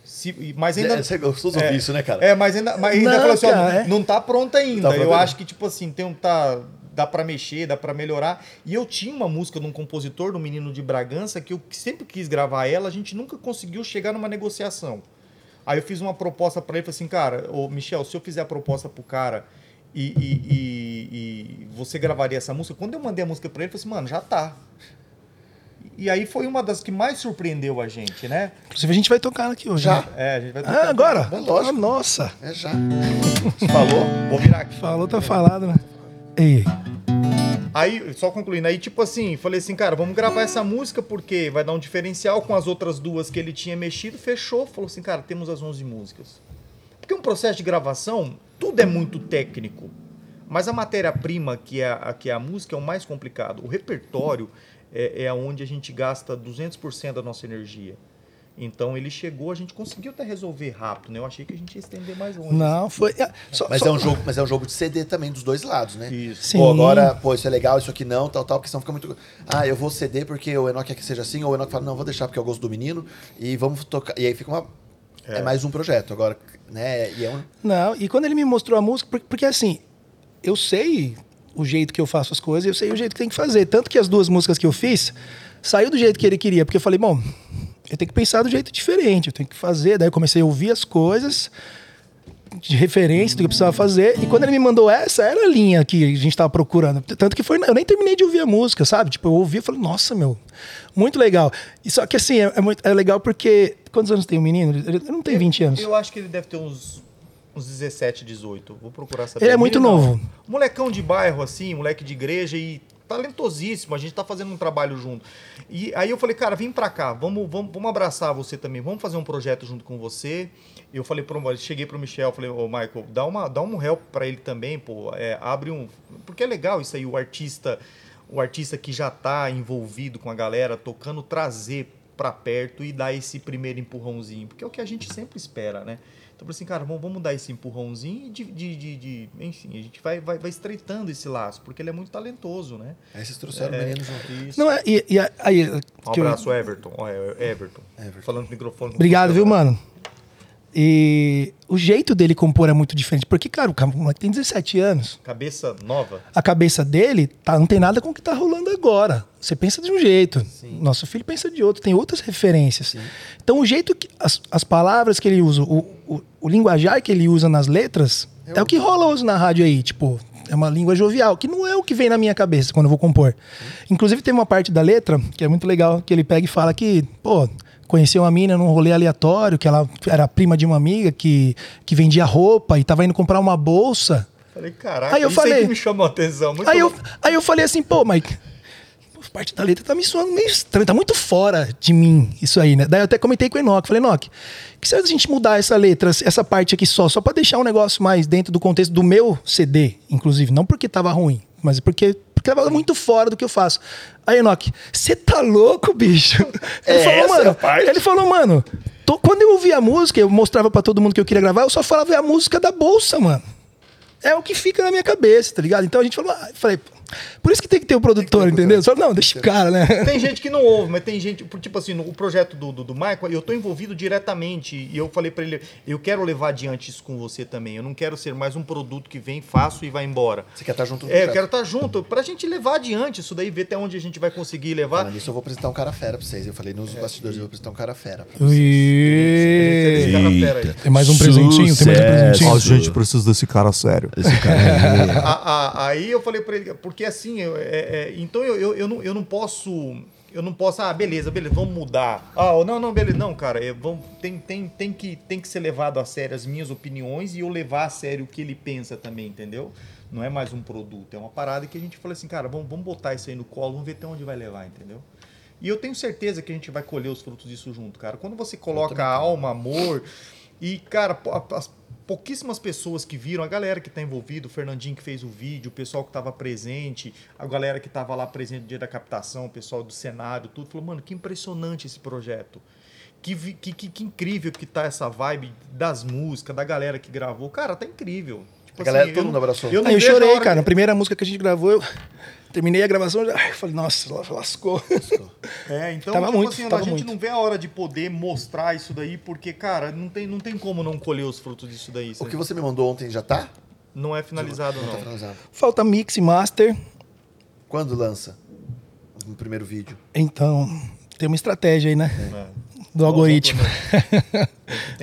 Speaker 4: Se, mas ainda,
Speaker 2: É, Você gostou de ouvir isso, né, cara?
Speaker 4: é, mas ainda, mas ainda
Speaker 3: Não,
Speaker 4: falou assim, ó,
Speaker 3: cara, é.
Speaker 4: não tá pronta ainda.
Speaker 2: Tá
Speaker 4: eu acho que, tipo assim, tem um, tá, dá pra mexer, dá pra melhorar. E eu tinha uma música de um compositor, do Menino de Bragança, que eu sempre quis gravar ela, a gente nunca conseguiu chegar numa negociação. Aí eu fiz uma proposta pra ele, falei assim, cara, ô Michel, se eu fizer a proposta pro cara e, e- e- e você gravaria essa música, quando eu mandei a música pra ele, eu falei assim, mano, já tá. E aí foi uma das que mais surpreendeu a gente, né?
Speaker 3: Inclusive, a gente vai tocar aqui hoje.
Speaker 2: Já?
Speaker 3: né?
Speaker 4: É, a gente vai
Speaker 3: Ah, agora?
Speaker 2: É lógico.
Speaker 3: Ah, nossa.
Speaker 2: É já. Falou?
Speaker 4: Vou virar aqui.
Speaker 3: Falou, tá falado, né? Ei,
Speaker 4: Aí, só concluindo, aí tipo assim, falei assim, cara, vamos gravar essa música porque vai dar um diferencial com as outras duas que ele tinha mexido, fechou, falou assim, cara, temos as 11 músicas. Porque um processo de gravação, tudo é muito técnico, mas a matéria-prima, que, é a, que é a música, é o mais complicado. O repertório é, é onde a gente gasta 200% da nossa energia. Então ele chegou, a gente conseguiu até resolver rápido, né? Eu achei que a gente ia estender mais longe.
Speaker 3: não, foi. é, só-
Speaker 2: Mas
Speaker 3: só-
Speaker 2: é, um jogo, mas é um jogo de CD também dos dois lados, né?
Speaker 4: Isso.
Speaker 3: Sim.
Speaker 2: Pô, agora, pô, isso é legal, isso aqui não, tal, tal, porque senão fica muito. Ah, eu vou ceder porque o Enoch quer que seja assim, ou o Enoch fala, não, vou deixar porque é o gosto do menino, e vamos tocar. E aí fica uma. É, mais um projeto agora, né? E é um.
Speaker 3: Não, e quando ele me mostrou a música, porque, porque assim, eu sei o jeito que eu faço as coisas, eu sei o jeito que tem que fazer. Tanto que as duas músicas que eu fiz saiu do jeito que ele queria, porque eu falei, bom, eu tenho que pensar do jeito diferente, eu tenho que fazer. Daí eu comecei a ouvir as coisas de referência do que eu precisava fazer. E quando ele me mandou essa, era a linha que a gente tava procurando. Tanto que foi, eu nem terminei de ouvir a música, sabe? Tipo, eu ouvi e falei, nossa, meu, muito legal. E só que assim, é, é muito, é legal porque. Quantos anos tem o menino? Ele não tem 20 anos.
Speaker 4: Eu acho que ele deve ter uns, uns 17, 18. Vou procurar saber.
Speaker 3: Ele é muito
Speaker 4: Menino,
Speaker 3: novo.
Speaker 4: Molecão de bairro, assim, moleque de igreja e talentosíssimo, a gente tá fazendo um trabalho junto. E aí eu falei, cara, vem pra cá, vamos, vamos, vamos abraçar você também, vamos fazer um projeto junto com você. Eu falei pro, cheguei pro Michel, falei, ô Michael, dá, uma, dá um help pra ele também, pô, é, abre um. Porque é legal isso aí, o artista, o artista que já tá envolvido com a galera, tocando, trazer pra perto e dar esse primeiro empurrãozinho, porque é o que a gente sempre espera, né? Então, eu falei assim, cara, vamos, vamos dar esse empurrãozinho e de, de, de, de- enfim, a gente vai, vai, vai estreitando esse laço, porque ele é muito talentoso, né?
Speaker 2: Aí vocês trouxeram o menino junto.
Speaker 3: Não, é, e, e aí.
Speaker 4: Um
Speaker 3: que eu-
Speaker 4: abraço, Everton. É Everton.
Speaker 2: Everton.
Speaker 4: Falando no microfone.
Speaker 3: Obrigado, viu, mano? E o jeito dele compor é muito diferente. Porque, cara, o moleque tem 17 anos.
Speaker 4: Cabeça nova.
Speaker 3: A cabeça dele tá, não tem nada com o que tá rolando agora. Você pensa de um jeito. Nosso filho pensa de outro, tem outras referências. Então, o jeito que. As, as palavras que ele usa, o, o, o linguajar que ele usa nas letras, é o que rola hoje na rádio aí. Tipo, é uma língua jovial, que não é o que vem na minha cabeça quando eu vou compor. Inclusive, tem uma parte da letra que é muito legal, que ele pega e fala que, pô, conheceu uma mina num rolê aleatório, que ela era prima de uma amiga que, que vendia roupa e tava indo comprar uma bolsa.
Speaker 4: Falei, caraca,
Speaker 3: Aí eu
Speaker 4: isso aí
Speaker 3: falei-
Speaker 4: que me chamou a atenção. Muito
Speaker 3: Aí eu, aí eu falei assim, pô, Mike, parte da letra tá me soando meio estranho, tá muito fora de mim isso aí, né? Daí eu até comentei com o Enoch, falei, Enoch, que se a gente mudar essa letra, essa parte aqui só, só pra deixar um negócio mais dentro do contexto do meu CD, inclusive, não porque tava ruim, mas porque, porque tava muito fora do que eu faço. Aí, Enoch, você tá louco, bicho? Ele
Speaker 2: É
Speaker 3: falou, mano, ele falou, mano, tô- quando eu ouvia a música, eu mostrava pra todo mundo que eu queria gravar, eu só falava a música da bolsa, mano. É o que fica na minha cabeça, tá ligado? Então a gente falou, ah, eu falei, por isso que tem que ter o produtor, entendeu? Só, não, deixa o cara, né?
Speaker 4: Tem gente que não ouve, mas tem gente, por- tipo assim, no o projeto do, do, do Michael, eu tô envolvido diretamente e eu falei pra ele, eu quero levar adiante isso com você também. Eu não quero ser mais um produto que vem, faço e vai embora.
Speaker 2: Você quer estar junto no
Speaker 4: É, eu quero estar junto, pra gente levar adiante isso daí, ver até onde a gente vai conseguir levar.
Speaker 2: Falando nisso, eu vou apresentar um cara fera pra vocês. Eu falei nos bastidores, eu vou apresentar um cara fera pra vocês.
Speaker 4: Esse
Speaker 3: Ui.
Speaker 4: cara fera aí.
Speaker 3: Tem mais um presentinho, tem mais um presentinho.
Speaker 1: Sucesso.
Speaker 5: A gente precisa desse cara sério.
Speaker 1: Esse cara aí.
Speaker 4: A- a- aí eu falei pra ele, porque assim, eu- é- é, então eu, eu, eu, não, eu não posso. Eu não posso, ah, beleza, beleza, vamos mudar. Ah, não, não, beleza. Não, cara, é, vamos, tem, tem, tem, que, tem que ser levado a sério as minhas opiniões e eu levar a sério o que ele pensa também, entendeu? Não é mais um produto, é uma parada que a gente fala assim, cara, vamos, vamos botar isso aí no colo, vamos ver até onde vai levar, entendeu? E eu tenho certeza que a gente vai colher os frutos disso junto, cara. Quando você coloca alma, amor e, cara, as pouquíssimas pessoas que viram, a galera que tá envolvida, o Fernandinho que fez o vídeo, o pessoal que tava presente, a galera que tava lá presente no dia da captação, o pessoal do cenário, tudo, falou, mano, que impressionante esse projeto. Que, vi- que, que, que incrível que tá essa vibe das músicas, da galera que gravou. Cara, tá incrível. Tipo
Speaker 2: A galera,
Speaker 4: eu
Speaker 2: todo mundo abraçou.
Speaker 4: Eu
Speaker 3: eu
Speaker 4: vejo a
Speaker 3: chorei, cara.
Speaker 4: que-
Speaker 3: Na primeira música que a gente gravou, eu terminei a gravação, eu já- ai, falei, nossa, lascou.
Speaker 4: É, então
Speaker 3: Tava
Speaker 4: tipo
Speaker 3: muito,
Speaker 4: assim,
Speaker 3: tava
Speaker 4: a gente
Speaker 3: muito.
Speaker 4: não vê a hora de poder mostrar isso daí, porque, cara, não tem, não tem como não colher os frutos disso daí.
Speaker 2: O que você me mandou ontem já tá?
Speaker 4: Não é finalizado,
Speaker 2: Não tá
Speaker 4: não.
Speaker 2: finalizado.
Speaker 3: Falta mix e master.
Speaker 2: Quando lança? No primeiro vídeo.
Speaker 3: Então, tem uma estratégia aí, né?
Speaker 4: É.
Speaker 3: Do algoritmo.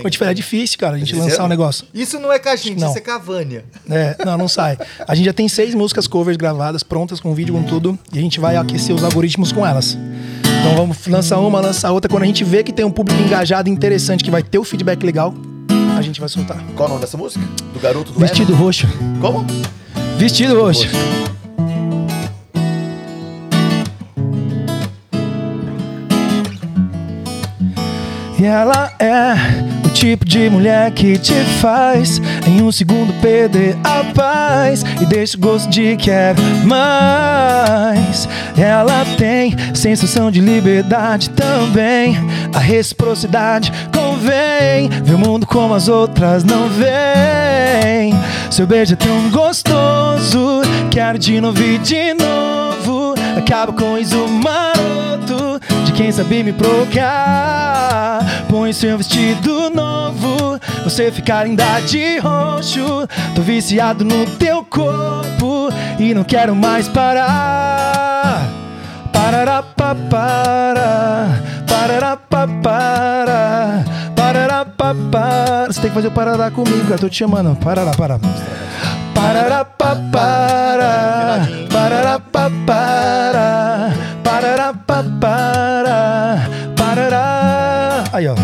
Speaker 3: Foi diferente, é difícil, cara, a gente
Speaker 2: Esse
Speaker 3: lançar um negócio.
Speaker 4: Isso não é com a gente,
Speaker 3: Não.
Speaker 4: isso é com a Vânia.
Speaker 3: É, não, não sai. A gente já tem seis músicas covers gravadas, prontas com vídeo, com tudo, e a gente vai aquecer os algoritmos com elas. Então vamos lançar uma, lançar outra. Quando a gente vê que tem um público engajado, interessante, que vai ter o feedback legal, a gente vai soltar.
Speaker 2: Qual o nome dessa música? Do garoto do
Speaker 3: Vestido roxo.
Speaker 2: Como?
Speaker 3: Vestido roxo. E ela é o tipo de mulher que te faz em um segundo perder a paz e deixa o gosto de quer mais. Ela tem sensação de liberdade também. A reciprocidade convém. Ver o mundo como as outras não veem. Seu beijo é tão gostoso. Quero de novo e de novo. Acaba com isso maroto quem sabe me provocar. Põe seu vestido novo, você fica linda de roxo. Tô viciado no teu corpo e não quero mais parar. Parará pa para, parará pa para, parará pa para. Você tem que fazer o parará comigo, cara. Tô te chamando. Parará, parará. Parará pa para, parará pa para, parará pa para, parará. Aí, ó.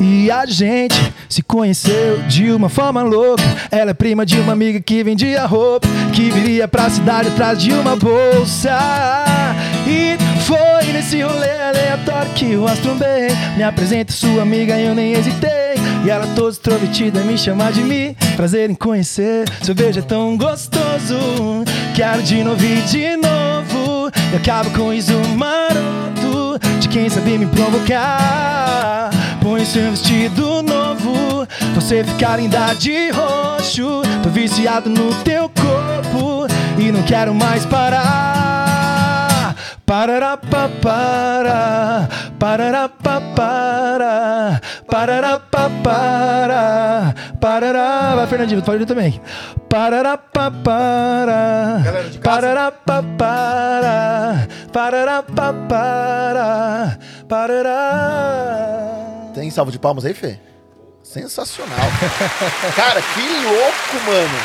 Speaker 3: E verdade, gente se conheceu de uma forma louca. Ela é prima de uma amiga que vendia roupa, que viria pra cidade atrás de uma bolsa. E foi nesse rolê aleatório que eu as trombei. Me apresenta sua amiga, eu nem hesitei. E ela toda extrovertida me chama de mim. Prazer em conhecer, seu beijo é tão gostoso. Quero de novo e de novo. E acabo com isso maroto de quem sabe me provocar. Põe seu vestido novo, você fica linda de roxo. Tô viciado no teu corpo e não quero mais parar. Parará papara, parará papara, parará papara, parará. Vai, Fernandinho, pode também. Parará papara, parará papara, parará papara, parará.
Speaker 2: Tem salvo de palmas aí, Fê? Sensacional. Cara, que louco, mano.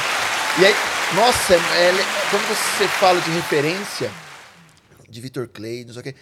Speaker 2: E aí, nossa, é, é quando você fala de referência de Vitor Clay, não sei o quê,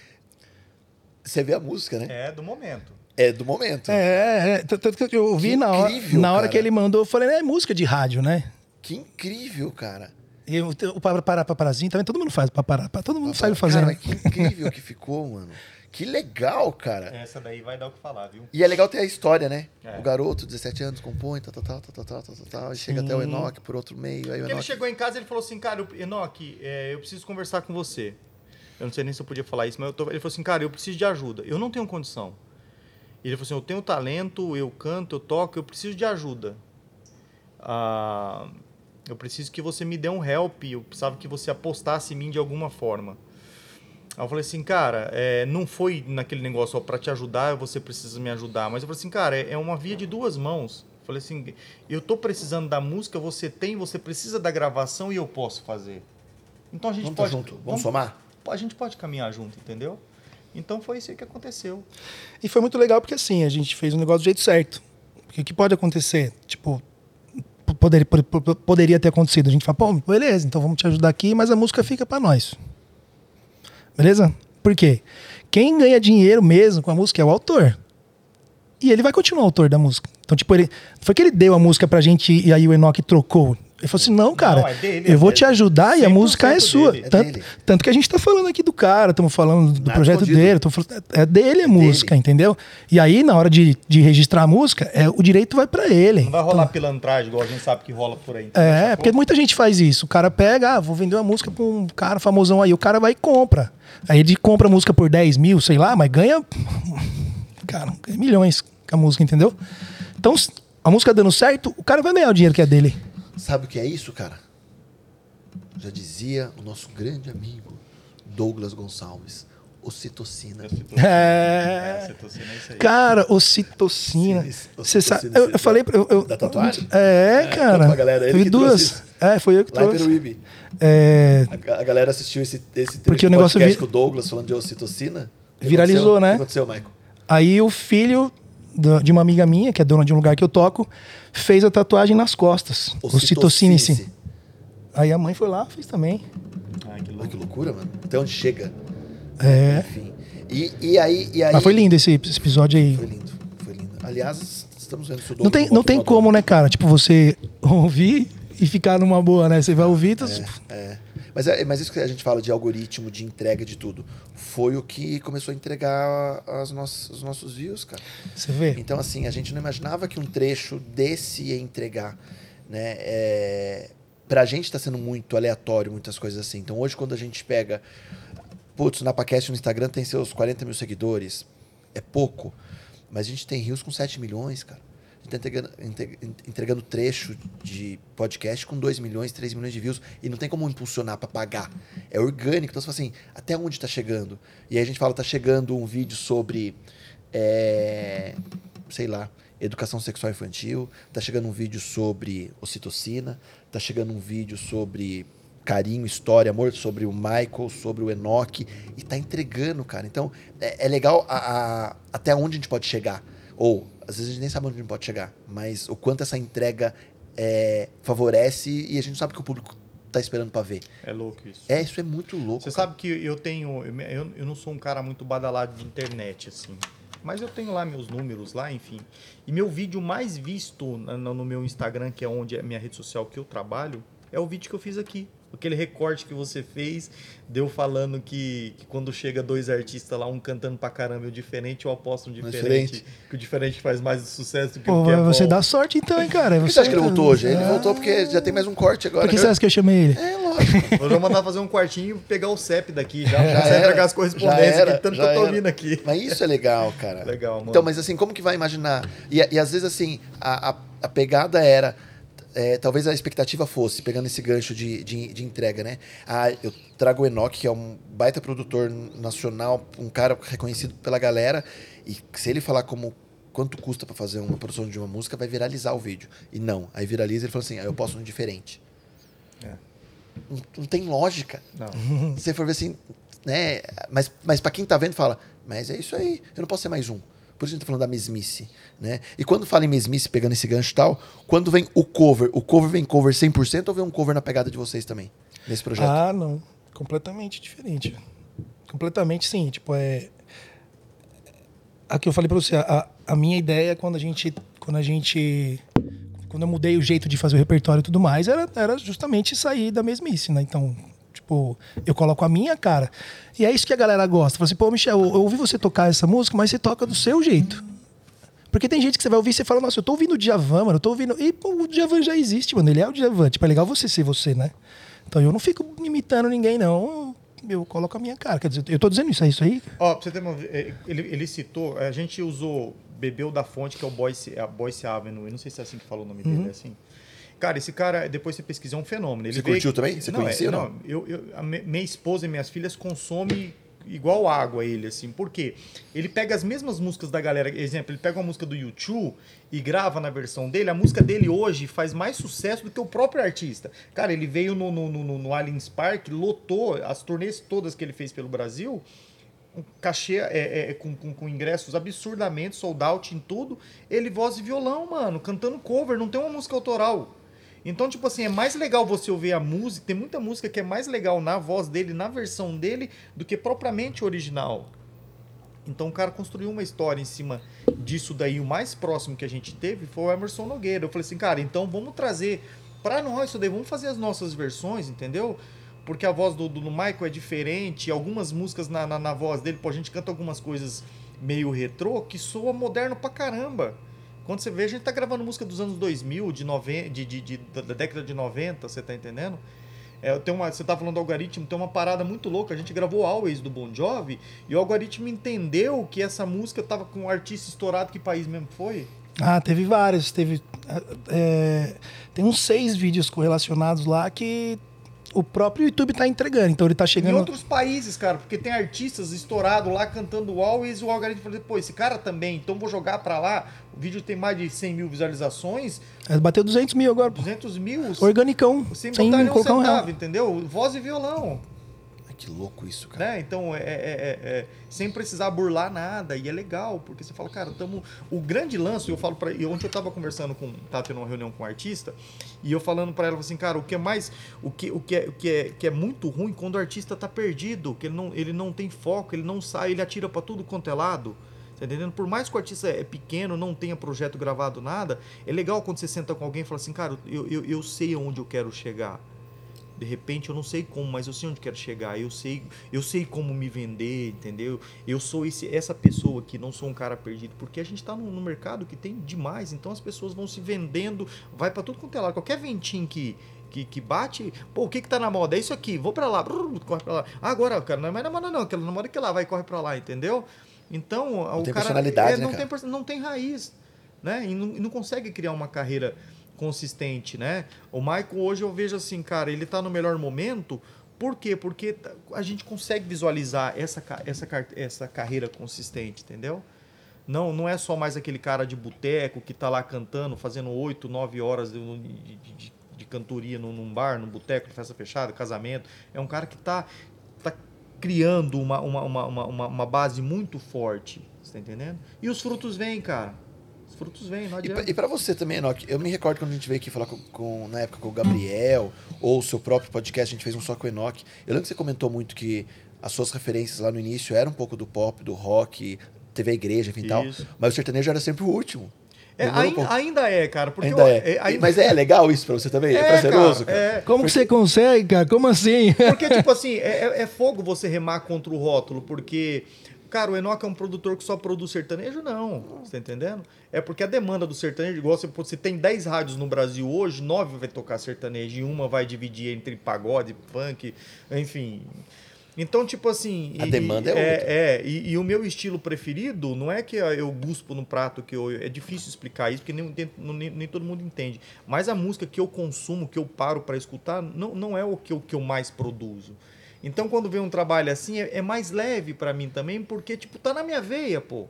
Speaker 2: você vê a música, né?
Speaker 4: É do momento.
Speaker 2: É, do momento.
Speaker 3: É, é, tanto que eu vi
Speaker 2: Que
Speaker 3: na hora,
Speaker 2: incrível,
Speaker 3: na hora
Speaker 2: cara.
Speaker 3: que ele mandou, eu falei, é música de rádio, né?
Speaker 2: Que incrível, cara.
Speaker 3: E o, o parar paparazinho também, todo mundo faz parar, todo mundo saiu fazendo.
Speaker 2: Cara, que incrível que ficou, mano. Que legal, cara.
Speaker 4: Essa daí vai dar o que falar, viu?
Speaker 2: E é legal ter a história, né?
Speaker 4: É.
Speaker 2: O garoto, 17 anos, compõe, tal, tal, tal, tal, tal, tal, tal, chega até o Enoch por outro meio. Aí
Speaker 4: Enoch... ele chegou em casa e ele falou assim, cara, Enoch, é, eu preciso conversar com você. Eu não sei nem se eu podia falar isso, mas eu tô... ele falou assim, cara, eu preciso de ajuda. Eu não tenho condição. Ele falou assim, eu tenho talento, eu canto, eu toco, eu preciso de ajuda. Ah, eu preciso que você me dê um help, eu precisava que você apostasse em mim de alguma forma. Aí eu falei assim, cara, é, não foi naquele negócio, ó, pra te ajudar, você precisa me ajudar. Mas eu falei assim, cara, é, é uma via de duas mãos. Eu falei assim, eu tô precisando da música, você tem, você precisa da gravação e eu posso fazer. Então a gente
Speaker 2: Vamos tá
Speaker 4: pode.
Speaker 2: junto, vamos somar?
Speaker 4: A gente pode caminhar junto, entendeu? Então foi isso que aconteceu.
Speaker 3: E foi muito legal porque assim, a gente fez o negócio do jeito certo. Porque o que pode acontecer? Tipo, p- poderia, ter acontecido. A gente fala, pô, beleza, então vamos te ajudar aqui, mas a música fica pra nós. Beleza? Por quê? Quem ganha dinheiro mesmo com a música é o autor. E ele vai continuar autor da música. Então, tipo, ele. Foi que ele deu a música pra gente e aí o Enoch trocou. Ele falou assim: não, cara,
Speaker 4: Não, é dele,
Speaker 3: eu
Speaker 4: é
Speaker 3: vou
Speaker 4: dele.
Speaker 3: te ajudar e a
Speaker 4: 100%
Speaker 3: música é sua.
Speaker 2: É
Speaker 3: tanto, tanto que a gente tá falando aqui do cara, estamos falando do
Speaker 2: Nada
Speaker 3: projeto dele, falando- é dele a música,
Speaker 2: dele.
Speaker 3: entendeu? E aí, na hora de, de registrar a música, é, o direito vai pra ele.
Speaker 4: Não vai rolar pilantragem, igual a gente sabe que rola por aí.
Speaker 3: É, porque muita gente faz isso. O cara pega, ah, vou vender uma música pra um cara famosão aí. O cara vai e compra. Aí ele compra a música por 10 mil, sei lá, mas ganha. Cara, ganha milhões com a música, entendeu? Então, a música dando certo, o cara vai ganhar o dinheiro que é dele.
Speaker 2: Sabe o que é isso, cara? Já dizia o nosso grande amigo Douglas Gonçalves, ocitocina.
Speaker 3: É.
Speaker 4: Citocina é isso aí.
Speaker 3: Cara, ocitocina. Você sabe. Eu, eu falei. pra- Eu, eu-
Speaker 2: Da tatuagem?
Speaker 3: É, cara.
Speaker 2: conta pra galera, ele
Speaker 3: duas. É, foi eu que
Speaker 2: Lá
Speaker 3: trouxe. É,
Speaker 2: A, a galera assistiu esse, esse trecho
Speaker 3: Porque o
Speaker 2: do
Speaker 3: negócio
Speaker 2: podcast
Speaker 3: vi-
Speaker 2: com o Douglas falando de ocitocina.
Speaker 3: Viralizou,
Speaker 2: aconteceu?
Speaker 3: né?
Speaker 2: O que aconteceu, Michael?
Speaker 3: Aí o filho de uma amiga minha, que é dona de um lugar que eu toco, fez a tatuagem nas costas. Ocitocina, sim. Aí a mãe foi lá, fez também.
Speaker 4: Ai, que
Speaker 2: Olha
Speaker 4: louco.
Speaker 2: que loucura, mano. Até onde chega.
Speaker 3: É.
Speaker 2: Enfim. E, e aí, e aí.
Speaker 3: Mas foi lindo esse, esse episódio aí.
Speaker 2: Foi lindo, foi lindo. Aliás, estamos vendo se o
Speaker 3: Não tem, não tem como, né, cara? Tipo, você ouvir e ficar numa boa, né? Você vai ouvir, tu...
Speaker 2: É. Mas, é, mas isso que a gente fala de algoritmo, de entrega de tudo, foi o que começou a entregar as nossas, os nossos views, cara.
Speaker 3: você vê.
Speaker 2: Então, assim, a gente não imaginava que um trecho desse ia entregar, né? É, pra gente tá sendo muito aleatório, muitas coisas assim. Então, hoje, quando a gente pega... Putz, o NapaCast no Instagram tem seus 40 mil seguidores. É pouco. Mas a gente tem rios com 7 milhões, cara. A gente tá entregando, entre- entregando trecho de podcast com 2 milhões, 3 milhões de views. E não tem como impulsionar pra pagar. É orgânico. Então, você fala assim, até onde tá chegando? E aí a gente fala, tá chegando um vídeo sobre... é, sei lá, educação sexual infantil, tá chegando um vídeo sobre ocitocina, tá chegando um vídeo sobre carinho, história, amor, sobre o Michael, sobre o Enoch, e tá entregando, cara. Então, é, é legal a- a- até onde a gente pode chegar. Ou, às vezes a gente nem sabe onde a gente pode chegar, mas o quanto essa entrega é, favorece e a gente sabe que o público tá esperando pra ver.
Speaker 4: É louco isso.
Speaker 2: É, isso é muito louco.
Speaker 4: Você
Speaker 2: cara.
Speaker 4: sabe que eu tenho. Eu, eu não sou um cara muito badalado de internet, assim. Mas eu tenho lá meus números lá, enfim. E meu vídeo mais visto no, no meu Instagram, que é onde é a minha rede social que eu trabalho, é o vídeo que eu fiz aqui. Aquele recorte que você fez, deu falando que, que quando chega dois artistas lá, um cantando pra caramba e o diferente, eu aposto no diferente.
Speaker 2: Diferente.
Speaker 4: Que o diferente faz mais sucesso do que
Speaker 3: Pô,
Speaker 4: o que é
Speaker 3: você
Speaker 4: bom.
Speaker 3: dá sorte então, hein, cara.
Speaker 2: Por que você acha que ele voltou hoje? Ele voltou porque já tem mais um corte agora.
Speaker 3: Por que você acha que eu chamei ele?
Speaker 2: É lógico.
Speaker 4: Nós vamos mandar fazer um quartinho e pegar o CEP daqui já.
Speaker 2: Já
Speaker 4: Já,
Speaker 2: era,
Speaker 4: pegar as
Speaker 2: já
Speaker 4: correspondências
Speaker 2: era,
Speaker 4: tanto que
Speaker 2: já
Speaker 4: eu tô
Speaker 2: era.
Speaker 4: ouvindo aqui.
Speaker 2: Mas isso é legal, cara.
Speaker 4: Legal, mano.
Speaker 2: Então, mas assim, como que vai imaginar? E, e às vezes, assim, a, a, a pegada era. É, talvez a expectativa fosse, pegando esse gancho de, de, de entrega, né? Ah, eu trago o Enoch, que é um baita produtor nacional, um cara reconhecido pela galera, e se ele falar como quanto custa pra fazer uma produção de uma música, vai viralizar o vídeo. E não, aí viraliza e ele fala assim, ah, eu posso no diferente.
Speaker 4: É.
Speaker 2: Não, não tem lógica.
Speaker 4: Não.
Speaker 2: Se você for ver assim, né? Mas, mas para quem tá vendo, fala, mas é isso aí, eu não posso ser mais um. Por isso a gente tá falando da mesmice, né? E quando fala em mesmice, pegando esse gancho e tal, quando vem o cover, o cover vem cover 100% ou vem um cover na pegada de vocês também, nesse projeto?
Speaker 3: Ah, não. Completamente diferente. Completamente sim. Tipo, é. Aqui eu falei pra você, a, a minha ideia quando a gente. Quando a gente. Quando eu mudei o jeito de fazer o repertório e tudo mais, era, era justamente sair da mesmice, né? Então, tipo, eu coloco a minha cara. E é isso que a galera gosta. Fala assim, pô, Michel, eu, eu ouvi você tocar essa música, mas você toca do seu jeito. Porque tem gente que você vai ouvir e você fala, nossa, eu tô ouvindo o Djavan, mano, eu tô ouvindo. E pô, o Djavan já existe, mano. Ele é o Djavan. Tipo, é legal você ser você, né? Então eu não fico imitando ninguém, não. Eu coloco a minha cara. Quer dizer, eu tô dizendo isso, é isso aí?
Speaker 4: Ó, pra você ter uma. eh, Ele, ele citou, a gente usou Bebeu da Fonte, que é o Boyce, a Boyce Avenue. Eu não sei se é assim que fala o nome dele, é assim. Cara, esse cara, depois você pesquisar, é um fenômeno. Ele
Speaker 2: Você curtiu também? Você
Speaker 4: não,
Speaker 2: conhecia
Speaker 4: é,
Speaker 2: ou não?
Speaker 4: eu, eu- a minha esposa e minhas filhas consomem igual água ele, assim. Por quê? Ele pega as mesmas músicas da galera. Exemplo, ele pega uma música do YouTube e grava na versão dele. A música dele hoje faz mais sucesso do que o próprio artista. Cara, ele veio no, no, no, no Allianz Park, lotou as turnês todas que ele fez pelo Brasil um cachê é, é, é, com, com, com ingressos absurdamente sold out em tudo. Ele voz e violão, mano, cantando cover, não tem uma música autoral. Então, tipo assim, é mais legal você ouvir a música. Tem muita música que é mais legal na voz dele, na versão dele, do que propriamente original. Então o cara construiu uma história em cima disso daí. O mais próximo que a gente teve foi o Emerson Nogueira. Eu falei assim, cara, então vamos trazer pra nós isso daí, vamos fazer as nossas versões, entendeu? Porque a voz do, do, do Michael é diferente, algumas músicas na, na, na voz dele, pô, a gente canta algumas coisas meio retrô que soa moderno pra caramba. Quando você vê, a gente tá gravando música dos anos 2000, de, noven de, de, de- da, da década de 90, você tá entendendo? É, tem uma, você tá falando do algoritmo, tem uma parada muito louca. A gente gravou Always do Bon Jovi e o algoritmo entendeu que essa música tava com um artista estourado. Que país mesmo foi?
Speaker 3: Ah, teve vários. Teve. é, tem uns seis vídeos correlacionados lá que o próprio YouTube tá entregando. Então ele tá
Speaker 4: Em
Speaker 3: chegando.
Speaker 4: outros países, cara, porque tem artistas estourados lá cantando Always e o algoritmo falou: pô, esse cara também, então vou jogar pra lá. O vídeo tem mais de 100 mil visualizações,
Speaker 3: É, Bateu 200 mil agora, pô.
Speaker 4: 200 mil,
Speaker 3: Organicão.
Speaker 4: sem
Speaker 3: Sem,
Speaker 4: botar nenhum
Speaker 3: um real.
Speaker 4: centavo, entendeu? Voz e violão.
Speaker 2: Que louco isso, cara.
Speaker 4: né? Então, é, é- é- é- sem precisar burlar nada. E é legal, porque você fala, cara, tamo... o grande lance, eu falo para Ontem eu tava conversando com. Tava tendo uma reunião com um artista, e eu falando para ela assim, cara, o que é mais. O que, o que, é, o que, é, que é muito ruim quando o artista tá perdido, que ele não, ele não tem foco, ele não sai, ele atira para tudo quanto é lado. Tá entendendo? Por mais que o artista é pequeno, não tenha projeto gravado, nada, é legal quando você senta com alguém e fala assim, cara, eu, eu, eu sei aonde eu quero chegar. De repente eu não sei como, mas eu sei onde quero chegar. Eu sei, eu sei como me vender, entendeu? Eu sou esse, essa pessoa que não sou um cara perdido, porque a gente está no, no mercado que tem demais, então as pessoas vão se vendendo, vai para tudo quanto é lado. Qualquer ventinho que que, que bate, pô, o que que tá na moda? É isso aqui, vou para lá, brrr, corre para lá. Ah, agora, cara, não é mais na moda não, aquela na moda que lá vai corre para lá, entendeu? Então, o
Speaker 2: tem
Speaker 4: cara
Speaker 2: personalidade,
Speaker 4: é,
Speaker 2: né,
Speaker 4: não
Speaker 2: cara?
Speaker 4: tem não tem raiz, né? E não, e não consegue criar uma carreira consistente, né? O Michael hoje eu vejo assim, cara, ele tá no melhor momento. Por quê? Porque tá- a gente consegue visualizar essa, essa, essa carreira consistente, entendeu? Não, não é só mais aquele cara de boteco que tá lá cantando, fazendo 8, 9 horas de, de, de- de cantoria num, num bar, num boteco, festa fechada, casamento. É um cara que tá, tá criando uma, uma, uma, uma, uma- uma base muito forte. Você tá entendendo? E os frutos vêm, cara. Os frutos vêm, não
Speaker 2: E
Speaker 4: adianta.
Speaker 2: e pra você também, Enoch, eu me recordo quando a gente veio aqui falar com, com- na época com o Gabriel, ou o seu próprio podcast, a gente fez um só com o Enoch. Eu lembro que você comentou muito que as suas referências lá no início eram um pouco do pop, do rock, teve a igreja, enfim, tal. Mas o sertanejo era sempre o último.
Speaker 4: É, ainda, ainda é, cara. Porque
Speaker 2: Ainda
Speaker 4: eu-
Speaker 2: é.
Speaker 4: ainda-
Speaker 2: Mas é legal isso pra você também? É, prazeroso, cara.
Speaker 4: é.
Speaker 3: Como que você consegue, cara? Como assim?
Speaker 4: Porque, tipo assim, é, é- é fogo você remar contra o rótulo, porque, cara, o Enoch é um produtor que só produz sertanejo? Não. Você tá entendendo? É porque a demanda do sertanejo, igual você, você tem 10 rádios no Brasil hoje, 9 vai tocar sertanejo e uma vai dividir entre pagode, funk, enfim. Então, tipo assim.
Speaker 2: A
Speaker 4: e-
Speaker 2: demanda é outra.
Speaker 4: É, e, e o meu estilo preferido não é que eu guspo no prato, que eu, é difícil explicar isso, porque nem, nem, nem todo mundo entende. Mas a música que eu consumo, que eu paro para escutar, não, não é o que eu, que eu mais produzo. Então, quando vem um trabalho assim, é, é mais leve para mim também, porque, tipo, tá na minha veia, pô.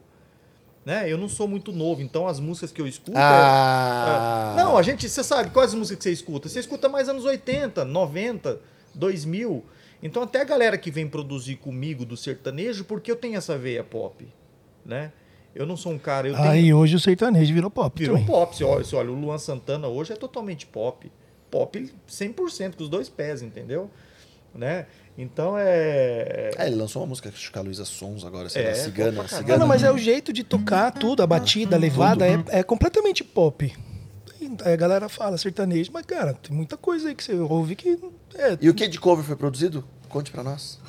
Speaker 4: Né? Eu não sou muito novo, então as músicas que eu escuto. é-
Speaker 2: Ah.
Speaker 4: é- Não, a gente, você sabe, quais músicas que você escuta? Você escuta mais anos 80, 90, 2000. Então, até a galera que vem produzir comigo do sertanejo, porque eu tenho essa veia pop, né? Eu não sou um cara. Eu tenho,
Speaker 3: Aí hoje o sertanejo virou pop.
Speaker 4: Virou
Speaker 3: também.
Speaker 4: pop. Você olha, você olha, o Luan Santana hoje é totalmente pop. Pop 100%, com os dois pés, entendeu? Né? Então é.
Speaker 2: É, ele lançou uma música com a Luísa Sons agora, sei
Speaker 4: É,
Speaker 2: lá, cigana. cigana.
Speaker 3: Não, não, mas é o jeito de tocar tudo, a batida, a levada, é, é completamente pop. Aí a galera fala sertanejo, mas, cara, tem muita coisa aí que você ouve que. É,
Speaker 2: E o que de cover foi produzido? Conte pra nós.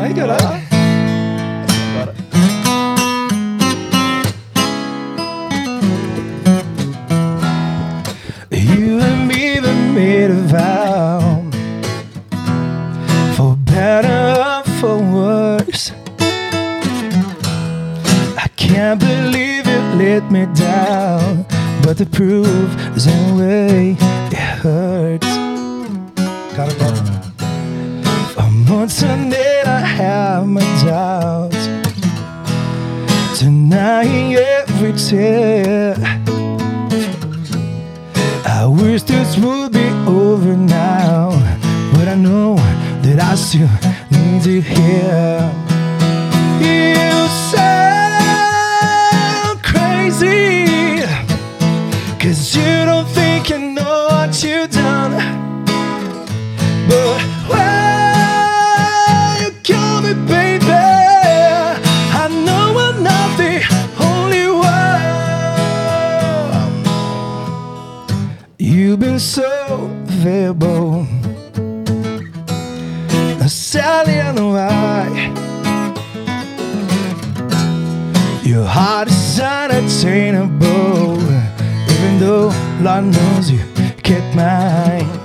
Speaker 3: Ai, caralho.
Speaker 2: Agora.
Speaker 3: Can't believe you let me down. But the proof is in the way it hurts. Got it. For months on end I have my doubts. Denying every tear. I wish this would be over now, but I know that I still need to hear. Crazy, cause you don't think you know what you've done. But when you call me baby, I know I'm not the only one. You've been so available. Sally and why Your heart is unattainable, even though Lord knows you kept mine.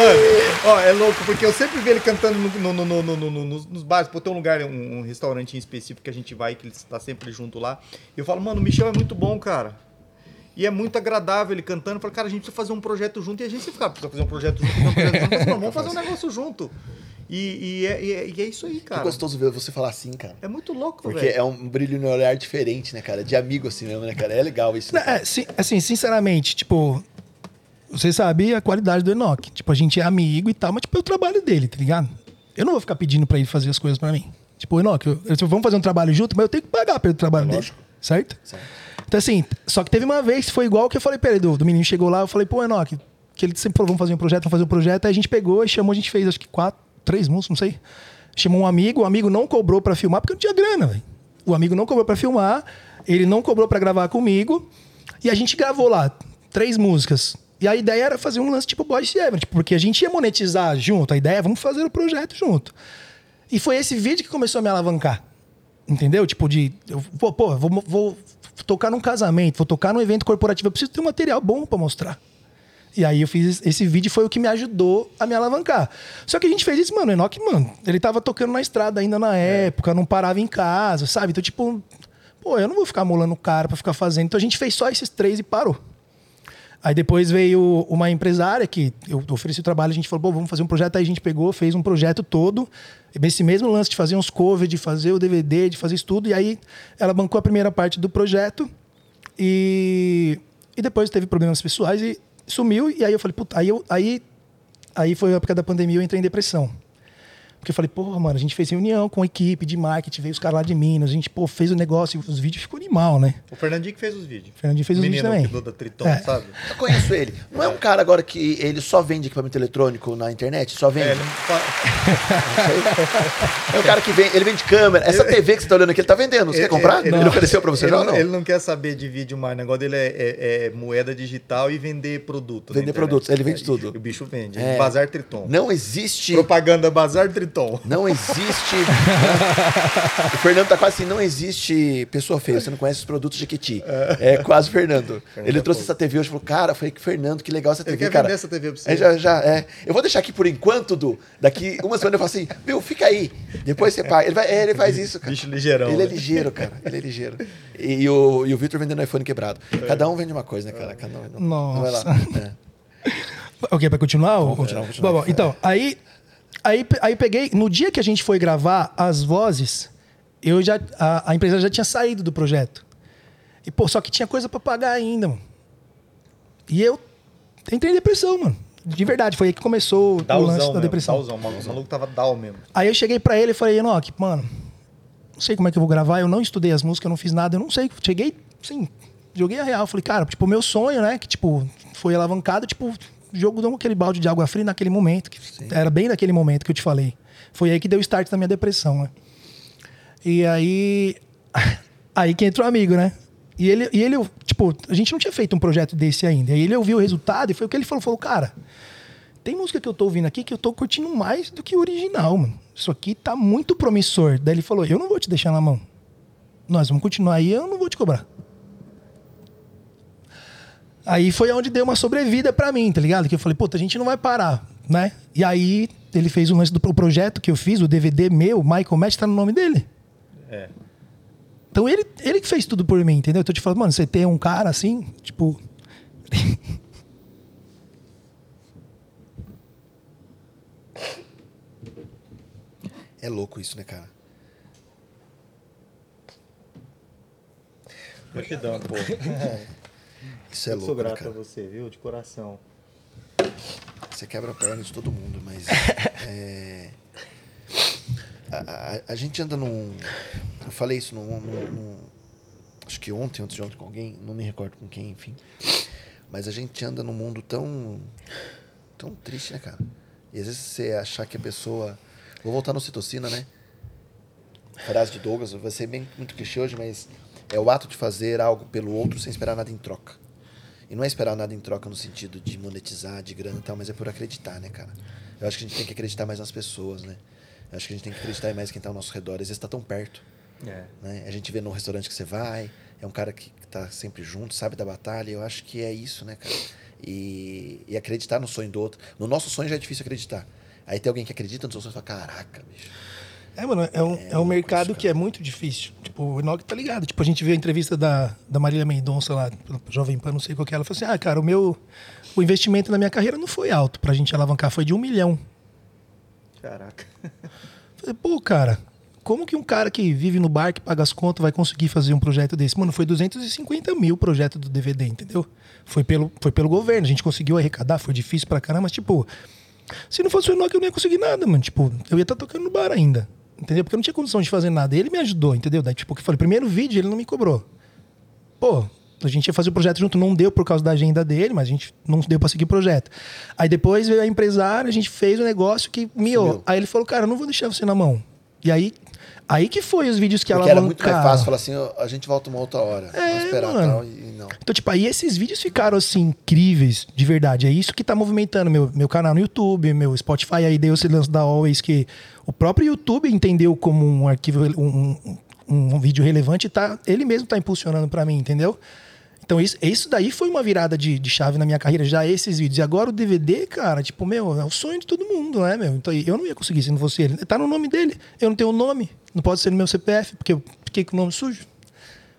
Speaker 4: Mano, ó, é louco, porque eu sempre vi ele cantando no- no- no- no- no- no- nos, nos bares. Pô, tem um lugar, um, um restaurante em específico que a gente vai, que ele está sempre junto lá. E eu falo, mano, o Michel é muito bom, cara. E é muito agradável ele cantando. Eu falo, cara, a gente precisa fazer um projeto junto. E a gente sempre fala, precisa fazer um projeto junto, um projeto junto. Mas, vamos fazer um negócio junto. E, e é, e é- e é isso aí,
Speaker 2: Que
Speaker 4: cara.
Speaker 2: gostoso ver você falar assim, cara.
Speaker 4: É muito louco,
Speaker 2: Porque
Speaker 4: velho.
Speaker 2: é um brilho no olhar diferente, né, cara? De amigo assim mesmo, né, cara? É legal isso. né,
Speaker 3: Não, é, sim- assim, sinceramente, tipo, você sabe a qualidade do Enoch. Tipo, a gente é amigo e tal, mas tipo, é o trabalho dele, tá ligado? Eu não vou ficar pedindo pra ele fazer as coisas pra mim. Tipo, Enoch, eu, eu- vamos fazer um trabalho junto, mas eu tenho que pagar pelo trabalho dele.
Speaker 2: Lógico.
Speaker 3: Certo?
Speaker 2: Certo.
Speaker 3: Então, assim, só que teve uma vez que foi igual que eu falei pra ele, do, do menino chegou lá, eu falei, pô, Enoch, que ele sempre falou, vamos fazer um projeto, vamos fazer um projeto. Aí a gente pegou e chamou, a gente fez acho que quatro, três músicas, não sei. Chamou um amigo, o amigo não cobrou pra filmar, porque não tinha grana, velho. O amigo não cobrou pra filmar, ele não cobrou pra gravar comigo, e a gente gravou lá três músicas. E a ideia era fazer um lance tipo Boys Ever, tipo, porque a gente ia monetizar junto, a ideia é vamos fazer o projeto junto. E foi esse vídeo que começou a me alavancar. Entendeu? Tipo, de. Eu, pô, pô, vou, vou tocar num casamento, vou tocar num evento corporativo, eu preciso ter um material bom pra mostrar. E aí eu fiz esse vídeo foi o que me ajudou a me alavancar. Só que a gente fez isso, mano, o Enoch, mano, ele tava tocando na estrada ainda na época, não parava em casa, sabe? Então, tipo, pô, eu não vou ficar molando o cara pra ficar fazendo. Então a gente fez só esses três e parou. Aí depois veio uma empresária que eu ofereci o trabalho, a gente falou, vamos fazer um projeto. Aí a gente pegou, fez um projeto todo, esse mesmo lance de fazer uns covers, de fazer o DVD, de fazer isso tudo. E aí ela bancou a primeira parte do projeto e, e depois teve problemas pessoais e sumiu. E aí eu falei, puta, aí, eu, aí, aí foi a época da pandemia, eu entrei em depressão. Porque eu falei, porra, mano, a gente fez reunião com a equipe de marketing, veio os caras lá de Minas, a gente, pô, fez o negócio, os vídeos ficou animal, né?
Speaker 4: O Fernandinho que fez os vídeos.
Speaker 3: O Fernandinho fez os
Speaker 4: Menino
Speaker 3: vídeos também.
Speaker 4: da Triton,
Speaker 3: É.
Speaker 4: sabe?
Speaker 2: Eu conheço ele. Não é um cara agora que ele só vende equipamento eletrônico na internet? Só vende?
Speaker 4: É, ele
Speaker 2: É o cara que vende, ele vende câmera. Essa TV que você tá olhando aqui, ele tá vendendo. Você quer comprar? Ele, ofereceu pra você
Speaker 4: ele,
Speaker 2: já ou não?
Speaker 4: Ele não quer saber de vídeo mais. O negócio dele é, é- é moeda digital e vender produto.
Speaker 2: Vender produtos, ele vende
Speaker 4: É,
Speaker 2: tudo.
Speaker 4: O bicho vende.
Speaker 2: É.
Speaker 4: Bazar Triton.
Speaker 2: Não existe.
Speaker 4: Propaganda Bazar Triton.
Speaker 2: Não existe. o Fernando tá quase assim, não existe pessoa feia, você não conhece os produtos de Jequiti. É quase o Fernando. Ele
Speaker 4: é
Speaker 2: trouxe essa TV hoje e falou, cara, foi que Fernando, que legal essa
Speaker 4: Ele
Speaker 2: TV,
Speaker 4: quer
Speaker 2: cara.
Speaker 4: vender essa TV pra você.
Speaker 2: É, já, já, é. Eu vou deixar aqui por enquanto, Du. Daqui uma semana eu falo assim, meu, fica aí. Depois você paga. Ele, vai, é, ele faz isso, cara.
Speaker 4: Bicho ligeirão,
Speaker 2: Ele é
Speaker 4: né?
Speaker 2: ligeiro, cara. Ele é ligeiro. E, o, e o Victor vendendo iPhone quebrado. Cada um vende uma coisa, né, cara? Cada um, não, não vai lá.
Speaker 3: Nossa.
Speaker 2: É.
Speaker 3: Ok, pra continuar? Vamos
Speaker 2: continuar, vamos continuar.
Speaker 3: Bom, bom, então, aí, aí, aí peguei. No dia que a gente foi gravar as vozes, eu já, a, a empresa já tinha saído do projeto. E, pô, só que tinha coisa pra pagar ainda, mano. E eu entrei em depressão, mano. De verdade, foi aí que começou o lance
Speaker 4: Dauzão
Speaker 3: da
Speaker 4: mesmo.
Speaker 3: depressão.
Speaker 4: Dauzão. O maluco tava down mesmo.
Speaker 3: Aí eu cheguei pra ele e falei, Enoch, mano, não sei como é que eu vou gravar, eu não estudei as músicas, eu não fiz nada, eu não sei. Cheguei, assim, joguei a real. Falei, cara, tipo, meu sonho, né, que, tipo, foi alavancado, tipo, jogo deu aquele balde de água fria naquele momento. Que era bem naquele momento que eu te falei. Foi aí que deu o start da minha depressão, né? E aí. Aí que entra o amigo, né? E ele, e ele, tipo, a gente não tinha feito um projeto desse ainda. Aí ele ouviu o resultado e foi o que ele falou: falou, cara, tem música que eu tô ouvindo aqui que eu tô curtindo mais do que o original, mano. Isso aqui tá muito promissor. Daí ele falou: eu não vou te deixar na mão. Nós vamos continuar aí, eu não vou te cobrar. Aí foi onde deu uma sobrevida pra mim, tá ligado? Que eu falei, puta, a gente não vai parar, né? E aí ele fez o lance do pro- projeto que eu fiz, o DVD meu, Michael Match, tá no nome dele.
Speaker 4: É.
Speaker 3: Então ele, ele que fez tudo por mim, entendeu? Eu tô te falando, mano, você tem um cara assim, tipo.
Speaker 2: É louco isso, né, cara?
Speaker 4: Gratidão, pô.
Speaker 2: Isso é
Speaker 4: Eu sou
Speaker 2: louco, né,
Speaker 4: grato a
Speaker 2: cara?
Speaker 4: você, viu? De coração.
Speaker 2: Você quebra a perna de todo mundo, mas. é, a, a- a gente anda num. Eu falei isso num, num- num- Acho que ontem, antes de ontem com alguém, não me recordo com quem, enfim. Mas a gente anda num mundo tão. tão triste, né, cara? E às vezes você achar que a pessoa. Vou voltar no citocina, né? Frase de Douglas, vai ser bem muito clichê hoje, mas é o ato de fazer algo pelo outro sem esperar nada em troca. E não é esperar nada em troca no sentido de monetizar, de grana e tal, mas é por acreditar, né, cara? Eu acho que a gente tem que acreditar mais nas pessoas, né? Eu acho que a gente tem que acreditar mais em quem tá ao nosso redor. Às vezes tá tão perto,
Speaker 4: É.
Speaker 2: né? A gente vê no restaurante que você vai, é um cara que tá sempre junto, sabe da batalha. Eu acho que é isso, né, cara? E, e acreditar no sonho do outro. No nosso sonho já é difícil acreditar. Aí tem alguém que acredita no seu sonho e fala, caraca, bicho.
Speaker 3: É, mano, é um, é um
Speaker 2: louco
Speaker 3: mercado que é muito difícil. Tipo, o Enoch tá ligado. Tipo, a gente viu a entrevista da, da Marília Mendonça lá, Jovem Pan, não sei qual que é. Ela falou assim: ah, cara, o meu. O investimento na minha carreira não foi alto pra gente alavancar, foi de um milhão.
Speaker 4: Caraca.
Speaker 3: Falei, pô, cara, como que um cara que vive no bar, que paga as contas, vai conseguir fazer um projeto desse? Mano, foi 250 mil o projeto do DVD, entendeu? Foi pelo, foi pelo governo, a gente conseguiu arrecadar, foi difícil pra caramba, mas, tipo, se não fosse o Enoch, eu não ia conseguir nada, mano. Tipo, eu ia estar tocando no bar ainda, entendeu? Porque eu não tinha condição de fazer nada. Ele me ajudou, entendeu? Daí, tipo, que eu falei, primeiro vídeo, ele não me cobrou. Pô, a gente ia fazer o projeto junto, não deu por causa da agenda dele, mas a gente não deu pra seguir o projeto. Aí depois veio a empresária, a gente fez o negócio que miou. Aí ele falou, cara, eu não vou deixar você na mão. E aí, aí que foi os vídeos que
Speaker 2: Porque
Speaker 3: ela
Speaker 2: era muito mais fácil falar assim, a gente volta uma outra hora.
Speaker 3: É,
Speaker 2: vamos esperar
Speaker 3: mano.
Speaker 2: tal, e não.
Speaker 3: Então, tipo, aí esses vídeos ficaram, assim, incríveis, de verdade. É isso que tá movimentando meu, meu canal no YouTube, meu Spotify. Aí deu esse lance da Always que o próprio YouTube entendeu como um arquivo, um, um, um vídeo relevante tá, ele mesmo tá impulsionando pra mim, entendeu? Então, isso, isso daí foi uma virada de, de chave na minha carreira, já esses vídeos. E agora o DVD, cara, tipo, meu, é o sonho de todo mundo, né, meu? Então, eu não ia conseguir se não fosse ele. Tá no nome dele. Eu não tenho o nome. Não pode ser no meu CPF, porque eu fiquei com o nome sujo.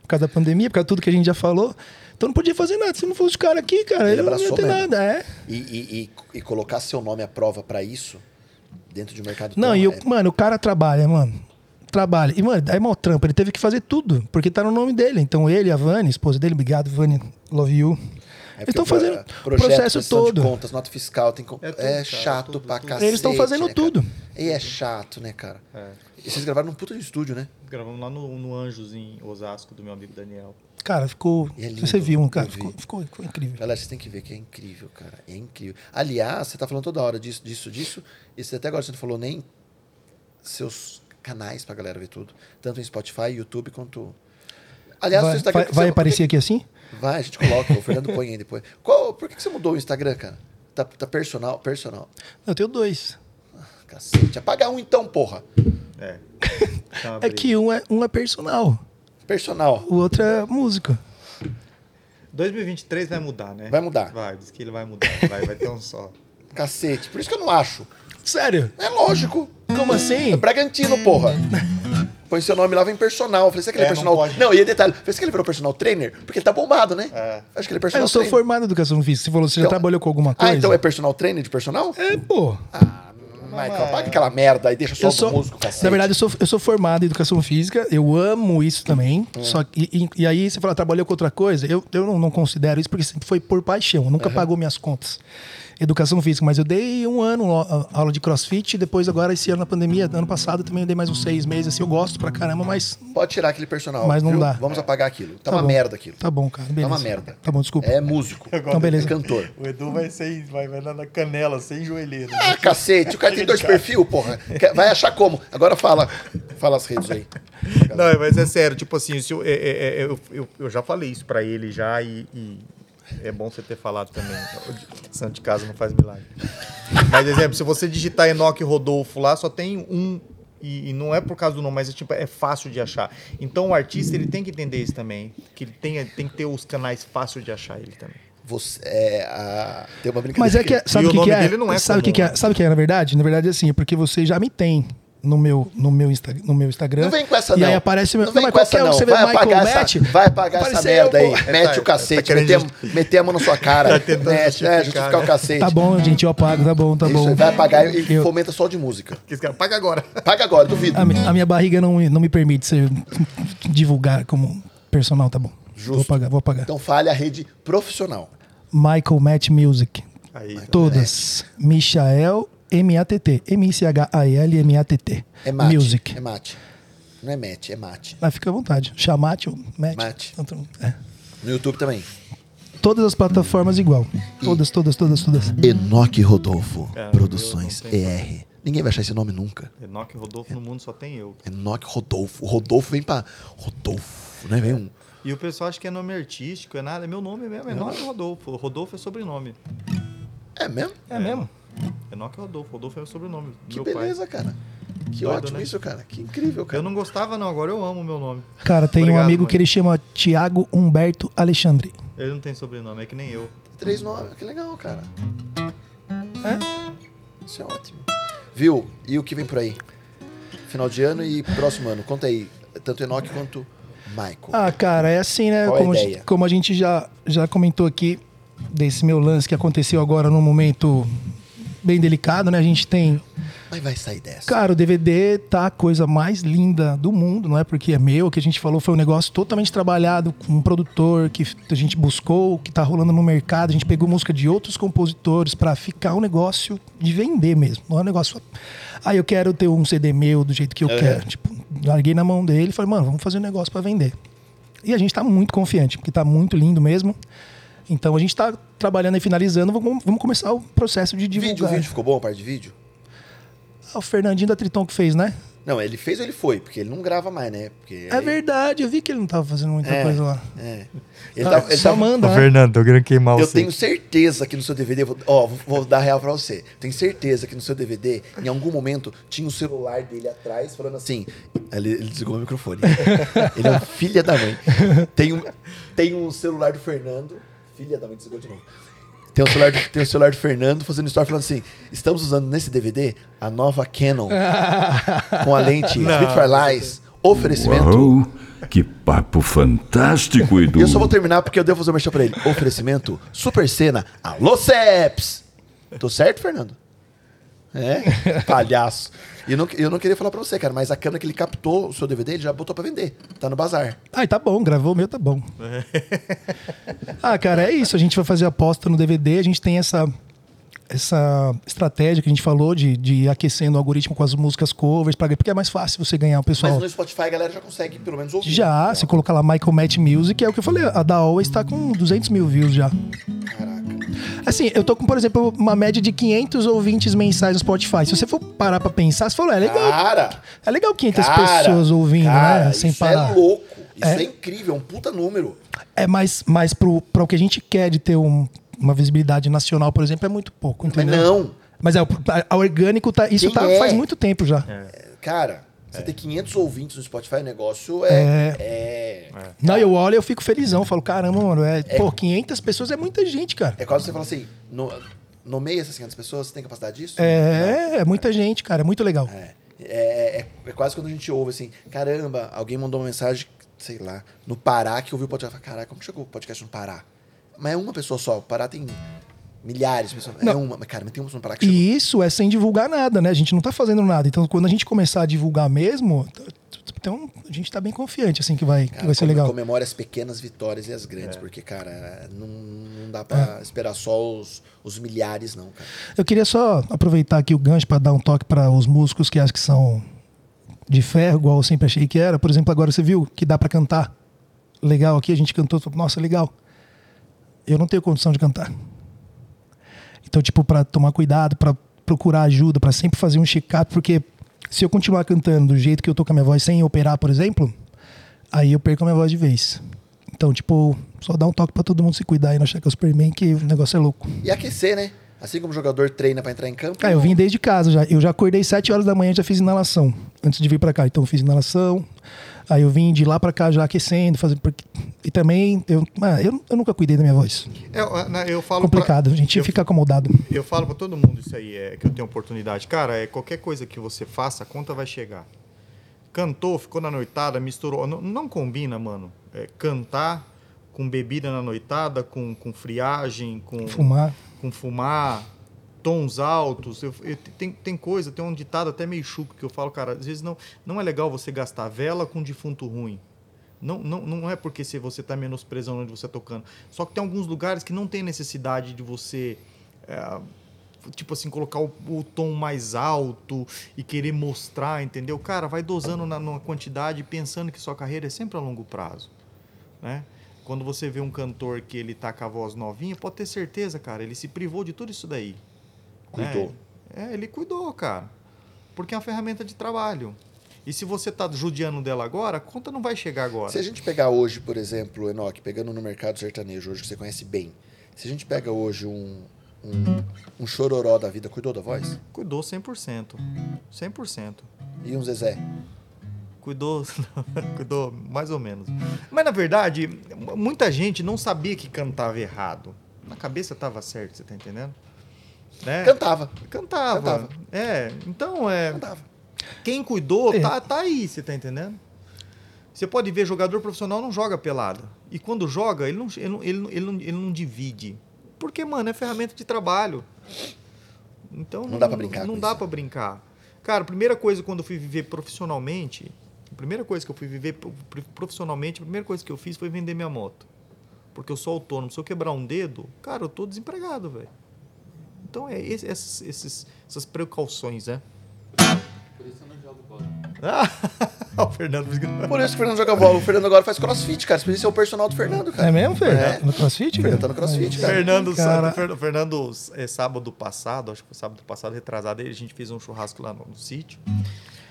Speaker 3: Por causa da pandemia, por causa de tudo que a gente já falou. Então, não podia fazer nada. Se não fosse o cara aqui, cara,
Speaker 2: Ele
Speaker 3: não ia ter
Speaker 2: mesmo.
Speaker 3: nada, é.
Speaker 2: E, e, e, e colocar seu nome à prova pra isso, dentro de um mercado
Speaker 3: Não, e eu,
Speaker 2: é-
Speaker 3: mano, o cara trabalha, mano. Trabalha. E, mano, aí mal trampo, ele teve que fazer tudo, porque tá no nome dele. Então ele, a Vani, esposa dele, obrigado, Vani, love you.
Speaker 2: É
Speaker 3: Eles estão fazendo o processo todo.
Speaker 2: contas, nota fiscal, tem
Speaker 4: É
Speaker 2: é,
Speaker 4: tudo, cara,
Speaker 2: chato
Speaker 4: tudo,
Speaker 2: pra
Speaker 4: tudo.
Speaker 2: cacete.
Speaker 3: Eles estão fazendo
Speaker 2: né, cara?
Speaker 3: tudo.
Speaker 2: E é chato, né, cara?
Speaker 4: É.
Speaker 2: E vocês gravaram num puta de estúdio, né?
Speaker 4: Gravamos lá no, no Anjos, em Osasco, do meu amigo Daniel.
Speaker 3: Cara, ficou.
Speaker 2: É lindo,
Speaker 3: você viu, cara,
Speaker 2: vi.
Speaker 3: ficou, ficou, ficou incrível.
Speaker 2: Galera, vocês têm que ver que é incrível, cara. É incrível. Aliás, você tá falando toda hora disso, disso, disso. E você até agora você não falou nem seus canais pra galera ver tudo. Tanto em Spotify, YouTube, quanto. Aliás,
Speaker 3: vai
Speaker 2: seu Instagram.
Speaker 3: vai- vai
Speaker 2: você-
Speaker 3: aparecer aqui assim?
Speaker 2: Vai, a gente coloca. O Fernando põe aí depois. Qual, por que que você mudou o Instagram, cara? Tá, tá personal, personal.
Speaker 3: Eu tenho dois.
Speaker 2: Cacete. Apaga um então, porra.
Speaker 4: É. Tá uma
Speaker 3: É que um é, um é personal,
Speaker 2: Personal.
Speaker 3: o outro é música.
Speaker 4: 2023 vai mudar, né?
Speaker 2: Vai mudar.
Speaker 4: Vai, diz que ele vai mudar. Vai, vai ter um só.
Speaker 2: Cacete. Por isso que eu não acho.
Speaker 3: Sério?
Speaker 2: É lógico.
Speaker 3: Como
Speaker 2: É
Speaker 3: assim?
Speaker 2: Bragantino, porra. Põe seu nome lá, vem personal. Eu falei, será que ele é,
Speaker 4: É, não
Speaker 2: personal?
Speaker 4: pode.
Speaker 2: Não, e detalhe, falei, será que ele virou personal trainer? Porque ele tá bombado, né?
Speaker 4: É.
Speaker 2: Acho que ele é
Speaker 3: Ah,
Speaker 2: personal
Speaker 3: eu sou
Speaker 2: trainer.
Speaker 3: formado em educação física. Você falou, você já
Speaker 2: Então-
Speaker 3: trabalhou com alguma coisa?
Speaker 2: Ah, então é personal trainer de personal?
Speaker 3: É, pô.
Speaker 2: Ah, Michael, apaga aquela merda aí, deixa só
Speaker 3: Eu
Speaker 2: o
Speaker 3: sou,
Speaker 2: músico, cacete.
Speaker 3: na verdade, eu sou, eu sou formado em educação física, eu amo isso também.
Speaker 2: É.
Speaker 3: Só que, e, e aí você fala, trabalhou com outra coisa, eu, eu não, não considero isso porque sempre foi por paixão, nunca pagou minhas contas. Educação física, mas eu dei um ano aula de crossfit, e depois agora esse ano na pandemia, ano passado também eu dei mais uns seis meses, assim, eu gosto pra caramba, mas
Speaker 2: Pode tirar aquele personal.
Speaker 3: Mas não
Speaker 2: viu?
Speaker 3: dá.
Speaker 2: Vamos apagar aquilo. Tá,
Speaker 3: Tá
Speaker 2: uma
Speaker 3: bom.
Speaker 2: merda aquilo.
Speaker 3: tá bom, cara, beleza.
Speaker 2: uma merda.
Speaker 3: Tá bom, desculpa.
Speaker 2: É músico.
Speaker 3: Então, beleza.
Speaker 2: É cantor.
Speaker 4: O Edu vai ser, vai, vai na canela, sem joelheira.
Speaker 2: Ah, cacete, o cara tem dois perfil, porra. Vai achar como? Agora fala. Fala as redes aí.
Speaker 4: Não, mas é sério, tipo assim, eu, é- é- é- eu, eu, eu já falei isso pra ele já e, e é bom você ter falado também. Santo de casa não faz milagre. Mas, exemplo, se você digitar Enoque Rodolfo lá, só tem um. E, e não é por causa do nome, mas é, tipo, é fácil de achar. Então o artista ele tem que entender isso também. Que ele tem, tem que ter os canais fáceis de achar ele também.
Speaker 2: Você, é, a... Tem uma brincadeira.
Speaker 3: Mas é que, é- sabe o que, que é?
Speaker 4: dele não é
Speaker 3: sabe o que, que é?
Speaker 4: né?
Speaker 3: Sabe o que é, na verdade? Na verdade, assim, é porque você já me tem no meu, no meu, Insta, no meu Instagram.
Speaker 2: Não vem com essa,
Speaker 3: E
Speaker 2: não.
Speaker 3: aí aparece meu.
Speaker 2: Não vem
Speaker 3: mas
Speaker 2: com essa,
Speaker 3: qualquer um
Speaker 2: não.
Speaker 3: você
Speaker 2: Vai apagar, essa, vai apagar essa
Speaker 3: apareceu,
Speaker 2: merda aí. Mete
Speaker 4: tá-
Speaker 2: o cacete.
Speaker 4: tá
Speaker 2: meter, meter a mão na sua cara.
Speaker 4: Tá
Speaker 2: Mete, é,
Speaker 4: justificar,
Speaker 2: justificar
Speaker 4: né?
Speaker 2: o cacete.
Speaker 3: Tá bom, gente, eu apago, tá bom, tá
Speaker 2: Isso
Speaker 3: bom.
Speaker 2: vai apagar e
Speaker 3: Eu-
Speaker 2: fomenta só de música.
Speaker 4: Paga agora.
Speaker 2: Paga agora, duvido.
Speaker 3: a, a minha barriga não, me- não me permite ser, divulgar como personal, tá bom.
Speaker 2: Justo.
Speaker 3: Vou apagar, vou apagar.
Speaker 2: Então fale a rede profissional.
Speaker 3: Michael Matt Music.
Speaker 4: Aí, tá.
Speaker 3: Todas. Michael M-A-T-T. M-I-C-H-A-L M-A-T-T.
Speaker 2: É mate.
Speaker 3: Music.
Speaker 2: É mate. Não é mate, é mate.
Speaker 3: Ah, fica à vontade. Chamate ou Matt.
Speaker 2: Mate.
Speaker 3: Tanto- é.
Speaker 2: No YouTube também.
Speaker 3: Todas as plataformas igual. Todas, todas, todas, todas.
Speaker 2: Enoque Rodolfo,
Speaker 4: É,
Speaker 2: Produções
Speaker 4: eu não tenho
Speaker 2: ER. Ninguém vai achar esse nome nunca.
Speaker 4: Enoque Rodolfo no mundo só tem eu.
Speaker 2: Enoque Rodolfo. O Rodolfo vem pra. Rodolfo, né? Vem um.
Speaker 4: E o pessoal acha que é nome artístico, é nada. É meu nome mesmo, Enoque Rodolfo. Rodolfo é sobrenome.
Speaker 2: É mesmo?
Speaker 3: É mesmo?
Speaker 4: Enoque Rodolfo. Rodolfo é o sobrenome. do
Speaker 2: Que
Speaker 4: meu
Speaker 2: beleza, cara. Que
Speaker 4: Doido,
Speaker 2: ótimo
Speaker 4: né?
Speaker 2: isso, cara. Que incrível,
Speaker 4: pai.
Speaker 2: cara.
Speaker 4: Eu não gostava, não. Agora eu amo o meu nome.
Speaker 3: Cara, tem um
Speaker 4: Obrigado,
Speaker 3: amigo
Speaker 4: mãe.
Speaker 3: que ele chama Tiago Humberto Alexandre.
Speaker 4: Ele não tem sobrenome, é que nem eu.
Speaker 2: Três nomes. Que legal, cara.
Speaker 3: É?
Speaker 2: Isso é ótimo. Viu? E o que vem por aí? Final de ano e próximo ano. Conta aí. Tanto Enoque quanto Michael.
Speaker 3: Ah, cara, é assim, né?
Speaker 2: Qual
Speaker 3: como, a
Speaker 2: ideia?
Speaker 3: gente- como a gente já, já comentou aqui, desse meu lance que aconteceu agora num momento bem delicado, né? A gente tem
Speaker 2: Mas vai sair dessa.
Speaker 3: Cara, o DVD tá a coisa mais linda do mundo, não é porque é meu, o que a gente falou foi um negócio totalmente trabalhado com um produtor que a gente buscou, que tá rolando no mercado, a gente pegou música de outros compositores pra ficar um negócio de vender mesmo, não é um negócio. Ah, eu quero ter um CD meu do jeito que eu quero. Tipo, larguei na mão dele e falei, mano, vamos fazer um negócio pra vender. E a gente tá muito confiante, porque tá muito lindo mesmo. Então a gente tá trabalhando e finalizando, vamos, vamos começar o processo de divulgar.
Speaker 2: Vídeo, o vídeo ficou bom, a parte de vídeo?
Speaker 3: Ah, o Fernandinho da Triton que fez, né?
Speaker 2: Não, ele fez ou ele foi? Porque ele não grava mais, né? Porque
Speaker 3: É verdade, eu vi que ele não tava fazendo muita
Speaker 2: É.
Speaker 3: coisa lá.
Speaker 2: É. Ele
Speaker 3: Ah,
Speaker 2: tava- ele
Speaker 3: só
Speaker 2: tava-
Speaker 3: manda,
Speaker 4: Ô,
Speaker 3: né?
Speaker 4: Fernando, tô querendo queimar
Speaker 2: Eu
Speaker 4: você.
Speaker 2: tenho certeza que no seu DVD, vou- ó, vou, vou dar real pra você. Tenho certeza que no seu DVD, em algum momento, tinha o celular dele atrás falando assim. Ele, ele desligou o microfone. ele é um filha da mãe. Tem um, tem um celular do Fernando. Filha da mãe, desligou de novo. Tem o celular, do- tem o celular do Fernando fazendo story falando assim: estamos usando nesse DVD a nova Canon com a lente Spitfire Lies. Oferecimento.
Speaker 1: Uau, que papo fantástico, Edu.
Speaker 2: E eu só vou terminar porque eu devo fazer uma merchan pra ele. Oferecimento Super Cena. Alô, Ceps! Tô certo, Fernando? É? Palhaço. E eu não, eu não queria falar pra você, cara, mas a câmera que ele captou o seu DVD, ele já botou pra vender. Tá no bazar.
Speaker 3: Ai, tá bom, gravou o meu, tá bom. ah, cara, é isso. A gente vai fazer aposta no DVD, a gente tem essa, essa estratégia que a gente falou de, de aquecendo o algoritmo com as músicas covers, pra, porque é mais fácil você ganhar o pessoal.
Speaker 2: Mas no Spotify a galera já consegue pelo menos ouvir.
Speaker 3: Já, se colocar lá Michael Matt Music, é o que eu falei, a da Always tá com 200 mil views já.
Speaker 2: Caraca.
Speaker 3: Assim, eu tô com, por exemplo, uma média de 500 ouvintes mensais no Spotify. Se você for parar pra pensar, você falou, é legal.
Speaker 2: Cara!
Speaker 3: É legal 500
Speaker 2: cara,
Speaker 3: pessoas ouvindo,
Speaker 2: cara,
Speaker 3: né? Sem
Speaker 2: isso
Speaker 3: parar.
Speaker 2: é louco. Isso é.
Speaker 3: É.
Speaker 2: incrível, é um puta número.
Speaker 3: É, mas, mas pro, pro que a gente quer de ter um- uma visibilidade nacional, por exemplo, é muito pouco,
Speaker 2: Mas
Speaker 3: entendeu?
Speaker 2: não.
Speaker 3: Mas é, o a orgânico tá. Isso
Speaker 2: Quem
Speaker 3: tá
Speaker 2: é?
Speaker 3: faz muito tempo já.
Speaker 2: Cara, você ter 500 ouvintes no Spotify, o negócio é... É,
Speaker 3: Não, eu olho e eu fico felizão. Falo, caramba, mano, é, pô, 500 pessoas é muita gente, cara.
Speaker 2: é quase você fala assim, no, nomeia essas 500 pessoas, você tem capacidade disso?
Speaker 3: É, é muita gente, cara. É muito legal.
Speaker 2: É, é, é- é quase quando a gente ouve assim, caramba, alguém mandou uma mensagem, sei lá, no Pará que ouviu o podcast. Caraca, como chegou o podcast no Pará? Mas é uma pessoa só, o Pará tem milhares de pessoas. É
Speaker 3: Não.
Speaker 2: uma, mas cara, mas tem uma pessoa no Pará que chegou.
Speaker 3: E isso é sem divulgar nada, né? A gente não tá fazendo nada. Então, quando a gente começar a divulgar mesmo, então a gente tá bem confiante, assim, que vai, que
Speaker 2: Cara,
Speaker 3: vai ser legal.
Speaker 2: Comemora as pequenas vitórias e as grandes, porque, cara, não, não dá pra esperar só os, os milhares, não, cara.
Speaker 3: Eu queria só aproveitar aqui o gancho para dar um toque para os músicos que acham que são de ferro, igual eu sempre achei que era. Por exemplo, agora você viu que dá para cantar. Legal aqui, a gente cantou, nossa, legal. Eu não tenho condição de cantar. Então, tipo, para tomar cuidado, para procurar ajuda, para sempre fazer um check-up, porque se eu continuar cantando do jeito que eu tô com a minha voz sem operar, por exemplo, aí eu perco a minha voz de vez. Então, tipo, só dá um toque para todo mundo se cuidar aí na Checa Superman, que o negócio é louco.
Speaker 2: E aquecer, né? Assim como o jogador treina pra entrar em campo.
Speaker 3: Ah, eu vim desde casa já. Eu já acordei 7 horas da manhã e já fiz inalação. Antes de vir pra cá. Então eu fiz inalação. Aí eu vim de lá pra cá já aquecendo, fazendo. E também, eu, eu, eu nunca cuidei da minha voz.
Speaker 4: É, né, eu falo
Speaker 3: Complicado.
Speaker 4: pra-
Speaker 3: a gente
Speaker 4: eu,
Speaker 3: fica acomodado.
Speaker 4: Eu falo pra todo mundo isso aí, é que eu tenho oportunidade. Cara, é qualquer coisa que você faça, a conta vai chegar. Cantou, ficou na noitada, misturou. Não, não combina, mano. É, cantar com bebida na noitada, com, com friagem, com
Speaker 3: Fumar.
Speaker 4: com fumar, tons altos. Eu, eu- tem, tem coisa, tem um ditado até meio chuco que eu falo, cara, às vezes não, não é legal você gastar vela com defunto ruim. Não, não, não é porque se você está menosprezando onde você está tocando. Só que tem alguns lugares que não tem necessidade de você. é, tipo assim, colocar o, o tom mais alto e querer mostrar, entendeu? Cara, vai dosando na, numa quantidade pensando que sua carreira é sempre a longo prazo, né? Quando você vê um cantor que ele tá com a voz novinha, pode ter certeza, cara, ele se privou de tudo isso daí.
Speaker 2: Cuidou.
Speaker 4: É, ele cuidou, cara. Porque é uma ferramenta de trabalho. E se você tá judiando dela agora, a conta não vai chegar agora.
Speaker 2: Se a gente pegar hoje, por exemplo, Enoque, pegando no mercado sertanejo, hoje que você conhece bem, se a gente pega hoje um, um, um chororó da vida, cuidou da voz?
Speaker 4: Cuidou 100%. 100%.
Speaker 2: E um Zezé?
Speaker 4: Cuidou, cuidou mais ou menos. Mas na verdade, muita gente não sabia que cantava errado. Na cabeça tava certo, você tá entendendo? Né?
Speaker 2: Cantava.
Speaker 4: Cantava.
Speaker 2: Cantava.
Speaker 4: É, então é.
Speaker 2: Cantava.
Speaker 4: Quem cuidou
Speaker 3: É.
Speaker 4: tá, tá aí, você tá entendendo? Você pode ver, jogador profissional não joga pelada. E quando joga, ele não, ele não, ele não, ele não, ele não divide. Porque, mano, é ferramenta de trabalho. Então
Speaker 2: Não dá pra brincar
Speaker 4: Não
Speaker 2: com
Speaker 4: dá pra brincar. Cara, a primeira coisa quando eu fui viver profissionalmente, a primeira coisa que eu fui viver pro- pro- profissionalmente, a primeira coisa que eu fiz foi vender minha moto. Porque eu sou autônomo. Se eu quebrar um dedo, cara, eu tô desempregado, velho. Então é esse- esses, esses- essas precauções, né?
Speaker 5: Por isso eu não jogo bola.
Speaker 4: Ah, o Fernando.
Speaker 2: Por isso que o Fernando joga bola. O Fernando agora faz crossfit, cara. Você podia ser o personal do Fernando, cara.
Speaker 3: É mesmo, Fer?
Speaker 2: É.
Speaker 3: No crossfit?
Speaker 2: O Fernando tá no crossfit, cara.
Speaker 4: Fernando,
Speaker 3: Cara.
Speaker 4: Fernando, Fernando é, sábado passado, acho que foi sábado passado, retrasado, a gente fez um churrasco lá no, no sítio.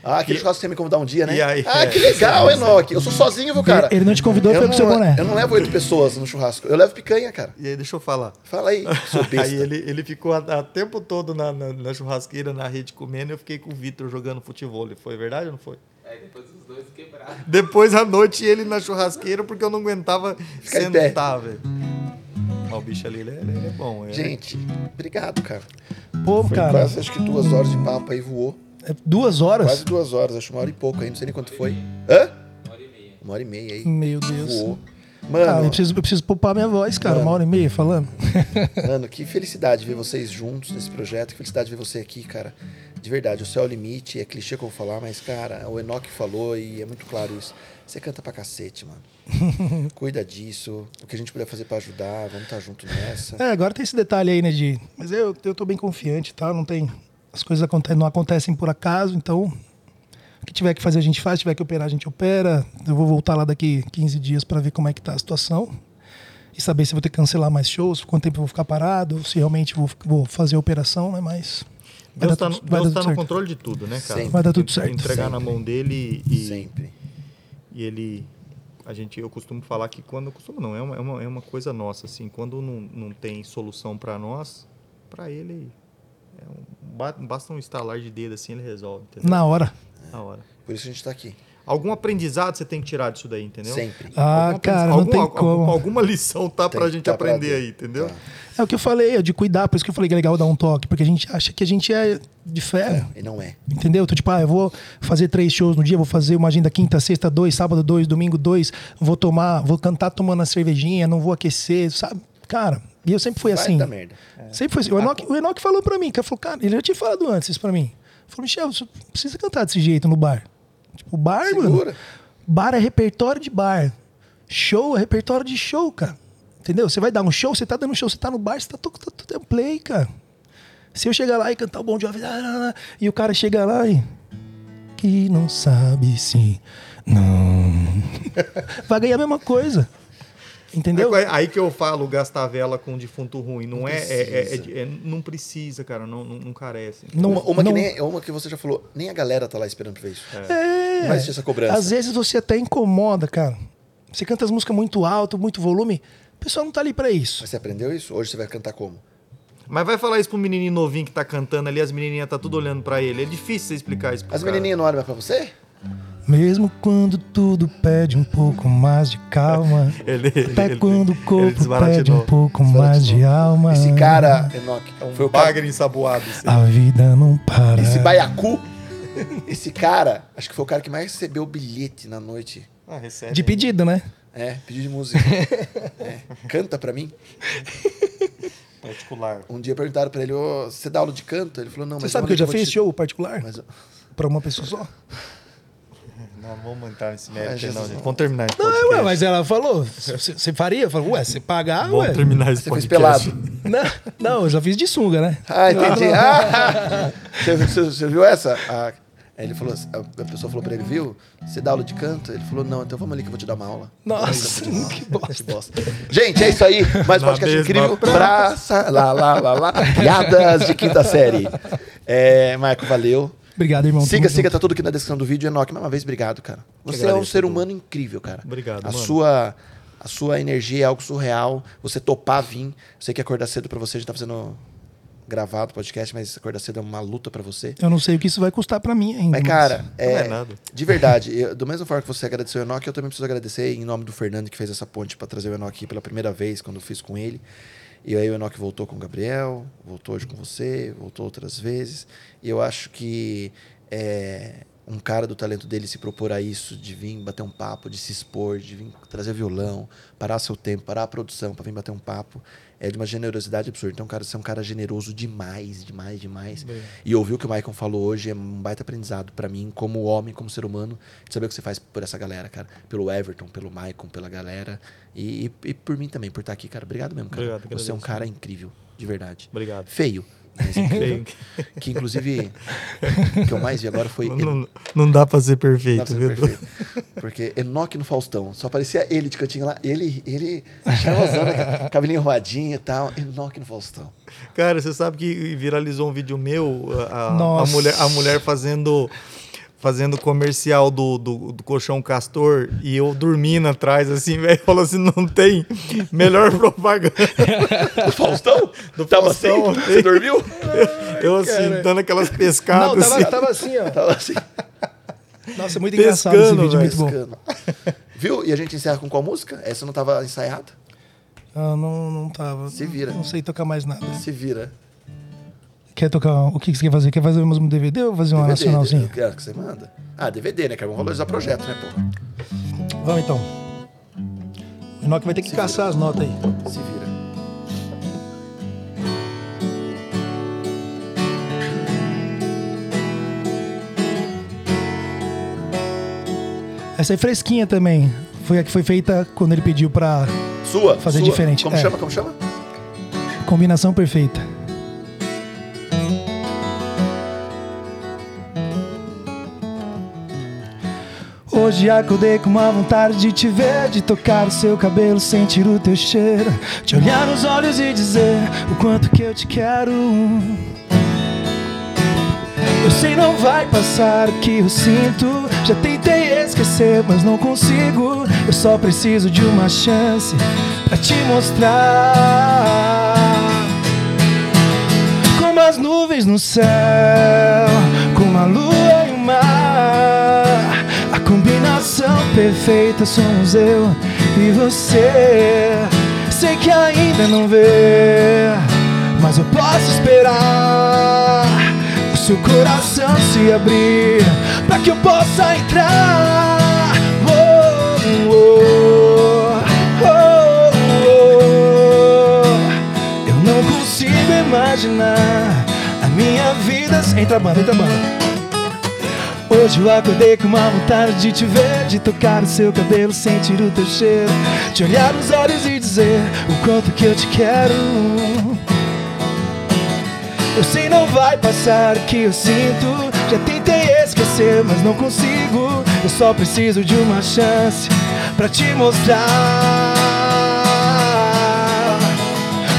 Speaker 2: Ah, aquele churrasco que você me convidar um dia, né?
Speaker 4: E aí,
Speaker 2: ah,
Speaker 4: é,
Speaker 2: que legal, Enoque. Eu sou sozinho, viu, cara?
Speaker 3: Ele, ele não te convidou, foi com seu
Speaker 2: não,
Speaker 3: boné.
Speaker 2: eu não levo oito pessoas no churrasco. Eu levo picanha, cara.
Speaker 4: E aí, deixa eu falar.
Speaker 2: Fala aí, seu besta.
Speaker 4: Aí ele, ele ficou o tempo todo na, na, na churrasqueira, na rede comendo, e eu fiquei com o Vitor jogando futebol. Foi verdade ou não foi?
Speaker 5: Aí depois os dois quebraram.
Speaker 4: Depois à noite ele na churrasqueira, porque eu não aguentava sentar, velho. Mas o bicho ali, ele é, ele é bom. É.
Speaker 2: Gente, obrigado, cara.
Speaker 3: Pô,
Speaker 2: Foi
Speaker 3: cara,
Speaker 2: quase, acho que duas horas de papo aí voou.
Speaker 3: É duas horas?
Speaker 2: Quase duas horas, acho uma hora e pouco aí, não sei nem quanto foi. Hã?
Speaker 5: Uma hora e meia.
Speaker 2: Uma hora e meia aí.
Speaker 3: Meu Deus.
Speaker 2: Voou.
Speaker 3: Cara,
Speaker 2: Mano,
Speaker 3: eu preciso, eu preciso poupar minha voz, cara. Uma hora e meia falando.
Speaker 2: mano, que felicidade ver vocês juntos nesse projeto. Que felicidade ver você aqui, cara. De verdade, o céu é o limite. É clichê que eu vou falar, mas, cara, o Enoch falou e é muito claro isso. Você canta pra cacete, mano. Cuida disso. O que a gente puder fazer pra ajudar, vamos estar junto nessa.
Speaker 3: É, agora tem esse detalhe aí, né, de... Mas eu, eu tô bem confiante, tá? Não tem... As coisas aconte- não acontecem por acaso, então... O que tiver que fazer a gente faz, se tiver que operar a gente opera. Eu vou voltar lá daqui 15 dias pra ver como é que tá a situação. E saber se eu vou ter que cancelar mais shows, quanto tempo eu vou ficar parado, se realmente vou, vou fazer a operação, né? Mas...
Speaker 4: Deus tá,
Speaker 3: tudo-
Speaker 4: no,
Speaker 3: vai
Speaker 4: Deus tá no controle de tudo, né, cara?
Speaker 2: Sempre.
Speaker 3: Vai dar tudo certo.
Speaker 4: Entregar na mão dele e,
Speaker 2: Sempre.
Speaker 4: e ele. A gente, eu costumo falar que quando. Costumo não, é uma, é uma, é uma coisa nossa, assim. Quando não, não tem solução pra nós, pra ele. É um- ba- basta um estalar de dedo assim, ele resolve. Entendeu?
Speaker 3: Na hora.
Speaker 4: Na hora.
Speaker 2: Por isso a gente tá aqui.
Speaker 4: Algum aprendizado você tem que tirar disso daí, entendeu?
Speaker 2: Sempre.
Speaker 3: Ah,
Speaker 4: Algum
Speaker 3: cara,
Speaker 4: aprendiz-
Speaker 3: não
Speaker 4: algum-
Speaker 3: tem
Speaker 4: algum-
Speaker 3: como.
Speaker 4: Alguma lição tá
Speaker 2: Tem
Speaker 4: pra gente
Speaker 2: tá pra
Speaker 4: aprender
Speaker 2: dentro.
Speaker 4: aí, entendeu?
Speaker 2: Tá.
Speaker 3: É o que eu falei, é de cuidar, por isso que eu falei que é legal dar um toque, porque a gente acha que a gente é de fé.
Speaker 2: E não é.
Speaker 3: Entendeu? Então, tipo, ah, eu vou fazer três shows no dia, vou fazer uma agenda quinta, sexta, dois, sábado, dois, domingo, dois, vou tomar, vou cantar tomando a cervejinha, não vou aquecer, sabe? Cara, e eu sempre fui
Speaker 2: Vai
Speaker 3: assim.
Speaker 2: merda.
Speaker 3: Sempre foi assim. O Enoch, o Enoch falou pra mim, que falou, cara, ele já tinha falado antes isso pra mim. Falou, Michel, você precisa cantar desse jeito no bar. Tipo, bar, mano.
Speaker 2: Segura.
Speaker 3: Bar é repertório de bar. Show é repertório de show, cara. Entendeu? Você vai dar um show, você tá dando um show, você tá no bar, você tá tocando tá, tá, play, cara. Se eu chegar lá e cantar o Bom ah, e o cara chega lá e... Que não sabe se... Não... Vai ganhar a mesma coisa. Entendeu?
Speaker 4: É aí que eu falo gastar vela com defunto ruim. Não, é, é, é- é- é- Não precisa, cara. Não, não, não carece.
Speaker 3: Não,
Speaker 2: Uma, uma
Speaker 3: não-
Speaker 2: que nem, uma que você já falou, nem a galera tá lá esperando pra ver isso.
Speaker 3: É.
Speaker 2: Não vai existir essa cobrança.
Speaker 3: Às vezes você até incomoda, cara. Você canta as músicas muito alto, muito volume, o pessoal não tá ali pra isso.
Speaker 2: Mas você aprendeu isso? Hoje você vai cantar como?
Speaker 4: Mas vai falar isso pro menininho novinho que tá cantando ali, as menininhas tá tudo olhando pra ele. É difícil você explicar isso pro
Speaker 2: As
Speaker 4: cara.
Speaker 2: menininhas não olham mais pra você?
Speaker 3: Mesmo quando tudo pede um pouco mais de calma.
Speaker 4: Ele,
Speaker 3: Até
Speaker 4: ele-
Speaker 3: quando o corpo pede um pouco mais de alma.
Speaker 2: Esse cara, Enoch,
Speaker 4: É um
Speaker 2: foi o
Speaker 4: bagre ensaboado. assim.
Speaker 3: A vida não para.
Speaker 2: esse baiacu, esse cara, acho que foi o cara que mais recebeu bilhete na noite.
Speaker 4: Ah, recebe.
Speaker 3: De pedido, né?
Speaker 2: É, pedido de música. É, canta pra mim.
Speaker 4: particular.
Speaker 2: Um dia perguntaram pra ele, ô, você dá aula de canto? Ele falou, não,
Speaker 3: Você
Speaker 2: mas
Speaker 3: sabe
Speaker 2: uma
Speaker 3: que eu já fiz
Speaker 2: te-
Speaker 3: show particular?
Speaker 2: Mas,
Speaker 3: Pra uma pessoa só?
Speaker 4: Não vamos entrar nesse mérito,
Speaker 2: Jesus.
Speaker 4: não, gente. Vamos terminar esse
Speaker 3: Não, é,
Speaker 4: podcast.
Speaker 3: ué, mas ela falou. Você você faria? Eu falei, ué, você pagar,
Speaker 4: Vamos
Speaker 3: ué.
Speaker 4: terminar esse
Speaker 2: você fez
Speaker 4: podcast.
Speaker 2: pelado.
Speaker 3: Não, não, eu já fiz de sunga, né?
Speaker 2: Ah, entendi. Ah, você, você- você viu essa? Ah, ele falou, a a pessoa falou pra ele, viu? Você dá aula de canto? Ele falou, não, então vamos ali que eu vou te dar uma aula.
Speaker 3: Nossa, que
Speaker 2: Que
Speaker 3: bosta.
Speaker 2: bosta. Gente, é isso aí. Mais um podcast incrível.
Speaker 4: praça.
Speaker 2: Praça, lá, lá, lá, lá. Piadas de quinta série. É, Marco, valeu.
Speaker 3: Obrigado, irmão.
Speaker 2: Siga, siga,
Speaker 3: junto.
Speaker 2: tá tudo aqui na descrição do vídeo. Enoque, mais uma vez, obrigado, cara. Você é um ser humano incrível, cara.
Speaker 4: Obrigado,
Speaker 2: A
Speaker 4: mano.
Speaker 2: sua, a sua energia é algo surreal. Você topar vir. Eu sei que acordar cedo pra você, a gente tá fazendo gravado podcast, mas acordar cedo é uma luta pra você.
Speaker 3: Eu não sei o que isso vai custar pra mim ainda.
Speaker 2: Mas, cara,
Speaker 4: Não
Speaker 2: é,
Speaker 4: é nada.
Speaker 2: de verdade, eu, do mesmo forma que você agradeceu o Enoch, eu também preciso agradecer em nome do Fernando que fez essa ponte pra trazer o Enoch aqui pela primeira vez, quando eu fiz com ele. E aí o Enoch voltou com o Gabriel, voltou hoje com você, voltou outras vezes. E eu acho que é, um cara do talento dele se propor a isso, de vir bater um papo, de se expor, de vir trazer violão, parar seu tempo, parar a produção pra vir bater um papo, é de uma generosidade absurda. Então, cara, você é um cara generoso demais, demais, demais. E ouvir o que o Michael falou hoje é um baita aprendizado pra mim, como homem, como ser humano, de saber o que você faz por essa galera, cara. Pelo Everton, pelo Michael, pela galera. E, e- e por mim também, por estar aqui, cara. Obrigado mesmo, cara.
Speaker 4: Obrigado,
Speaker 2: você é um
Speaker 4: agradeço.
Speaker 2: cara incrível, de verdade.
Speaker 4: Obrigado.
Speaker 2: Feio. Que inclusive, o que eu mais vi agora foi.
Speaker 4: Não, não dá pra ser perfeito,
Speaker 2: ser
Speaker 4: viu?
Speaker 2: perfeito. Porque Enoque no Faustão. Só aparecia ele de cantinho lá. Ele, ele, charmosão, né, cabelinho enroladinho e tal. Enoque no Faustão.
Speaker 4: Cara, você sabe que viralizou um vídeo meu, a, a- mulher, a mulher fazendo fazendo comercial do, do, do colchão castor e eu dormindo atrás, assim, velho, falou assim, não tem melhor propaganda.
Speaker 2: Do Faustão?
Speaker 4: Do
Speaker 2: Tava
Speaker 4: Faustão,
Speaker 2: assim? Você dormiu?
Speaker 4: Eu assim, dando aquelas pescadas,
Speaker 3: Não, tava,
Speaker 4: assim.
Speaker 3: tava assim, ó.
Speaker 2: Tava assim.
Speaker 3: Nossa, é muito
Speaker 4: Pescando,
Speaker 3: engraçado esse vídeo,
Speaker 4: velho.
Speaker 3: muito bom.
Speaker 2: Pescando. Viu? E a gente encerra com qual música? Essa não tava ensaiada?
Speaker 3: Ah, não, não tava.
Speaker 2: Se vira.
Speaker 3: Não sei tocar mais nada.
Speaker 2: Se vira.
Speaker 3: Quer tocar? O que você quer fazer? Quer fazer mesmo um DVD ou fazer uma
Speaker 2: DVD,
Speaker 3: nacionalzinha?
Speaker 2: Quero que você manda. Ah, DVD, né? Que vamos valorizar projeto, né, porra?
Speaker 3: Vamos então. O Enoch vai ter que caçar as notas aí.
Speaker 2: Se vira.
Speaker 3: Essa é fresquinha também. Foi a que foi feita quando ele pediu pra
Speaker 2: Sua.
Speaker 3: Fazer
Speaker 2: sua.
Speaker 3: diferente,
Speaker 2: Como
Speaker 3: é.
Speaker 2: chama? Como chama?
Speaker 3: combinação perfeita. Hoje acordei com uma vontade de te ver, de tocar o seu cabelo, sentir o teu cheiro, te olhar nos olhos e dizer o quanto que eu te quero. Eu sei não vai passar o que eu sinto. Já tentei esquecer, mas não consigo. Eu só preciso de uma chance pra te mostrar. Como as nuvens no céu, como a lua combinação perfeita somos eu e você. Sei que ainda não vê, mas eu posso esperar o seu coração se abrir para que eu possa entrar. Oh, oh, oh, oh. Eu não consigo imaginar a minha vida sem trabalho, entra banda. Hoje eu acordei com uma vontade de te ver, de tocar o seu cabelo, sentir o teu cheiro, te olhar nos olhos e dizer o quanto que eu te quero. Eu sei não vai passar o que eu sinto. Já tentei esquecer, mas não consigo. Eu só preciso de uma chance pra te mostrar.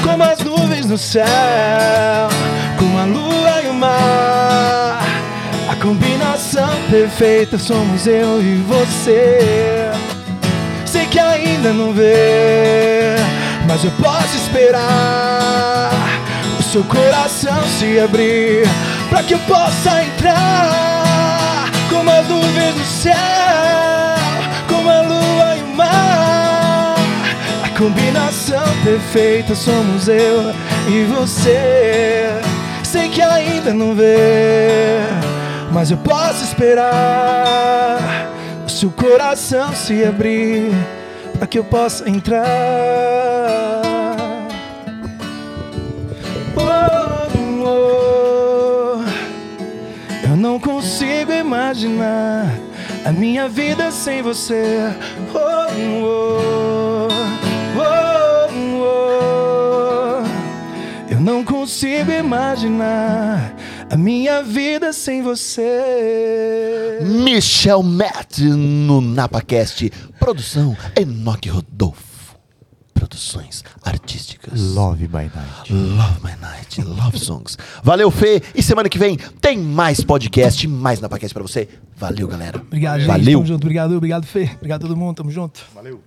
Speaker 3: Como as nuvens no céu, como a. A combinação perfeita somos eu e você. Sei que ainda não vê, mas eu posso esperar o seu coração se abrir para que eu possa entrar como as nuvens do céu, como a lua e o mar. A combinação perfeita somos eu e você. Sei que ainda não vê, mas eu posso esperar o seu coração se abrir para que eu possa entrar. Oh, oh. Eu não consigo imaginar a minha vida sem você. Oh, oh, oh, oh. Eu não consigo imaginar a minha vida sem você.
Speaker 2: Michel Matt no NapaCast. Produção Enoque Rodolfo. Produções artísticas.
Speaker 4: Love by Night.
Speaker 2: Love My Night, Love Songs. Valeu, Fê. E semana que vem tem mais podcast, mais NapaCast pra você. Valeu, galera.
Speaker 3: Obrigado, gente.
Speaker 2: Valeu.
Speaker 3: Tamo junto. Obrigado, obrigado, Fê. Obrigado a todo mundo. Tamo junto.
Speaker 4: Valeu.